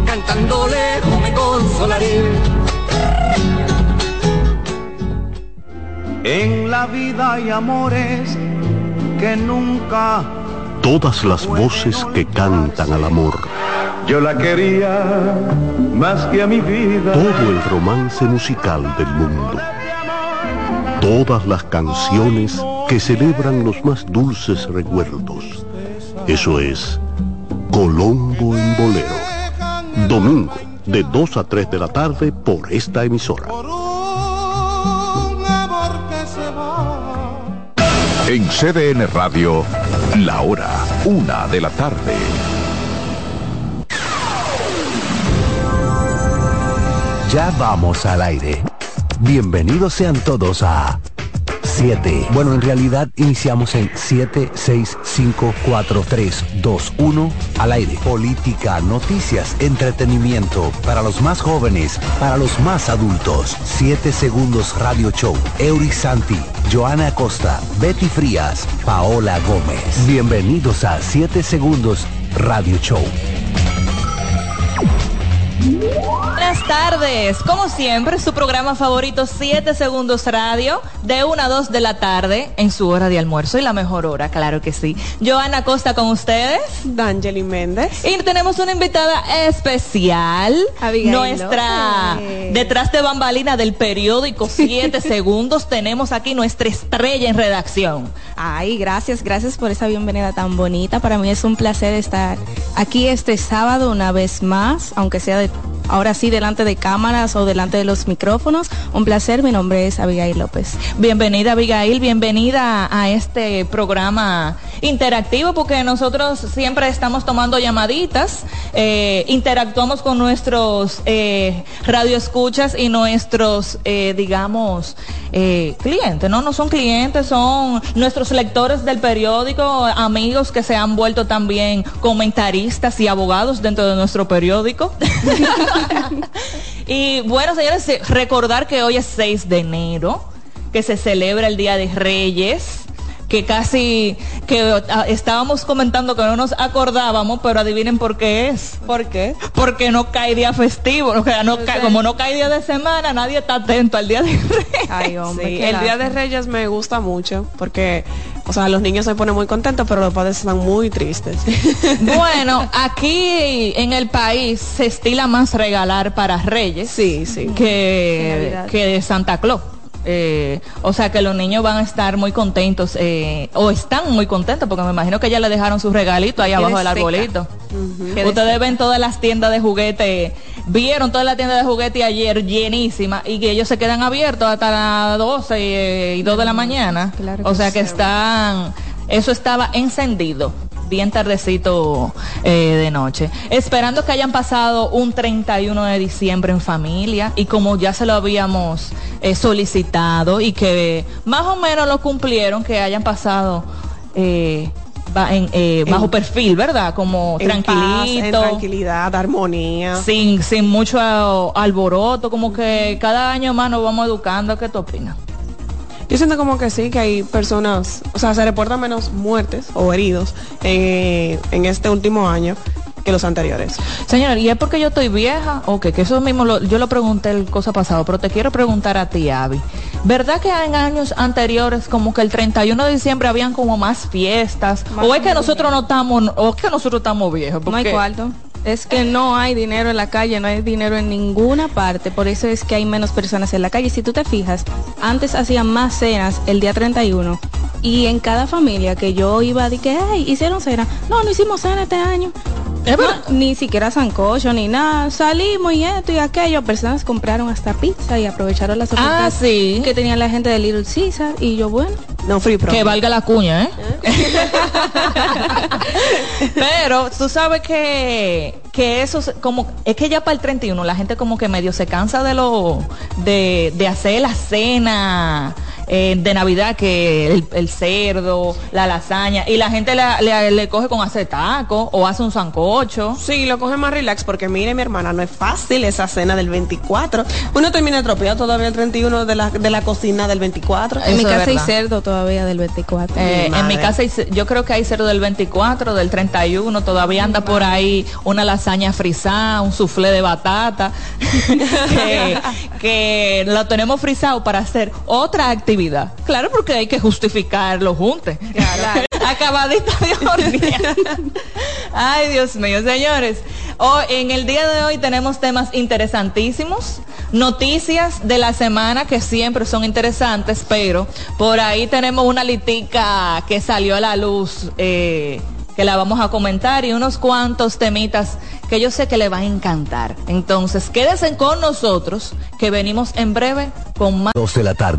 cantando lejos me consolaré. En la vida hay amores que nunca Todas las voces que cantan al amor. yo la quería más que a mi vida. Todo el romance musical del mundo. Todas las canciones que celebran los más dulces recuerdos. Eso es Colombo en Bolero. Domingo, de 2 a 3 de la tarde por esta emisora. En CDN Radio, la hora, una de la tarde. Ya vamos al aire. Bienvenidos sean todos a 7. Bueno, en realidad iniciamos en 7, 6, 5, 4, 3, 2, 1 al aire. Política, noticias, entretenimiento para los más jóvenes, para los más adultos. 7 segundos Radio Show. Eury Santi, Joana Acosta, Betty Frías, Paola Gómez. Bienvenidos a 7 segundos Radio Show. Buenas tardes, como siempre, su programa favorito 7 Segundos Radio, de 1 a 2 de la tarde, en su hora de almuerzo y la mejor hora, claro que sí. Joana Costa con ustedes. D'Angeli Méndez. Y tenemos una invitada especial, Abigail nuestra, López. detrás de bambalina del periódico 7 *laughs* Segundos, tenemos aquí nuestra estrella en redacción. Ay, gracias, gracias por esa bienvenida tan bonita. Para mí es un placer estar aquí este sábado una vez más, aunque sea de, ahora sí delante de cámaras o delante de los micrófonos. Un placer, mi nombre es Abigail López. Bienvenida Abigail, bienvenida a este programa interactivo porque nosotros siempre estamos tomando llamaditas, eh, interactuamos con nuestros eh, radioescuchas y nuestros, eh, digamos, eh, clientes, ¿no? No son clientes, son nuestros lectores del periódico, amigos que se han vuelto también comentaristas y abogados dentro de nuestro periódico. *laughs* y bueno, señores, recordar que hoy es 6 de enero, que se celebra el Día de Reyes. Que casi que ah, estábamos comentando que no nos acordábamos, pero adivinen por qué es. ¿Por qué? Porque no cae día festivo, o sea, no cae- como no cae día de semana, nadie está atento al día de Ay, hombre, Sí, el Día de. Reyes me gusta mucho porque, o sea, los niños se ponen muy contentos, pero los padres están muy tristes. *laughs* Bueno, aquí en el país se estila más regalar para Reyes sí, sí. que, que de Santa Claus. Eh, o sea que los niños van a estar muy contentos eh, o están muy contentos porque me imagino que ya le dejaron sus regalitos ahí abajo del arbolito. Qué Ustedes ven todas las tiendas de juguete, vieron todas las tiendas de juguete ayer llenísimas y que ellos se quedan abiertos hasta las 12 y, y 2 de la mañana. Claro o sea que están, eso estaba encendido bien tardecito eh, de noche. Esperando que hayan pasado un 31 de diciembre en familia y como ya se lo habíamos eh, solicitado y que más o menos lo cumplieron, que hayan pasado eh, en, eh, bajo En- perfil, ¿verdad? Como En paz, en tranquilito. tranquilidad, armonía. sin, sin mucho alboroto, como que cada año más nos vamos educando. ¿Qué tú opinas? Yo siento como que sí, que hay personas, o sea, se reportan menos muertes o heridos eh, en este último año que los anteriores. Señor, ¿y es porque yo estoy vieja? O que eso mismo lo- yo lo pregunté el cosa pasado, pero te quiero preguntar a ti, Abby. ¿Verdad que en años anteriores, como que el 31 de diciembre habían como más fiestas? Más ¿O es que nosotros no estamos, o es que nosotros estamos viejos? No hay Porque- cuarto. Es que no hay dinero en la calle, no hay dinero en ninguna parte, por eso es que hay menos personas en la calle. Si tú te fijas, antes hacían más cenas el día 31 y en cada familia que yo iba que, ay, hicieron cena. No, no hicimos cena este año. No, ni siquiera sancocho ni nada. Salimos y esto y aquello. Personas compraron hasta pizza y aprovecharon las Ah, ofertas sí. que tenía la gente de Little Caesar y yo, bueno. No free Que valga la cuña, ¿eh? *laughs* Pero tú sabes que, que eso es como es que ya para el 31 la gente como que medio se cansa de lo de, de hacer la cena eh, de Navidad que el, el cerdo, la lasaña y la gente la- le, le coge con hacer taco o hace un sancocho. Sí, lo coge más relax porque mire mi hermana, no es fácil esa cena del 24. Uno termina atropellado todavía el 31 de la, de la cocina del 24. En mi casa hay cerdo todavía del 24. Eh, Mi en mi casa hay yo creo que hay cerdo del 24, del 31, todavía anda por ahí una lasaña frisada, un soufflé de batata, *laughs* que, que lo tenemos frisado para hacer otra actividad. Claro, porque hay que justificarlo juntos. *laughs* Acabadito de hornear. Ay, Dios mío, señores. Hoy- en el día de hoy tenemos temas interesantísimos, noticias de la semana que siempre son interesantes, pero por ahí tenemos una litica que salió a la luz. eh, que la vamos a comentar y unos cuantos temitas que yo sé que le van a encantar. Entonces, quédense con nosotros, que venimos en breve con más. Dos de la tarde.